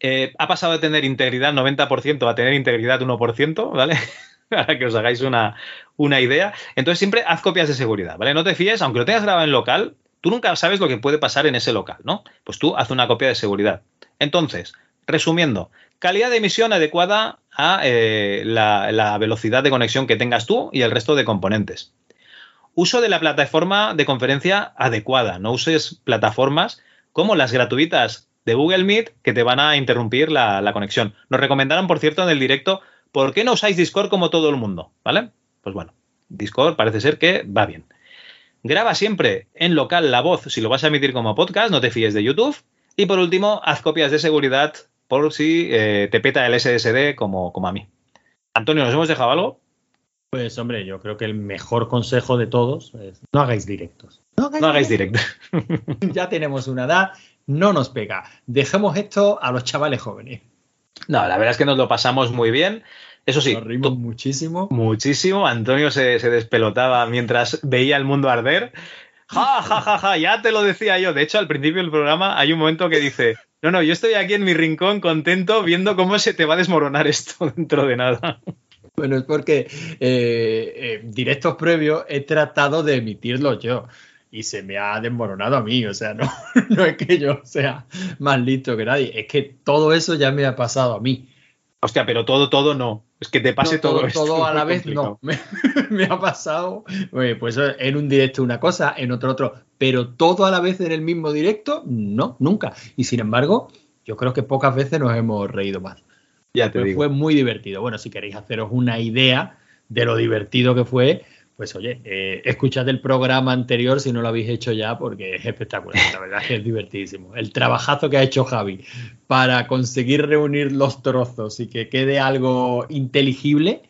Eh, ha pasado de tener integridad 90% a tener integridad 1%, ¿vale? Para que os hagáis una, una idea. Entonces siempre haz copias de seguridad, ¿vale? No te fíes, aunque lo tengas grabado en local, tú nunca sabes lo que puede pasar en ese local, ¿no? Pues tú haz una copia de seguridad. Entonces, resumiendo, calidad de emisión adecuada a eh, la, velocidad de conexión que tengas tú y el resto de componentes. Uso de la plataforma de conferencia adecuada. No uses plataformas como las gratuitas de Google Meet que te van a interrumpir la, la conexión. Nos recomendaron, por cierto, en el directo, ¿por qué no usáis Discord como todo el mundo? ¿Vale? Pues bueno, Discord parece ser que va bien. Graba siempre en local la voz si lo vas a emitir como podcast, no te fíes de YouTube. Y por último, haz copias de seguridad por si eh, te peta el SSD como, como a mí. Antonio, ¿nos hemos dejado algo? Pues hombre, yo creo que el mejor consejo de todos es no hagáis directos. No hagáis directo. ya tenemos una edad, no nos pega. Dejemos esto a los chavales jóvenes. No, la verdad es que nos lo pasamos muy bien. Eso sí, Nos rimos muchísimo. muchísimo. Antonio se, se despelotaba mientras veía el mundo arder. Ja, ja, ja, ja, ya te lo decía yo. De hecho, al principio del programa hay un momento que dice, no, no, yo estoy aquí en mi rincón contento viendo cómo se te va a desmoronar esto dentro de nada. Bueno, es porque eh, eh, directos previos he tratado de emitirlos yo y se me ha desmoronado a mí. O sea, no, no es que yo sea más listo que nadie, es que todo eso ya me ha pasado a mí. Hostia, pero todo, todo no. Es que te pase No, todo, todo, esto. todo a la vez complicado. no. Me, me ha pasado, pues en un directo una cosa, en otro otro, pero todo a la vez en el mismo directo, no, nunca. Y sin embargo, yo creo que pocas veces nos hemos reído más. Ya te digo. Fue muy divertido. Bueno, si queréis haceros una idea de lo divertido que fue, pues oye, eh, escuchad el programa anterior si no lo habéis hecho ya, porque es espectacular. La verdad es que es divertidísimo. El trabajazo que ha hecho Javi para conseguir reunir los trozos y que quede algo inteligible,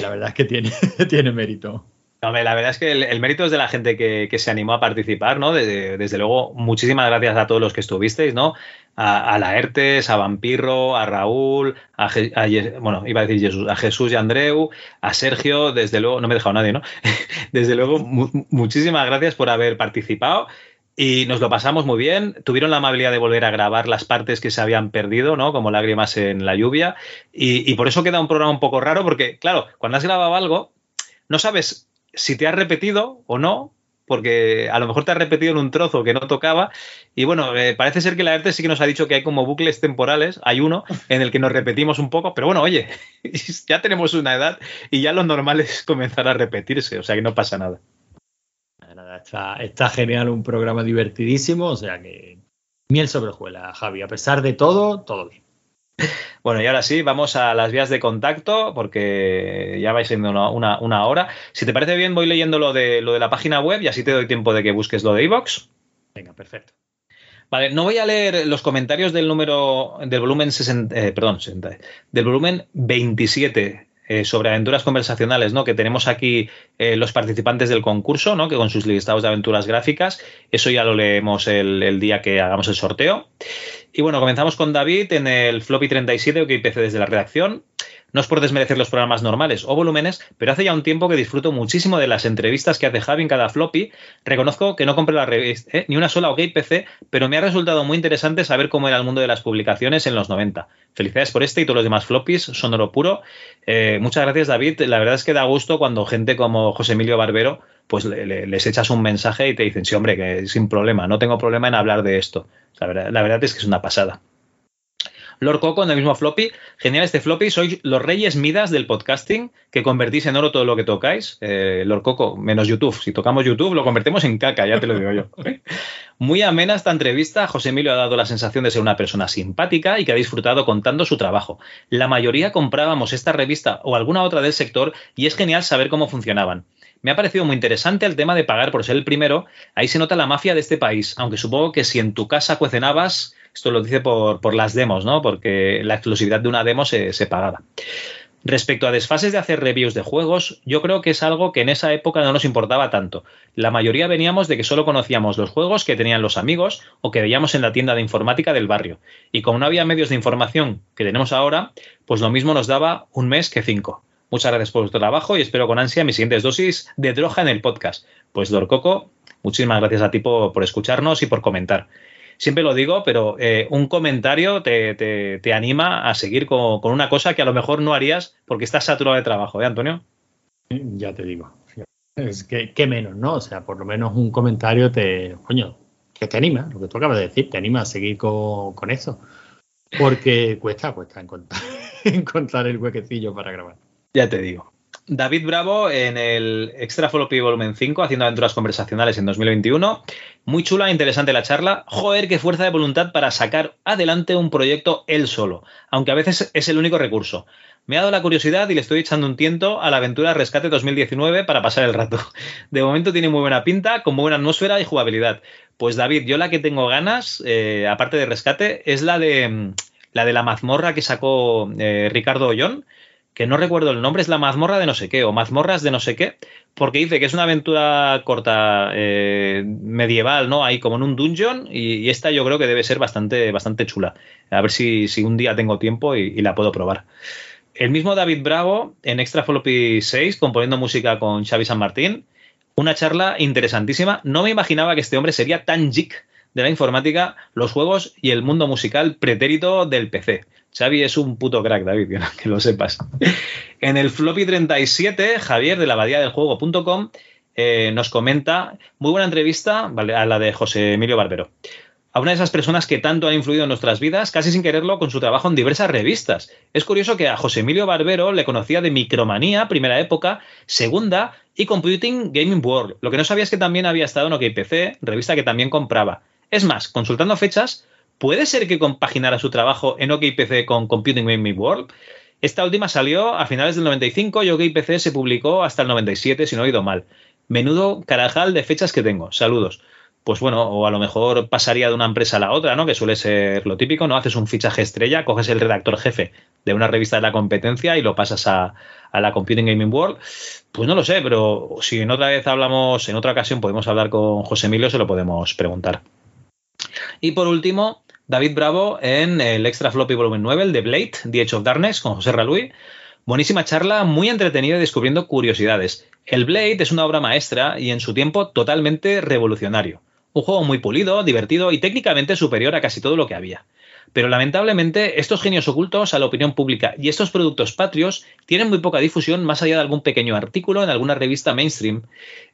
la verdad es que tiene, tiene mérito. Hombre, la verdad es que el, mérito es de la gente que, se animó a participar, ¿no? Desde luego, muchísimas gracias a todos los que estuvisteis, ¿no? A, a Laertes, a Vampirro, a Raúl, a, bueno, iba a decir Jesús, a Jesús y Andreu, a Sergio, desde luego, no me he dejado nadie, ¿no? desde luego, mu- muchísimas gracias por haber participado. Y nos lo pasamos muy bien. Tuvieron la amabilidad de volver a grabar las partes que se habían perdido, ¿no? Como lágrimas en la lluvia. Y, y por eso queda un programa un poco raro, porque, claro, cuando has grabado algo, no sabes si te has repetido o no, porque a lo mejor te has repetido en un trozo que no tocaba. Y bueno, eh, parece ser que la ERTE sí que nos ha dicho que hay como bucles temporales. Hay uno en el que nos repetimos un poco, pero bueno, oye, ya tenemos una edad y ya lo normal es comenzar a repetirse, o sea que no pasa nada. Está genial, un programa divertidísimo, o sea que miel sobre hojuelas, Javi. A pesar de todo, todo bien. Bueno, y ahora sí, vamos a las vías de contacto, porque ya vais siendo una, una- una hora. Si te parece bien, voy leyendo lo de, lo de la página web y así te doy tiempo de que busques lo de iVox. Venga, perfecto. Vale, no voy a leer los comentarios del número, del volumen 60, eh, perdón, 60, del volumen 27 eh, sobre aventuras conversacionales, ¿no? Que tenemos aquí eh, los participantes del concurso, ¿no? Que con sus listados de aventuras gráficas, eso ya lo leemos el, día que hagamos el sorteo. Y bueno, comenzamos con David en el Floppy 37 que empecé desde la redacción. No es por desmerecer los programas normales o volúmenes, pero hace ya un tiempo que disfruto muchísimo de las entrevistas que hace Javi en cada floppy. Reconozco que no compré la revista, ¿eh? ni una sola OK PC, pero me ha resultado muy interesante saber cómo era el mundo de las publicaciones en los 90. Felicidades por este y todos los demás floppies, son oro puro. Eh, muchas gracias, David. La verdad es que da gusto cuando gente como José Emilio Barbero, pues le- le- les echas un mensaje y te dicen, sí, hombre, que sin problema, no tengo problema en hablar de esto. La verdad es que es una pasada. Lord Coco en el mismo floppy. Genial este floppy. Sois los reyes midas del podcasting que convertís en oro todo lo que tocáis. Eh, Lord Coco, menos YouTube. Si tocamos YouTube, lo convertimos en caca, ya te lo digo yo. Muy amena esta entrevista. José Emilio ha dado la sensación de ser una persona simpática y que ha disfrutado contando su trabajo. La mayoría comprábamos esta revista o alguna otra del sector y es genial saber cómo funcionaban. Me ha parecido muy interesante el tema de pagar por ser el primero. Ahí se nota la mafia de este país, aunque supongo que si en tu casa cuecen habas, esto lo dice por, por las demos, ¿no? Porque la exclusividad de una demo se, pagaba. Respecto a desfases de hacer reviews de juegos, yo creo que es algo que en esa época no nos importaba tanto. La mayoría veníamos de que solo conocíamos los juegos que tenían los amigos o que veíamos en la tienda de informática del barrio. Y como no había medios de información que tenemos ahora, pues lo mismo nos daba un mes que cinco. Muchas gracias por vuestro trabajo y espero con ansia mis siguientes dosis de droga en el podcast. Pues Dorcoco, muchísimas gracias a ti por, por escucharnos y por comentar. Siempre lo digo, pero eh, un comentario te, te- te anima a seguir con, con una cosa que a lo mejor no harías porque estás saturado de trabajo, ¿eh, Antonio? Ya te digo. Es que, que menos, ¿no? O sea, por lo menos un comentario te, coño, que te anima, lo que tú acabas de decir, te anima a seguir con, con eso. Porque cuesta, cuesta encontrar, encontrar el huequecillo para grabar. Ya te digo. David Bravo en el Extra Floppy Volumen 5, haciendo aventuras conversacionales en 2021. Muy chula, interesante la charla. Joder, qué fuerza de voluntad para sacar adelante un proyecto él solo, aunque a veces es el único recurso. Me ha dado la curiosidad y le estoy echando un tiento a la aventura Rescate 2019 para pasar el rato. De momento tiene muy buena pinta, con buena atmósfera y jugabilidad. Pues David, yo la que tengo ganas, eh, aparte de Rescate, es la de mm, la de la mazmorra que sacó eh, Ricardo Ollón, que no recuerdo el nombre, es la mazmorra de no sé qué, o mazmorras de no sé qué, porque dice que es una aventura corta eh, medieval, ¿no? Ahí como en un dungeon, y, esta yo creo que debe ser bastante, bastante chula. A ver si, si un día tengo tiempo y, y la puedo probar. El mismo David Bravo en Extra Floppy 6, componiendo música con Xavi San Martín. Una charla interesantísima. No me imaginaba que este hombre sería tan geek de la informática, los juegos y el mundo musical pretérito del PC. Xavi es un puto crack, David, que, lo sepas. En el floppy 37, Javier de la abadía del juego.com eh, nos comenta, muy buena entrevista a la de José Emilio Barbero. A una de esas personas que tanto han influido en nuestras vidas, casi sin quererlo, con su trabajo en diversas revistas. Es curioso que a José Emilio Barbero le conocía de Micromanía, primera época, segunda, y Computing Gaming World. Lo que no sabía es que también había estado en OKPC, revista que también compraba. Es más, consultando fechas, ¿puede ser que compaginara su trabajo en OKPC con Computing Gaming World? Esta última salió a finales del 95 y OKPC se publicó hasta el 97, si no he oído mal. Menudo carajal de fechas que tengo. Saludos. Pues bueno, o a lo mejor pasaría de una empresa a la otra, ¿no? Que suele ser lo típico, ¿no? Haces un fichaje estrella, coges el redactor jefe de una revista de la competencia y lo pasas a, a la Computing Gaming World. Pues no lo sé, pero si en otra vez hablamos, en otra ocasión podemos hablar con José Emilio, se lo podemos preguntar. Y por último, David Bravo en el Extra Floppy Volumen 9, el de Blade, The Edge of Darkness, con José Raluy. Buenísima charla, muy entretenida y descubriendo curiosidades. El Blade es una obra maestra y en su tiempo totalmente revolucionario. Un juego muy pulido, divertido y técnicamente superior a casi todo lo que había. Pero lamentablemente estos genios ocultos a la opinión pública y estos productos patrios tienen muy poca difusión más allá de algún pequeño artículo en alguna revista mainstream.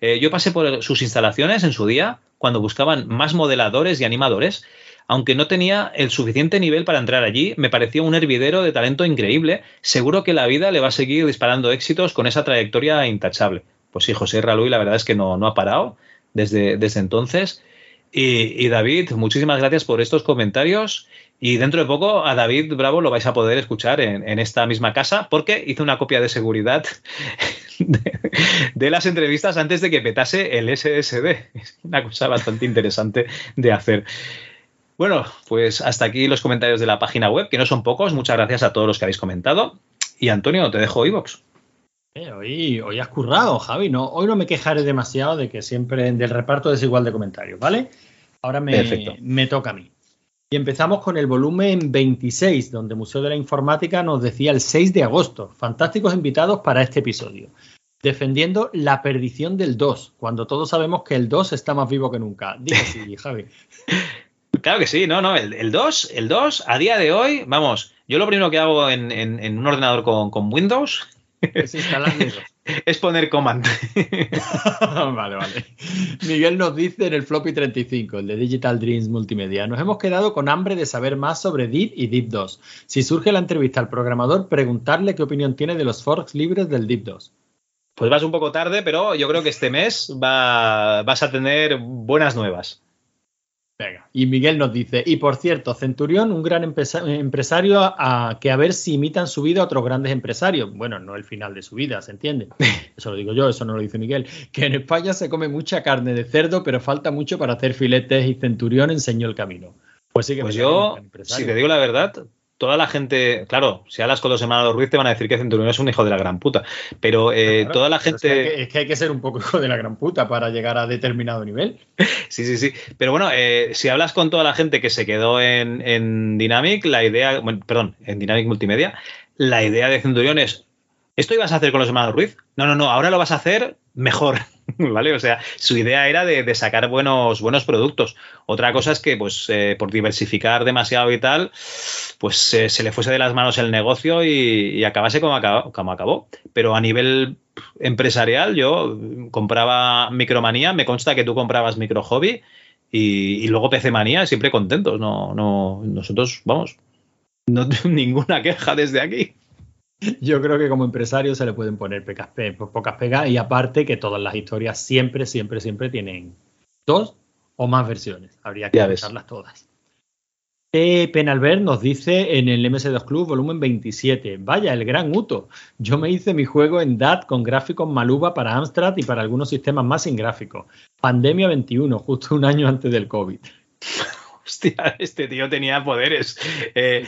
Eh, yo pasé por sus instalaciones en su día cuando buscaban más modeladores y animadores. Aunque no tenía el suficiente nivel para entrar allí, me pareció un hervidero de talento increíble. Seguro que la vida le va a seguir disparando éxitos con esa trayectoria intachable. Pues sí, José Raluy, la verdad es que no, no ha parado desde, desde entonces. Y, y David, muchísimas gracias por estos comentarios. Y dentro de poco a David Bravo lo vais a poder escuchar en, en esta misma casa porque hice una copia de seguridad de, de, las entrevistas antes de que petase el SSD. Es una cosa bastante interesante de hacer. Bueno, pues hasta aquí los comentarios de la página web, que no son pocos. Muchas gracias a todos los que habéis comentado. Y Antonio, te dejo iVox. Eh, hoy, hoy has currado, Javi. No, hoy no me quejaré demasiado de que siempre del reparto es igual de comentarios, ¿vale? Ahora me, me toca a mí. Y empezamos con el volumen 26, donde Museo de la Informática nos decía el 6 de agosto. Fantásticos invitados para este episodio. Defendiendo la perdición del 2, cuando todos sabemos que el 2 está más vivo que nunca. Dime sí, Javi. Claro que sí, no, no, el, el 2, el 2, a día de hoy, vamos, yo lo primero que hago en, en, en un ordenador con, con Windows es instalarlo. Es poner command. vale, vale. Miguel nos dice en el floppy 35, el de Digital Dreams Multimedia, nos hemos quedado con hambre de saber más sobre DIP y DIP 2. Si surge la entrevista al programador, preguntarle qué opinión tiene de los forks libres del DIP 2. Pues vas un poco tarde, pero yo creo que este mes va- vas a tener buenas nuevas. Venga. Y Miguel nos dice, y por cierto, Centurión, un gran empresa- empresario a, que a ver si imitan su vida a otros grandes empresarios. Bueno, no el final de su vida, ¿se entiende? Eso lo digo yo, eso no lo dice Miguel. Que en España se come mucha carne de cerdo, pero falta mucho para hacer filetes y Centurión enseñó el camino. Pues sí que Pues yo, si te digo la verdad, toda la gente, claro, si hablas con los hermanos Ruiz te van a decir que Centurión es un hijo de la gran puta, pero eh, Claro, toda la pero es que hay gente... que- es que hay que ser un poco hijo de la gran puta para llegar a determinado nivel. Sí, sí, sí. Pero bueno, eh, si hablas con toda la gente que se quedó en, en Dynamic, la idea, bueno, perdón, en Dynamic Multimedia, la idea de Centurión es, ¿esto ibas a hacer con los hermanos Ruiz? No, no, no, ahora lo vas a hacer mejor, ¿vale? O sea, su idea era de, sacar buenos, buenos productos. Otra cosa es que, pues, eh, por diversificar demasiado y tal, pues eh, se le fuese de las manos el negocio y, acabase como acabó. Pero a nivel empresarial, yo compraba Micromanía, me consta que tú comprabas Micro Hobby y, y luego PC Manía, siempre contentos. No, no, nosotros, vamos, no tengo ninguna queja desde aquí. Yo creo que como empresario se le pueden poner pecas, pe- pocas pegas y aparte que todas las historias siempre, siempre, siempre tienen dos o más versiones. Habría que escucharlas todas. E. Penalver nos dice en el MS2 Club volumen 27. Vaya, el gran Uto. Yo me hice mi juego en DAT con gráficos Maluba para Amstrad y para algunos sistemas más sin gráficos. Pandemia 21, justo un año antes del COVID. Hostia, este tío tenía poderes. Eh,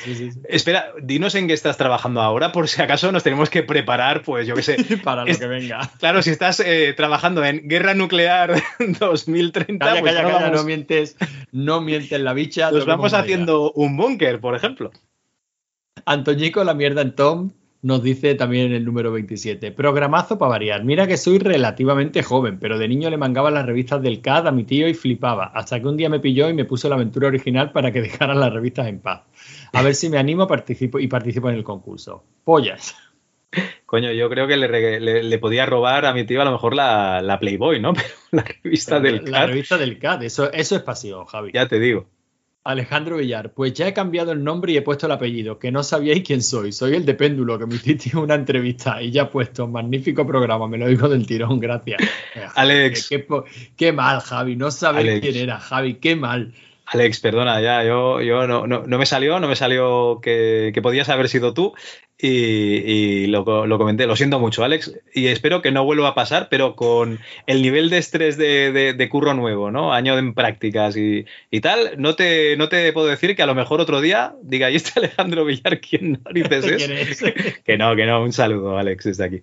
Espera, dinos en qué estás trabajando ahora, por si acaso nos tenemos que preparar, pues yo qué sé. Para lo Es- que venga. Claro, si estás eh, trabajando en Guerra Nuclear 2030, Calla, pues calla, ahora calla, vamos- no mientes, no mientes la bicha. nos vamos haciendo un búnker, por ejemplo. Antoñico, la mierda en Tom, nos dice también en el número 27. Programazo para variar. Mira que soy relativamente joven, pero de niño le mangaba las revistas del CAD a mi tío y flipaba. Hasta que un día me pilló y me puso la aventura original para que dejaran las revistas en paz. A ver si me animo participo, y participo en el concurso. Pollas. Coño, yo creo que le, le- le podía robar a mi tío a lo mejor la, la Playboy, ¿no? Pero la revista del La CAD, revista del CAD, eso, eso es pasión, Javi. ya te digo. Alejandro Villar, pues ya he cambiado el nombre y he puesto el apellido, que no sabíais quién soy. Soy el de Péndulo, que me hiciste una entrevista y ya he puesto. Magnífico programa, me lo digo del tirón, gracias. Alex. Qué, mal, Javi, no sabéis Alex. quién era, Javi, qué mal. Alex, perdona, ya, yo, yo no, no, no me salió, no me salió que, que podías haber sido tú y, y lo, co- lo comenté. Lo siento mucho, Alex, y espero que no vuelva a pasar, pero con el nivel de estrés de, de- de curro nuevo, ¿no? Año en prácticas y, y tal, no te, no te puedo decir que a lo mejor otro día diga, ¿y este Alejandro Villar quién narices es? Que no, que no, un saludo, Alex, desde aquí.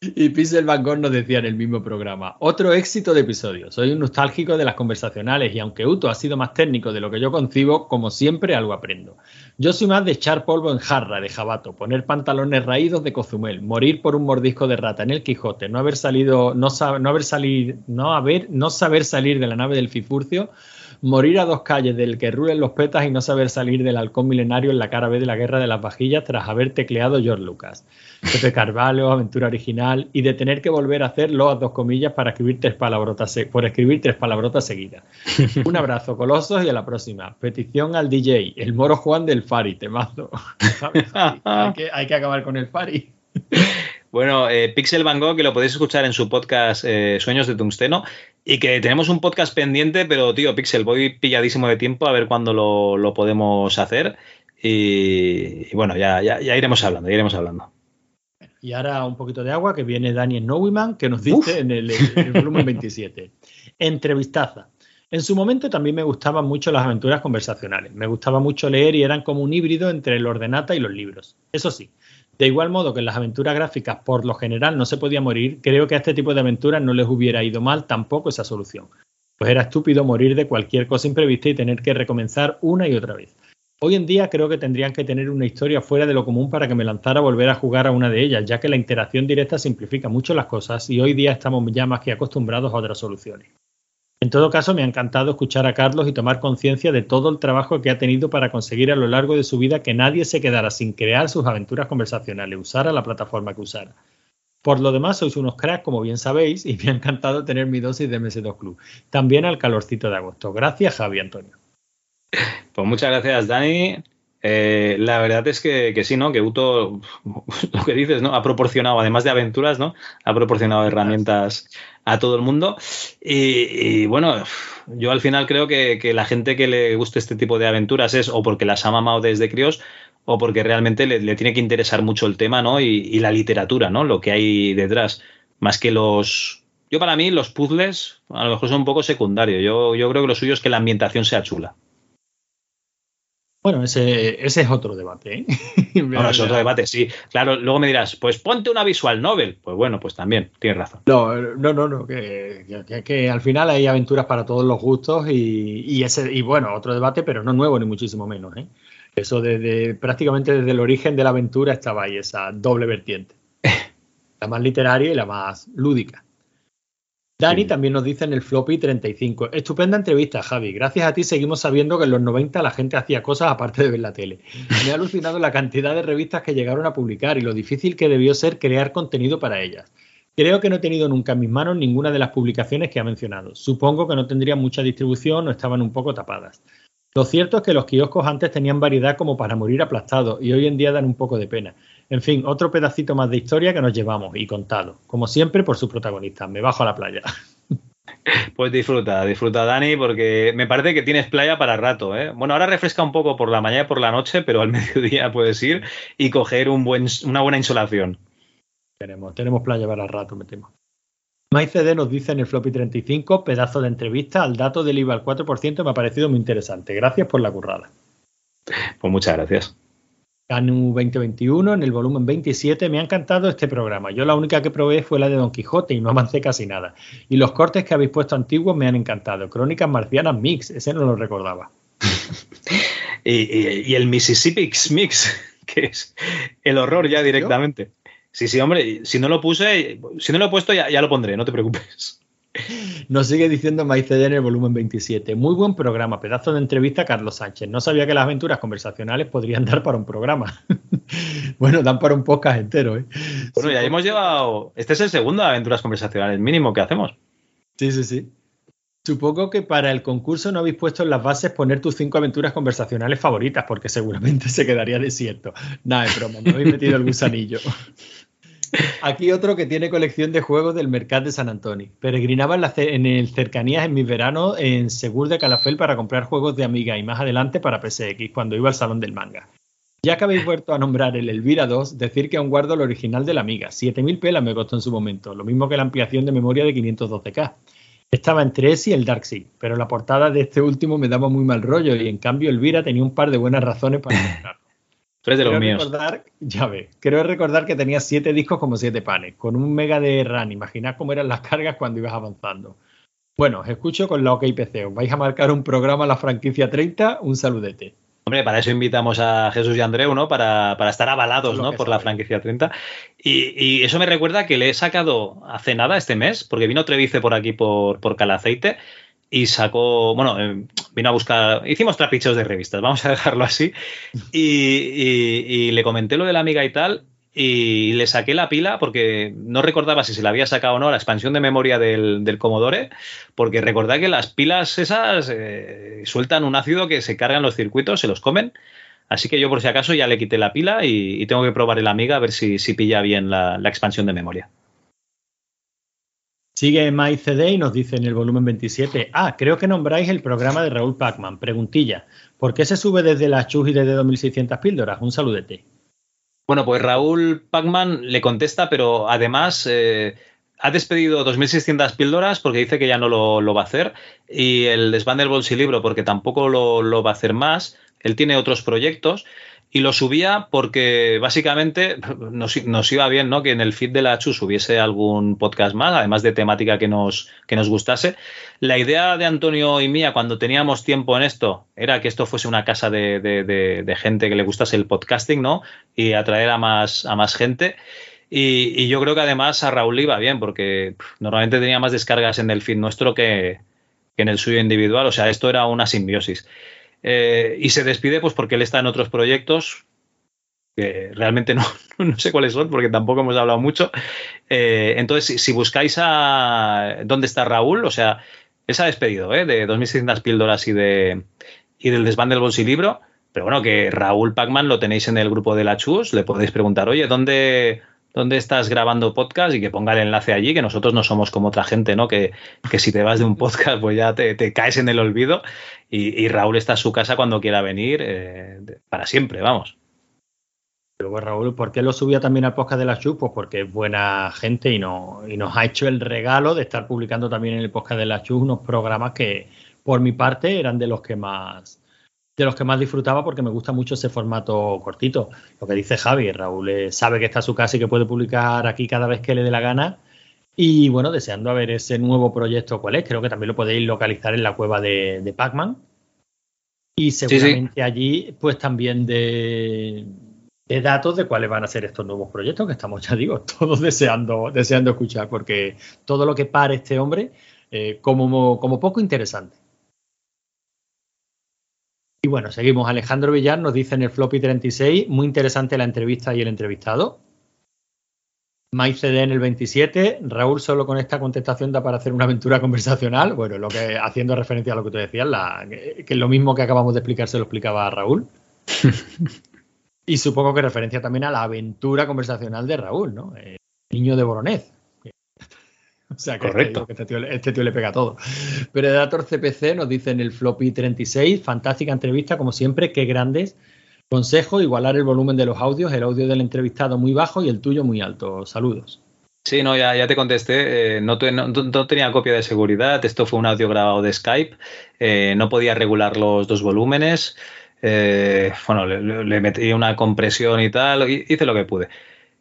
Y Pixel Van Gogh nos decía en el mismo programa, otro éxito de episodio. Soy un nostálgico de las conversacionales y aunque Uto ha sido más técnico de lo que yo concibo, como siempre algo aprendo. Yo soy más de echar polvo en jarra de jabato, poner pantalones raídos de Cozumel, morir por un mordisco de rata en el Quijote, no haber salido, no, no haber salir, no haber, no saber salir de la nave del Fifurcio, morir a dos calles del que rulen los petas y no saber salir del halcón milenario en la cara B de la guerra de las vajillas tras haber tecleado George Lucas. Pepe Carvalho, aventura original, y de tener que volver a hacerlo a dos comillas para escribir tres palabrotas por escribir tres palabrotas seguidas. Un abrazo, colosos, y a la próxima. Petición al DJ, el moro Juan del Fari. ¿Sabes, Javi? hay, que, hay que acabar con el Fari. Bueno, eh, Pixel Van Gogh, que lo podéis escuchar en su podcast eh, Sueños de Tungsteno, y que tenemos un podcast pendiente, pero tío, Pixel, voy pilladísimo de tiempo a ver cuándo lo, lo podemos hacer. Y, y bueno, ya, ya, ya iremos hablando, ya iremos hablando. Y ahora un poquito de agua que viene Daniel Nowiman, que nos dice en el, en el volumen 27. Entrevistaza. En su momento también me gustaban mucho las aventuras conversacionales. Me gustaba mucho leer y eran como un híbrido entre el ordenata y los libros. Eso sí, de igual modo que en las aventuras gráficas por lo general no se podía morir, creo que a este tipo de aventuras no les hubiera ido mal tampoco esa solución. Pues era estúpido morir de cualquier cosa imprevista y tener que recomenzar una y otra vez. Hoy en día creo que tendrían que tener una historia fuera de lo común para que me lanzara a volver a jugar a una de ellas, ya que la interacción directa simplifica mucho las cosas y hoy día estamos ya más que acostumbrados a otras soluciones. En todo caso, me ha encantado escuchar a Carlos y tomar conciencia de todo el trabajo que ha tenido para conseguir a lo largo de su vida que nadie se quedara sin crear sus aventuras conversacionales, usara la plataforma que usara. Por lo demás, sois unos cracks, como bien sabéis, y me ha encantado tener mi dosis de MS2 Club. También al calorcito de agosto. Gracias, Javi Antonio. Pues muchas gracias, Dani. Eh, la verdad es que, que sí, ¿no? Que Uto, lo que dices, ¿no? Ha proporcionado, además de aventuras, ¿no? Ha proporcionado herramientas a todo el mundo. Y, y bueno, yo al final creo que, que la gente que le guste este tipo de aventuras es o porque las ha mamado desde críos o porque realmente le, le tiene que interesar mucho el tema, ¿no? Y, y la literatura, ¿no? Lo que hay detrás. Más que los. Yo, para mí, los puzzles a lo mejor son un poco secundarios. Yo, yo creo que lo suyo es que la ambientación sea chula. Bueno, ese, ese es otro debate. ¿eh? Bueno, es otro debate, sí. Claro, luego me dirás, pues ponte una visual novel. Pues bueno, pues también, tienes razón. No, no, no, no que, que- que al final hay aventuras para todos los gustos y, y ese y bueno, otro debate, pero no nuevo ni muchísimo menos. ¿eh? Eso desde prácticamente desde el origen de la aventura estaba ahí esa doble vertiente. La más literaria y la más lúdica. Dani también nos dice en el floppy 35. Estupenda entrevista, Javi. Gracias a ti seguimos sabiendo que en los 90 la gente hacía cosas aparte de ver la tele. Me ha alucinado la cantidad de revistas que llegaron a publicar y lo difícil que debió ser crear contenido para ellas. Creo que no he tenido nunca en mis manos ninguna de las publicaciones que ha mencionado. Supongo que no tendrían mucha distribución o estaban un poco tapadas. Lo cierto es que los kioscos antes tenían variedad como para morir aplastados y hoy en día dan un poco de pena. En fin, otro pedacito más de historia que nos llevamos y contado. Como siempre, por su protagonista. Me bajo a la playa. Pues disfruta, disfruta, Dani, porque me parece que tienes playa para rato. ¿eh? Bueno, ahora refresca un poco por la mañana y por la noche, pero al mediodía puedes ir y coger un buen, una buena insolación. Tenemos, tenemos playa para rato, me temo. MyCD nos dice en el floppy 35, pedazo de entrevista, al dato del IVA al 4% me ha parecido muy interesante. Gracias por la currada. Pues muchas gracias. Canu 2021, en el volumen 27, me ha encantado este programa. Yo la única que probé fue la de Don Quijote y no avancé casi nada. Y los cortes que habéis puesto antiguos me han encantado. Crónicas Marcianas Mix, ese no lo recordaba. Y, y- y el Mississippi Mix, que es el horror ya directamente. Sí, sí, hombre, si no lo puse, si no lo he puesto ya, ya lo pondré, no te preocupes. Nos sigue diciendo MyCD en el volumen 27. Muy buen programa, pedazo de entrevista a Carlos Sánchez. No sabía que las aventuras conversacionales podrían dar para un programa. bueno, dan para un podcast entero, ¿eh? Bueno, ya hemos llevado. Este es el segundo de aventuras conversacionales mínimo que hacemos. Sí, sí, sí. Supongo que para el concurso no habéis puesto en las bases poner tus cinco aventuras conversacionales favoritas, porque seguramente se quedaría desierto. Nada, es broma, me habéis metido el gusanillo. Aquí otro que tiene colección de juegos del Mercat de San Antonio. Peregrinaba en, la en el cercanías en mis veranos en Segur de Calafel para comprar juegos de Amiga y más adelante para PSX cuando iba al salón del manga. Ya que habéis vuelto a nombrar el Elvira 2, decir que aún guardo el original de la Amiga. 7000 pelas me costó en su momento, lo mismo que la ampliación de memoria de 512K. Estaba entre ese y el Darkseid, pero la portada de este último me daba muy mal rollo y en cambio Elvira tenía un par de buenas razones para comprarlo. Tú eres de los míos. recordar, ya ves, creo recordar que tenía siete discos como siete panes, con un mega de RAM. Imaginad cómo eran las cargas cuando ibas avanzando. Bueno, os escucho con la OK PC. ¿Os vais a marcar un programa a la franquicia 30? Un saludete. Hombre, para eso invitamos a Jesús y Andreu, ¿no? Para, para estar avalados, ¿no? Por la franquicia 30. Y, y eso me recuerda que le he sacado hace nada este mes, porque vino Trevice por aquí por, por Calaceite y sacó, bueno, eh, vino a buscar, hicimos trapicheos de revistas, vamos a dejarlo así. Y, le comenté lo de la amiga y tal, y le saqué la pila porque no recordaba si se la había sacado o no la expansión de memoria del, del Commodore, porque recordad que las pilas esas eh, sueltan un ácido que se cargan los circuitos, se los comen. Así que yo por si acaso ya le quité la pila y, tengo que probar el Amiga a ver si, si pilla bien la expansión de memoria. Sigue MyCD y nos dice en el volumen 27. Ah, creo que nombráis el programa de Raúl Pacman. Preguntilla. ¿Por qué se sube desde la Chus y desde 2600 píldoras? Un saludete. Bueno, pues Raúl Pacman le contesta, pero además eh, ha despedido 2.600 píldoras porque dice que ya no lo, va a hacer y el desván del bolsilibro porque tampoco lo va a hacer más. Él tiene otros proyectos y lo subía porque básicamente nos, iba bien ¿no? que en el feed de la Chus hubiese algún podcast más, además de temática que nos, que nos gustase. La idea de Antonio y mía cuando teníamos tiempo en esto era que esto fuese una casa de, de- gente que le gustase el podcasting, ¿no? Y atraer a más, a más gente. Y, y yo creo que además a Raúl iba bien, porque normalmente tenía más descargas en el feed nuestro que, que en el suyo individual. O sea, esto era una simbiosis. Eh, y se despide pues porque él está en otros proyectos. que realmente no, no sé cuáles son porque tampoco hemos hablado mucho. Eh, entonces, si, buscáis a dónde está Raúl, o sea, él se ha despedido ¿eh? de 2.600 píldoras y, de, y del desván del bolsilibro, pero bueno, que Raúl Pacman lo tenéis en el grupo de la Chus, le podéis preguntar, oye, ¿dónde, dónde estás grabando podcast? Y que ponga el enlace allí, que nosotros no somos como otra gente, ¿no? Que, que si te vas de un podcast, pues ya te, caes en el olvido. Y, Raúl está a su casa cuando quiera venir, eh, para siempre, vamos. Luego Raúl, ¿por qué lo subía también al podcast de la Chus? Pues porque es buena gente y, no, y nos ha hecho el regalo de estar publicando también en el podcast de la Chus unos programas que, por mi parte, eran de los que más de los que más disfrutaba porque me gusta mucho ese formato cortito. Lo que dice Javi, Raúl eh, sabe que está a su casa y que puede publicar aquí cada vez que le dé la gana. Y bueno, deseando a ver ese nuevo proyecto cuál es. Creo que también lo podéis localizar en la cueva de, de Pac-Man. Y sí. seguramente allí, pues también de, de datos de cuáles van a ser estos nuevos proyectos que estamos, ya digo, todos deseando, deseando escuchar, porque todo lo que pare este hombre, eh, como, como poco interesante. Y bueno, seguimos. Alejandro Villar nos dice en el floppy 36, muy interesante la entrevista y el entrevistado. Mike CD en el 27, Raúl solo con esta contestación da para hacer una aventura conversacional. Bueno, lo que haciendo referencia a lo que tú decías, la, que, lo mismo que acabamos de explicar se lo explicaba Raúl. y supongo que referencia también a la aventura conversacional de Raúl, ¿no? Eh, niño de Boronez. O sea, que Correcto. Este, tío, este tío le pega todo. Predator CPC nos dice en el floppy 36, fantástica entrevista, como siempre, qué grandes. Consejo, igualar el volumen de los audios, el audio del entrevistado muy bajo y el tuyo muy alto. Saludos. Sí, no, ya, ya te contesté. eh, no, no- no tenía copia de seguridad. Esto fue un audio grabado de Skype. eh, no podía regular los dos volúmenes. eh, bueno, le, metí una compresión y tal. hi- Hice lo que pude.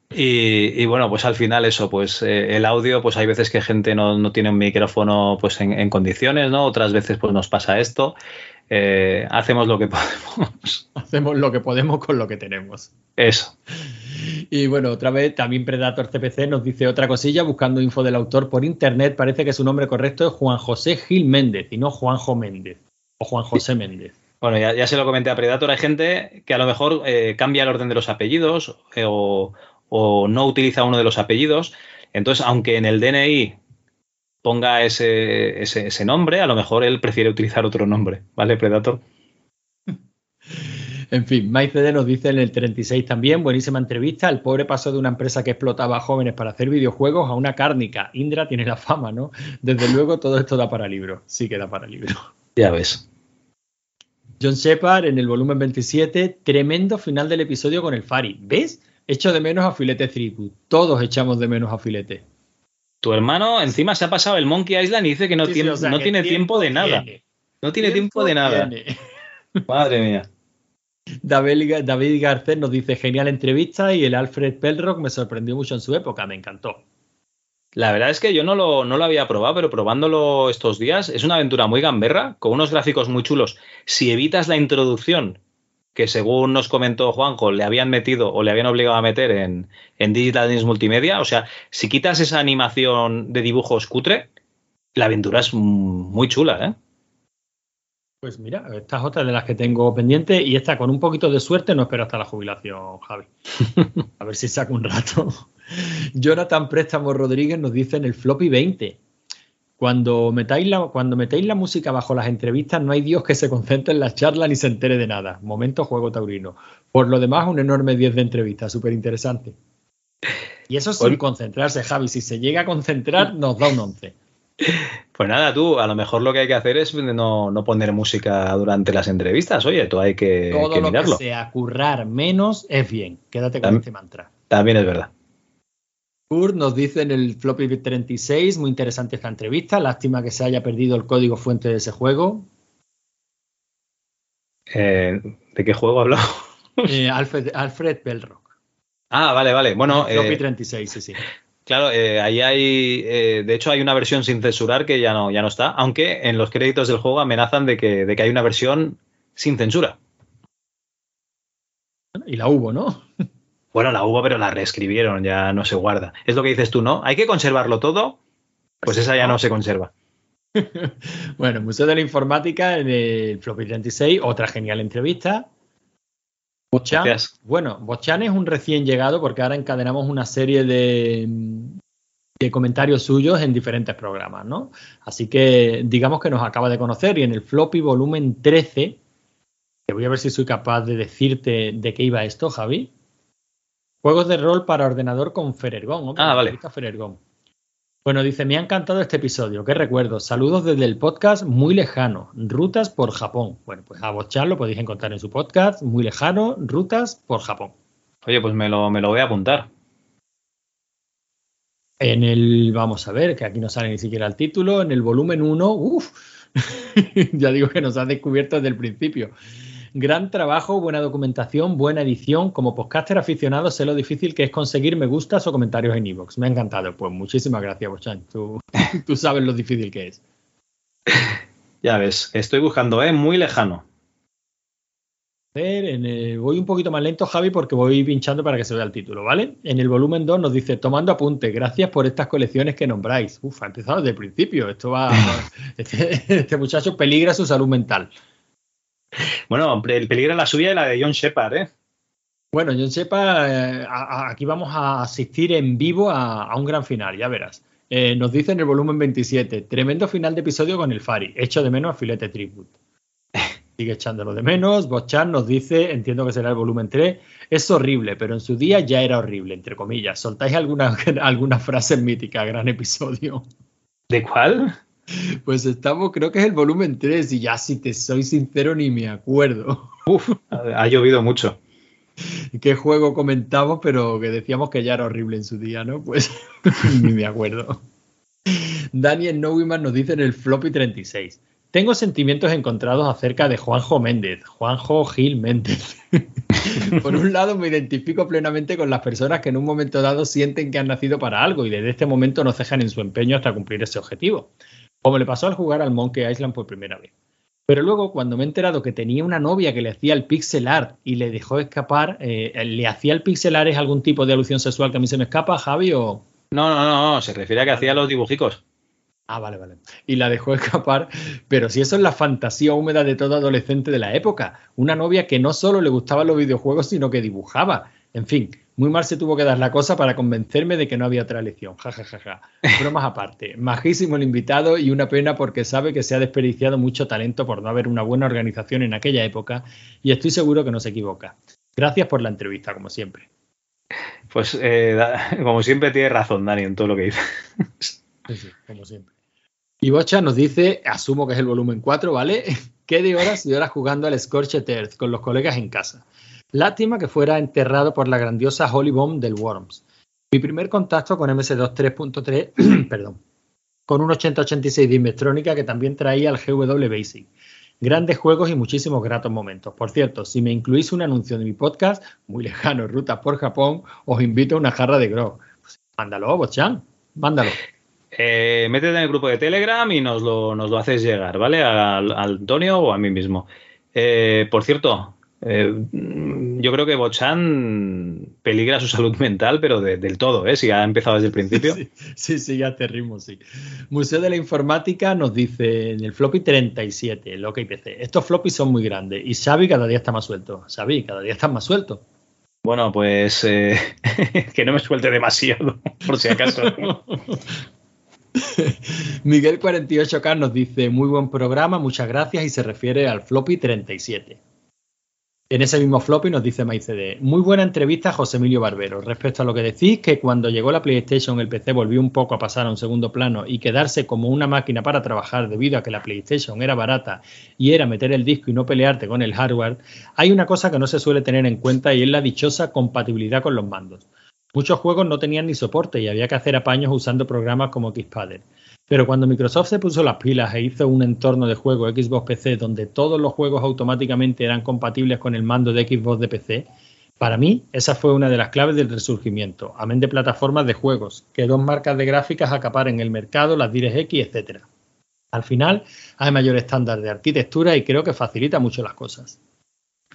Y, y bueno, pues al final eso, pues eh, el audio, pues hay veces que gente no, no tiene un micrófono pues en, en condiciones, ¿no? Otras veces pues nos pasa esto. Eh, hacemos lo que podemos. Hacemos lo que podemos con lo que tenemos. Eso. Y bueno, otra vez también Predator CPC nos dice otra cosilla, buscando info del autor por internet, parece que su nombre correcto es Juan José Gil Méndez y no Juanjo Méndez o Juan José Méndez. Bueno, ya, ya se lo comenté a Predator. Hay gente que a lo mejor eh, cambia el orden de los apellidos eh, o, o no utiliza uno de los apellidos. Entonces, aunque en el DNI ponga ese, ese, ese nombre, a lo mejor él prefiere utilizar otro nombre. ¿Vale, Predator? En fin, MyCD nos dice en el 36 también, buenísima entrevista, el pobre pasó de una empresa que explotaba a jóvenes para hacer videojuegos a una cárnica. Indra tiene la fama, ¿no? Desde luego todo esto da para libro, sí que da para libro. Ya ves. John Shepard en el volumen 27, tremendo final del episodio con el Fari. ¿Ves? Echo de menos a Filete Threepwood. Todos echamos de menos a Filete. Tu hermano encima se ha pasado el Monkey Island y dice que no Sí, sí, tiene, o sea, no que tiene tiempo tiempo de nada. tiene. No tiene tiempo de nada. tiene. Madre mía. David, David Garcés nos dice genial entrevista y el Alfred Pelrock me sorprendió mucho en su época, me encantó. La verdad es que yo no lo, no lo había probado, pero probándolo estos días es una aventura muy gamberra, con unos gráficos muy chulos. Si evitas la introducción, que según nos comentó Juanjo, le habían metido o le habían obligado a meter en, en Digital Games Multimedia, o sea, si quitas esa animación de dibujos cutre, la aventura es muy chula, ¿eh? Pues mira, esta es otra de las que tengo pendiente y esta con un poquito de suerte no espero hasta la jubilación, Javi. A ver si saco un rato. Jonathan Préstamo Rodríguez nos dice en el floppy 20. Cuando metáis, la, cuando metéis la música bajo las entrevistas, no hay Dios que se concentre en la charla ni se entere de nada. Momento juego taurino. Por lo demás, un enorme 10 de entrevista, súper interesante. Y eso sin concentrarse, Javi. Si se llega a concentrar, nos da un 11. Pues nada, tú, a lo mejor lo que hay que hacer es no, no poner música durante las entrevistas. Oye, tú hay que, Todo que lo mirarlo. que sea currar menos es bien. Quédate con Tam- este mantra. También es verdad. Kurt nos dice en el floppy 36, muy interesante esta entrevista, lástima que se haya perdido el código fuente de ese juego. Eh, ¿De qué juego hablamos? Eh, Alfred, Alfred Belrock. Ah, vale, vale. Bueno, floppy eh, 36, sí, sí. Claro, eh, ahí hay, eh, de hecho hay una versión sin censurar que ya no, ya no está, aunque en los créditos del juego amenazan de que, de que hay una versión sin censura. Y la hubo, ¿no? Bueno, la hubo, pero la reescribieron, ya no se guarda. Es lo que dices tú, ¿no? Hay que conservarlo todo, pues esa ya no se conserva. Bueno, Museo de la Informática en el floppy 36, otra genial entrevista. Bochan, Gracias. bueno, Bochan es un recién llegado porque ahora encadenamos una serie de, de comentarios suyos en diferentes programas, ¿no? Así que digamos que nos acaba de conocer y en el floppy volumen 13, que voy a ver si soy capaz de decirte de qué iba esto, Javi. Juegos de rol para ordenador con Ferergón. hombre, Ah, vale. Ferergón. Bueno, dice, me ha encantado este episodio. ¿Qué recuerdo? Saludos desde el podcast Muy Lejano, Rutas por Japón. Bueno, pues a Bochan lo podéis encontrar en su podcast Muy Lejano, Rutas por Japón. Oye, pues me lo, me lo voy a apuntar. En el, vamos a ver, que aquí no sale ni siquiera el título, en el volumen 1, uff, ya digo que nos has descubierto desde el principio. Gran trabajo, buena documentación, buena edición. Como podcaster aficionado sé lo difícil que es conseguir me gustas o comentarios en iVoox. Me ha encantado. Pues muchísimas gracias, Bochan. Tú, tú sabes lo difícil que es. Ya ves, estoy buscando, ¿eh? Muy lejano. En el- voy un poquito más lento, Javi, porque voy pinchando para que se vea el título, ¿vale? En el volumen 2 nos dice, tomando apunte, gracias por estas colecciones que nombráis. Uf, ha empezado desde el principio. Esto va. este, este muchacho peligra su salud mental. Bueno, el peligro es la suya y la de John Shepard, ¿eh? Bueno, yo sepa, eh, a- a- aquí vamos a asistir en vivo a, a un gran final, ya verás. Eh, nos dice en el volumen 27, tremendo final de episodio con el Fari, hecho de menos a Filete Tribute. Sigue echándolo de menos. Bochan nos dice, entiendo que será el volumen 3, es horrible, pero en su día ya era horrible, entre comillas. Soltáis alguna, alguna frase mítica, gran episodio. ¿De cuál? Pues estamos, creo que es el volumen 3 y ya si te soy sincero ni me acuerdo. Uf, ha llovido mucho. qué juego comentamos, pero que decíamos que ya era horrible en su día, ¿no? Pues ni me acuerdo. Daniel Neumann nos dice en el floppy 36. Tengo sentimientos encontrados acerca de Juanjo Méndez, Juanjo Gil Méndez. Por un lado, me identifico plenamente con las personas que en un momento dado sienten que han nacido para algo y desde este momento no cejan en su empeño hasta cumplir ese objetivo. Como le pasó al jugar al Monkey Island por primera vez. Pero luego, cuando me he enterado que tenía una novia que le hacía el pixel art y le dejó escapar, eh, ¿le hacía el pixel art es algún tipo de alusión sexual que a mí se me escapa, Javi? O... No, no, no, se refiere a que hacía los dibujicos. Ah, vale, vale. Y la dejó escapar. Pero si eso es la fantasía húmeda de todo adolescente de la época. Una novia que no solo le gustaban los videojuegos, sino que dibujaba. En fin, muy mal se tuvo que dar la cosa para convencerme de que no había otra elección. Ja, ja, ja, ja. Bromas aparte. Majísimo el invitado y una pena porque sabe que se ha desperdiciado mucho talento por no haber una buena organización en aquella época y estoy seguro que no se equivoca. Gracias por la entrevista, como siempre. Pues eh, como siempre tiene razón Dani en todo lo que dice. Sí, sí, como siempre. Y Bocha nos dice, asumo que es el volumen 4, ¿vale? ¿Qué de horas y horas jugando al Scorched Earth con los colegas en casa? Lástima que fuera enterrado por la grandiosa Holy Bomb del Worms. Mi primer contacto con MS2 3.3, perdón, con un 8086 de Invetrónica que también traía el GW Basic. Grandes juegos y muchísimos gratos momentos. Por cierto, si me incluís un anuncio de mi podcast, muy lejano, Rutas por Japón, os invito a una jarra de grog. Pues, mándalo, Bochan, mándalo. Eh, métete en el grupo de Telegram y nos lo, nos lo haces llegar, ¿vale? Al, al Antonio o a mí mismo. Eh, por cierto, eh, yo creo que Bochan peligra su salud mental, pero de- del todo, ¿eh? Si ha empezado desde el principio. Sí, sí, sí, ya te ritmo, sí. Museo de la Informática nos dice en el floppy 37, el OK PC. Estos floppies son muy grandes y Xavi cada día está más suelto. Xavi, cada día estás más suelto. Bueno, pues eh, que no me suelte demasiado, por si acaso. Miguel 48K nos dice muy buen programa, muchas gracias y se refiere al floppy 37. En ese mismo floppy nos dice MyCD, muy buena entrevista José Emilio Barbero. Respecto a lo que decís, que cuando llegó la PlayStation el PC volvió un poco a pasar a un segundo plano y quedarse como una máquina para trabajar debido a que la PlayStation era barata y era meter el disco y no pelearte con el hardware, hay una cosa que no se suele tener en cuenta y es la dichosa compatibilidad con los mandos. Muchos juegos no tenían ni soporte y había que hacer apaños usando programas como Xpadder. Pero cuando Microsoft se puso las pilas e hizo un entorno de juego Xbox PC donde todos los juegos automáticamente eran compatibles con el mando de Xbox de PC, para mí esa fue una de las claves del resurgimiento, amén de plataformas de juegos, que dos marcas de gráficas acaparen el mercado, las DirectX, etc. Al final hay mayor estándar de arquitectura y creo que facilita mucho las cosas.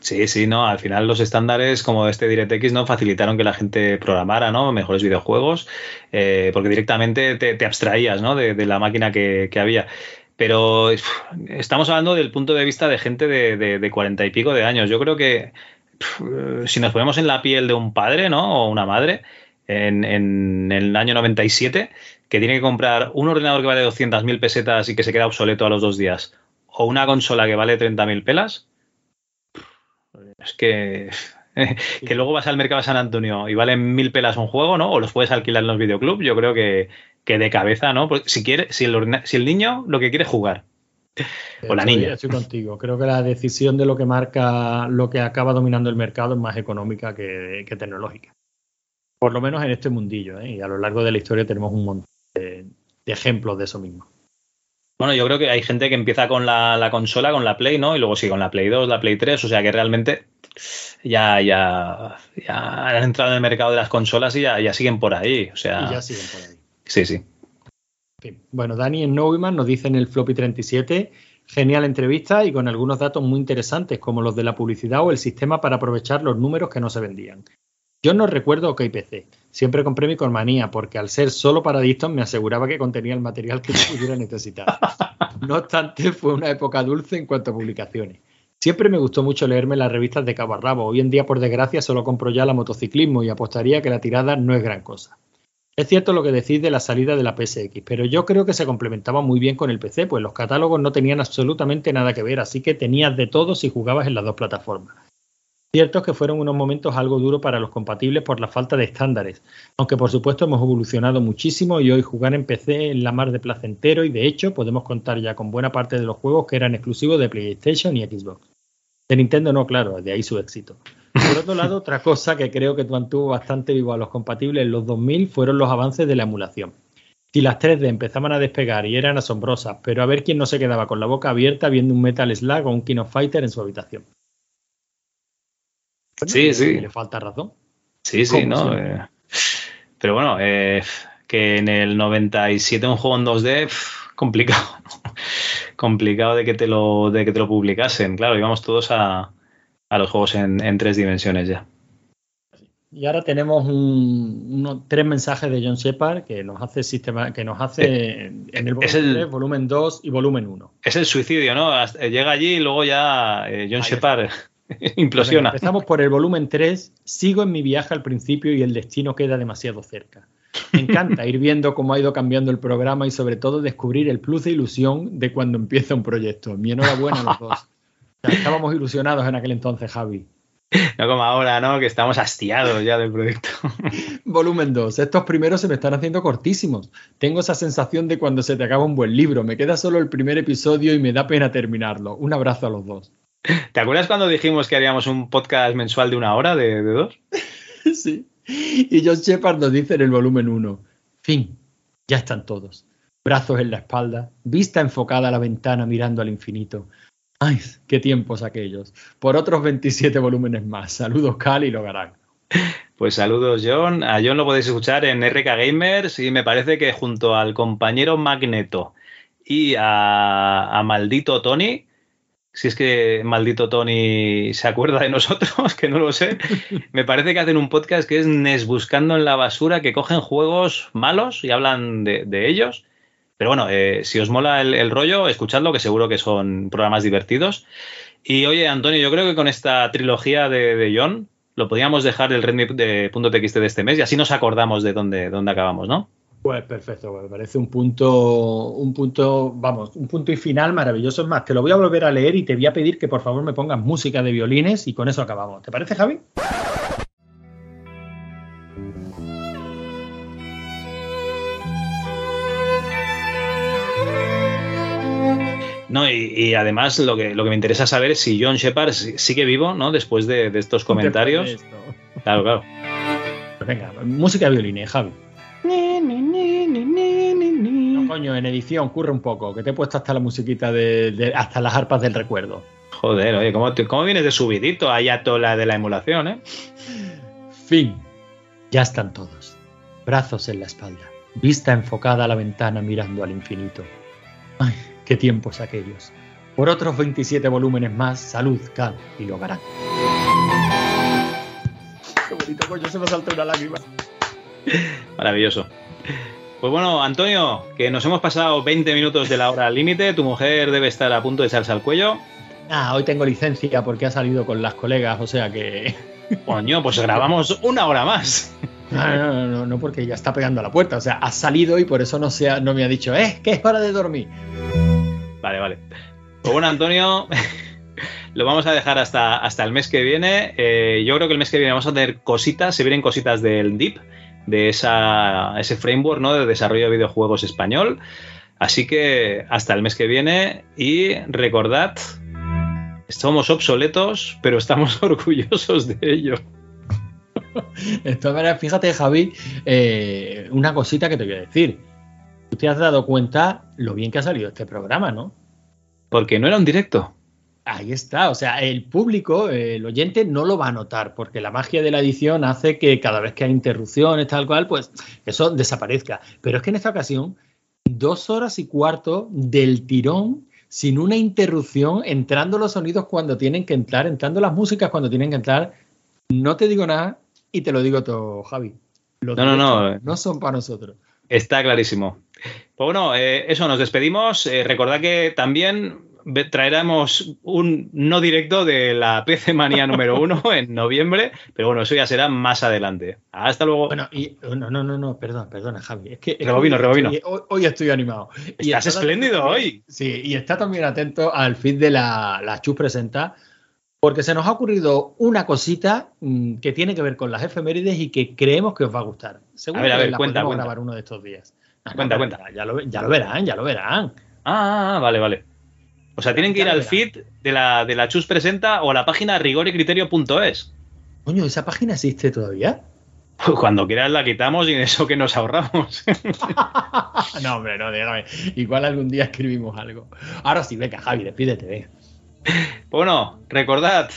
Sí, sí, no, al final los estándares como este DirectX no facilitaron que la gente programara, ¿no? Mejores videojuegos, eh, porque directamente te, abstraías, ¿no? De, de la máquina que, había. Pero estamos hablando del punto de vista de gente de, de, de 40 y pico de años. Yo creo que pf, si nos ponemos en la piel de un padre, ¿no? O una madre, en, en el año 97, que tiene que comprar un ordenador que vale 200.000 pesetas y que se queda obsoleto a los dos días, o una consola que vale 30.000 pelas, es que que luego vas al mercado de San Antonio y valen mil pelas un juego, ¿no? O los puedes alquilar en los videoclubs, yo creo que, que de cabeza, ¿no? Porque si quiere, si el, ordena- si el niño lo que quiere es jugar. O la niña. Estoy contigo. Creo que la decisión de lo que marca, lo que acaba dominando el mercado es más económica que, que tecnológica. Por lo menos en este mundillo, ¿eh? Y a lo largo de la historia tenemos un montón de, de ejemplos de eso mismo. Bueno, yo creo que hay gente que empieza con la, la consola, con la Play, ¿no? Y luego sí, con la Play 2, la Play 3, o sea que realmente ya, ya, ya han entrado en el mercado de las consolas y ya, ya siguen por ahí. O sea, Y ya siguen por ahí. sí, sí. Bueno, Dani en Neumann nos dice en el floppy 37, genial entrevista y con algunos datos muy interesantes como los de la publicidad o el sistema para aprovechar los números que no se vendían. Yo no recuerdo OK PC. Siempre compré mi Cormanía porque al ser solo para adictos me aseguraba que contenía el material que yo pudiera necesitar. No obstante, fue una época dulce en cuanto a publicaciones. Siempre me gustó mucho leerme las revistas de cabo. Hoy en día, por desgracia, solo compro ya la motociclismo y apostaría que la tirada no es gran cosa. Es cierto lo que decís de la salida de la PSX, pero yo creo que se complementaba muy bien con el PC, pues los catálogos no tenían absolutamente nada que ver, así que tenías de todo si jugabas en las dos plataformas. Cierto es que fueron unos momentos algo duros para los compatibles por la falta de estándares, aunque por supuesto hemos evolucionado muchísimo y hoy jugar en PC es la mar de placentero y de hecho podemos contar ya con buena parte de los juegos que eran exclusivos de PlayStation y Xbox. De Nintendo no, claro, de ahí su éxito. Por otro lado, otra cosa que creo que mantuvo bastante vivo a los compatibles en los 2000 fueron los avances de la emulación. Si las 3D empezaban a despegar y eran asombrosas, pero a ver quién no se quedaba con la boca abierta viendo un Metal Slug o un King of Fighter en su habitación. Bueno, Sí, sí. Le falta razón. Sí, sí, ¿no? Eh, pero bueno, eh, que en el 97 un juego en 2D, pf, complicado. ¿no? Complicado de que te lo, de que te lo publicasen. Claro, íbamos todos a, a los juegos en, en tres dimensiones ya. Y ahora tenemos un- unos tres mensajes de John Shepard que nos hace sistema, que nos hace en el volumen es el- 3, volumen 2 y volumen 1. Es el suicidio, ¿no? Hasta- Llega allí y luego ya eh, John Shepard implosiona. Empezamos por el volumen 3. Sigo en mi viaje al principio y el destino queda demasiado cerca. Me encanta ir viendo cómo ha ido cambiando el programa y sobre todo descubrir el plus de ilusión de cuando empieza un proyecto. Mi enhorabuena a los dos. O sea, estábamos ilusionados en aquel entonces, Javi. No como ahora, ¿no? Que estamos hastiados ya del proyecto. Volumen 2. Estos primeros se me están haciendo cortísimos. Tengo esa sensación de cuando se te acaba un buen libro. Me queda solo el primer episodio y me da pena terminarlo. Un abrazo a los dos. ¿Te acuerdas cuando dijimos que haríamos un podcast mensual de una hora, de, de dos? sí. Y John Shepard nos dice en el volumen 1. Fin. Ya están todos. Brazos en la espalda, vista enfocada a la ventana mirando al infinito. Ay, qué tiempos aquellos. Por otros 27 volúmenes más. Saludos, Cal y Logarán. Pues saludos, John. A John lo podéis escuchar en RK Gamers y me parece que junto al compañero Magneto y a, a Maldito Tony, si es que Maldito Tony se acuerda de nosotros, que no lo sé, me parece que hacen un podcast que es Nes Buscando en la Basura, que cogen juegos malos y hablan de, ellos. Pero bueno, eh, si os mola el, rollo, escuchadlo, que seguro que son programas divertidos. Y oye, Antonio, yo creo que con esta trilogía de, John lo podríamos dejar del Redmi de .txt de este mes y así nos acordamos de dónde, dónde acabamos, ¿no? Pues perfecto, me parece un punto, un punto, vamos, un punto y final maravilloso. Es más, te lo voy a volver a leer y te voy a pedir que por favor me pongas música de violines y con eso acabamos. ¿Te parece, Javi? No, y, y además lo que, lo que me interesa saber es si John Shepard si- sigue vivo, ¿no? Después de, de estos comentarios. Después de esto. Claro, claro. Pues venga, música de violines, Javi. No, coño, en edición, curre un poco, que te he puesto hasta la musiquita de, de- hasta las arpas del recuerdo. Joder, oye, ¿cómo, te- cómo vienes de subidito a tola de la emulación, eh? Fin. Ya están todos. Brazos en la espalda. Vista enfocada a la ventana mirando al infinito. Ay, qué tiempos aquellos. Por otros 27 volúmenes más, salud, cal y logarán. Qué bonito, coño, se me saltó una lágrima. Maravilloso. Pues bueno, Antonio, que nos hemos pasado 20 minutos de la hora límite. Tu mujer debe estar a punto de echarse al cuello. Ah, hoy tengo licencia porque ha salido con las colegas, o sea que. Coño, pues grabamos una hora más. No, no, no, no, porque ya está pegando a la puerta. O sea, ha salido y por eso no, se ha- no me ha dicho, eh, que es hora de dormir. Vale, vale. Pues bueno, Antonio, lo vamos a dejar hasta, hasta el mes que viene. Eh, yo creo que el mes que viene vamos a tener cositas, se vienen cositas del DIP, de esa, ese framework ¿no? de desarrollo de videojuegos español. Así que hasta el mes que viene y recordad, somos obsoletos, pero estamos orgullosos de ello. De todas maneras, fíjate, Javi, eh, una cosita que te voy a decir. Tú te has dado cuenta lo bien que ha salido este programa, ¿no? Porque no era un directo. Ahí está, o sea, el público, el oyente no lo va a notar, porque la magia de la edición hace que cada vez que hay interrupciones, tal cual, pues eso desaparezca. Pero es que en esta ocasión, dos horas y cuarto del tirón, sin una interrupción, entrando los sonidos cuando tienen que entrar, entrando las músicas cuando tienen que entrar. No te digo nada y te lo digo todo, Javi. Los No, no, no. No son para nosotros. Está clarísimo. Pues bueno, eh, eso, nos despedimos. Eh, recordad que también traeremos un no directo de la PC Manía número uno en noviembre, pero bueno, eso ya será más adelante. Hasta luego. Bueno, y no, no, no, no, perdón, perdona, Javi. Es que, es que Rebobino, hoy estoy- Hoy, hoy estoy animado. Y Estás está espléndido también- hoy. Sí, y está también atento al feed de la, la Chus Presenta, porque se nos ha ocurrido una cosita mm, que tiene que ver con las efemérides y que creemos que os va a gustar. Seguro A ver, a que ver, la cuenta, podemos cuenta. grabar uno de estos días. Cuenta, cuenta. Ya lo, ya lo verán, ya lo verán. Ah, vale, vale. O sea, tienen que ir al feed de la, de la Chus Presenta o a la página rigoricriterio.es. Coño, ¿esa página existe todavía? Cuando quieras la quitamos y en eso que nos ahorramos. no, hombre, no, déjame. Igual algún día escribimos algo. Ahora sí, venga, Javi, despídete, venga. Bueno, recordad,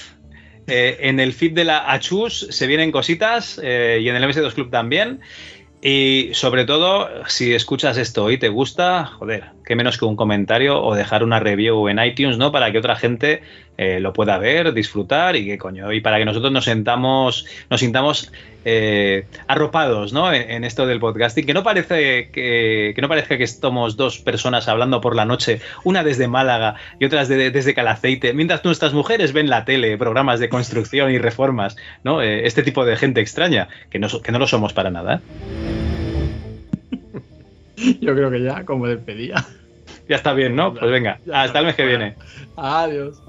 eh, en el feed de la Achus se vienen cositas eh, y en el MS2 Club también. Y sobre todo, si escuchas esto y te gusta, joder, qué menos que un comentario o dejar una review en iTunes, ¿no? Para que otra gente eh, lo pueda ver, disfrutar y que coño, y para que nosotros nos sentamos, nos sintamos eh, arropados, ¿no? En, en esto del podcasting, que no parece que, que no parezca que estamos dos personas hablando por la noche, una desde Málaga y otras de- desde Calaceite, mientras nuestras mujeres ven la tele, programas de construcción y reformas, ¿no? Eh, este tipo de gente extraña, que no, que no lo somos para nada. Yo creo que ya, como despedía. Ya está bien, ¿no? Pues venga, hasta el mes que viene. Adiós.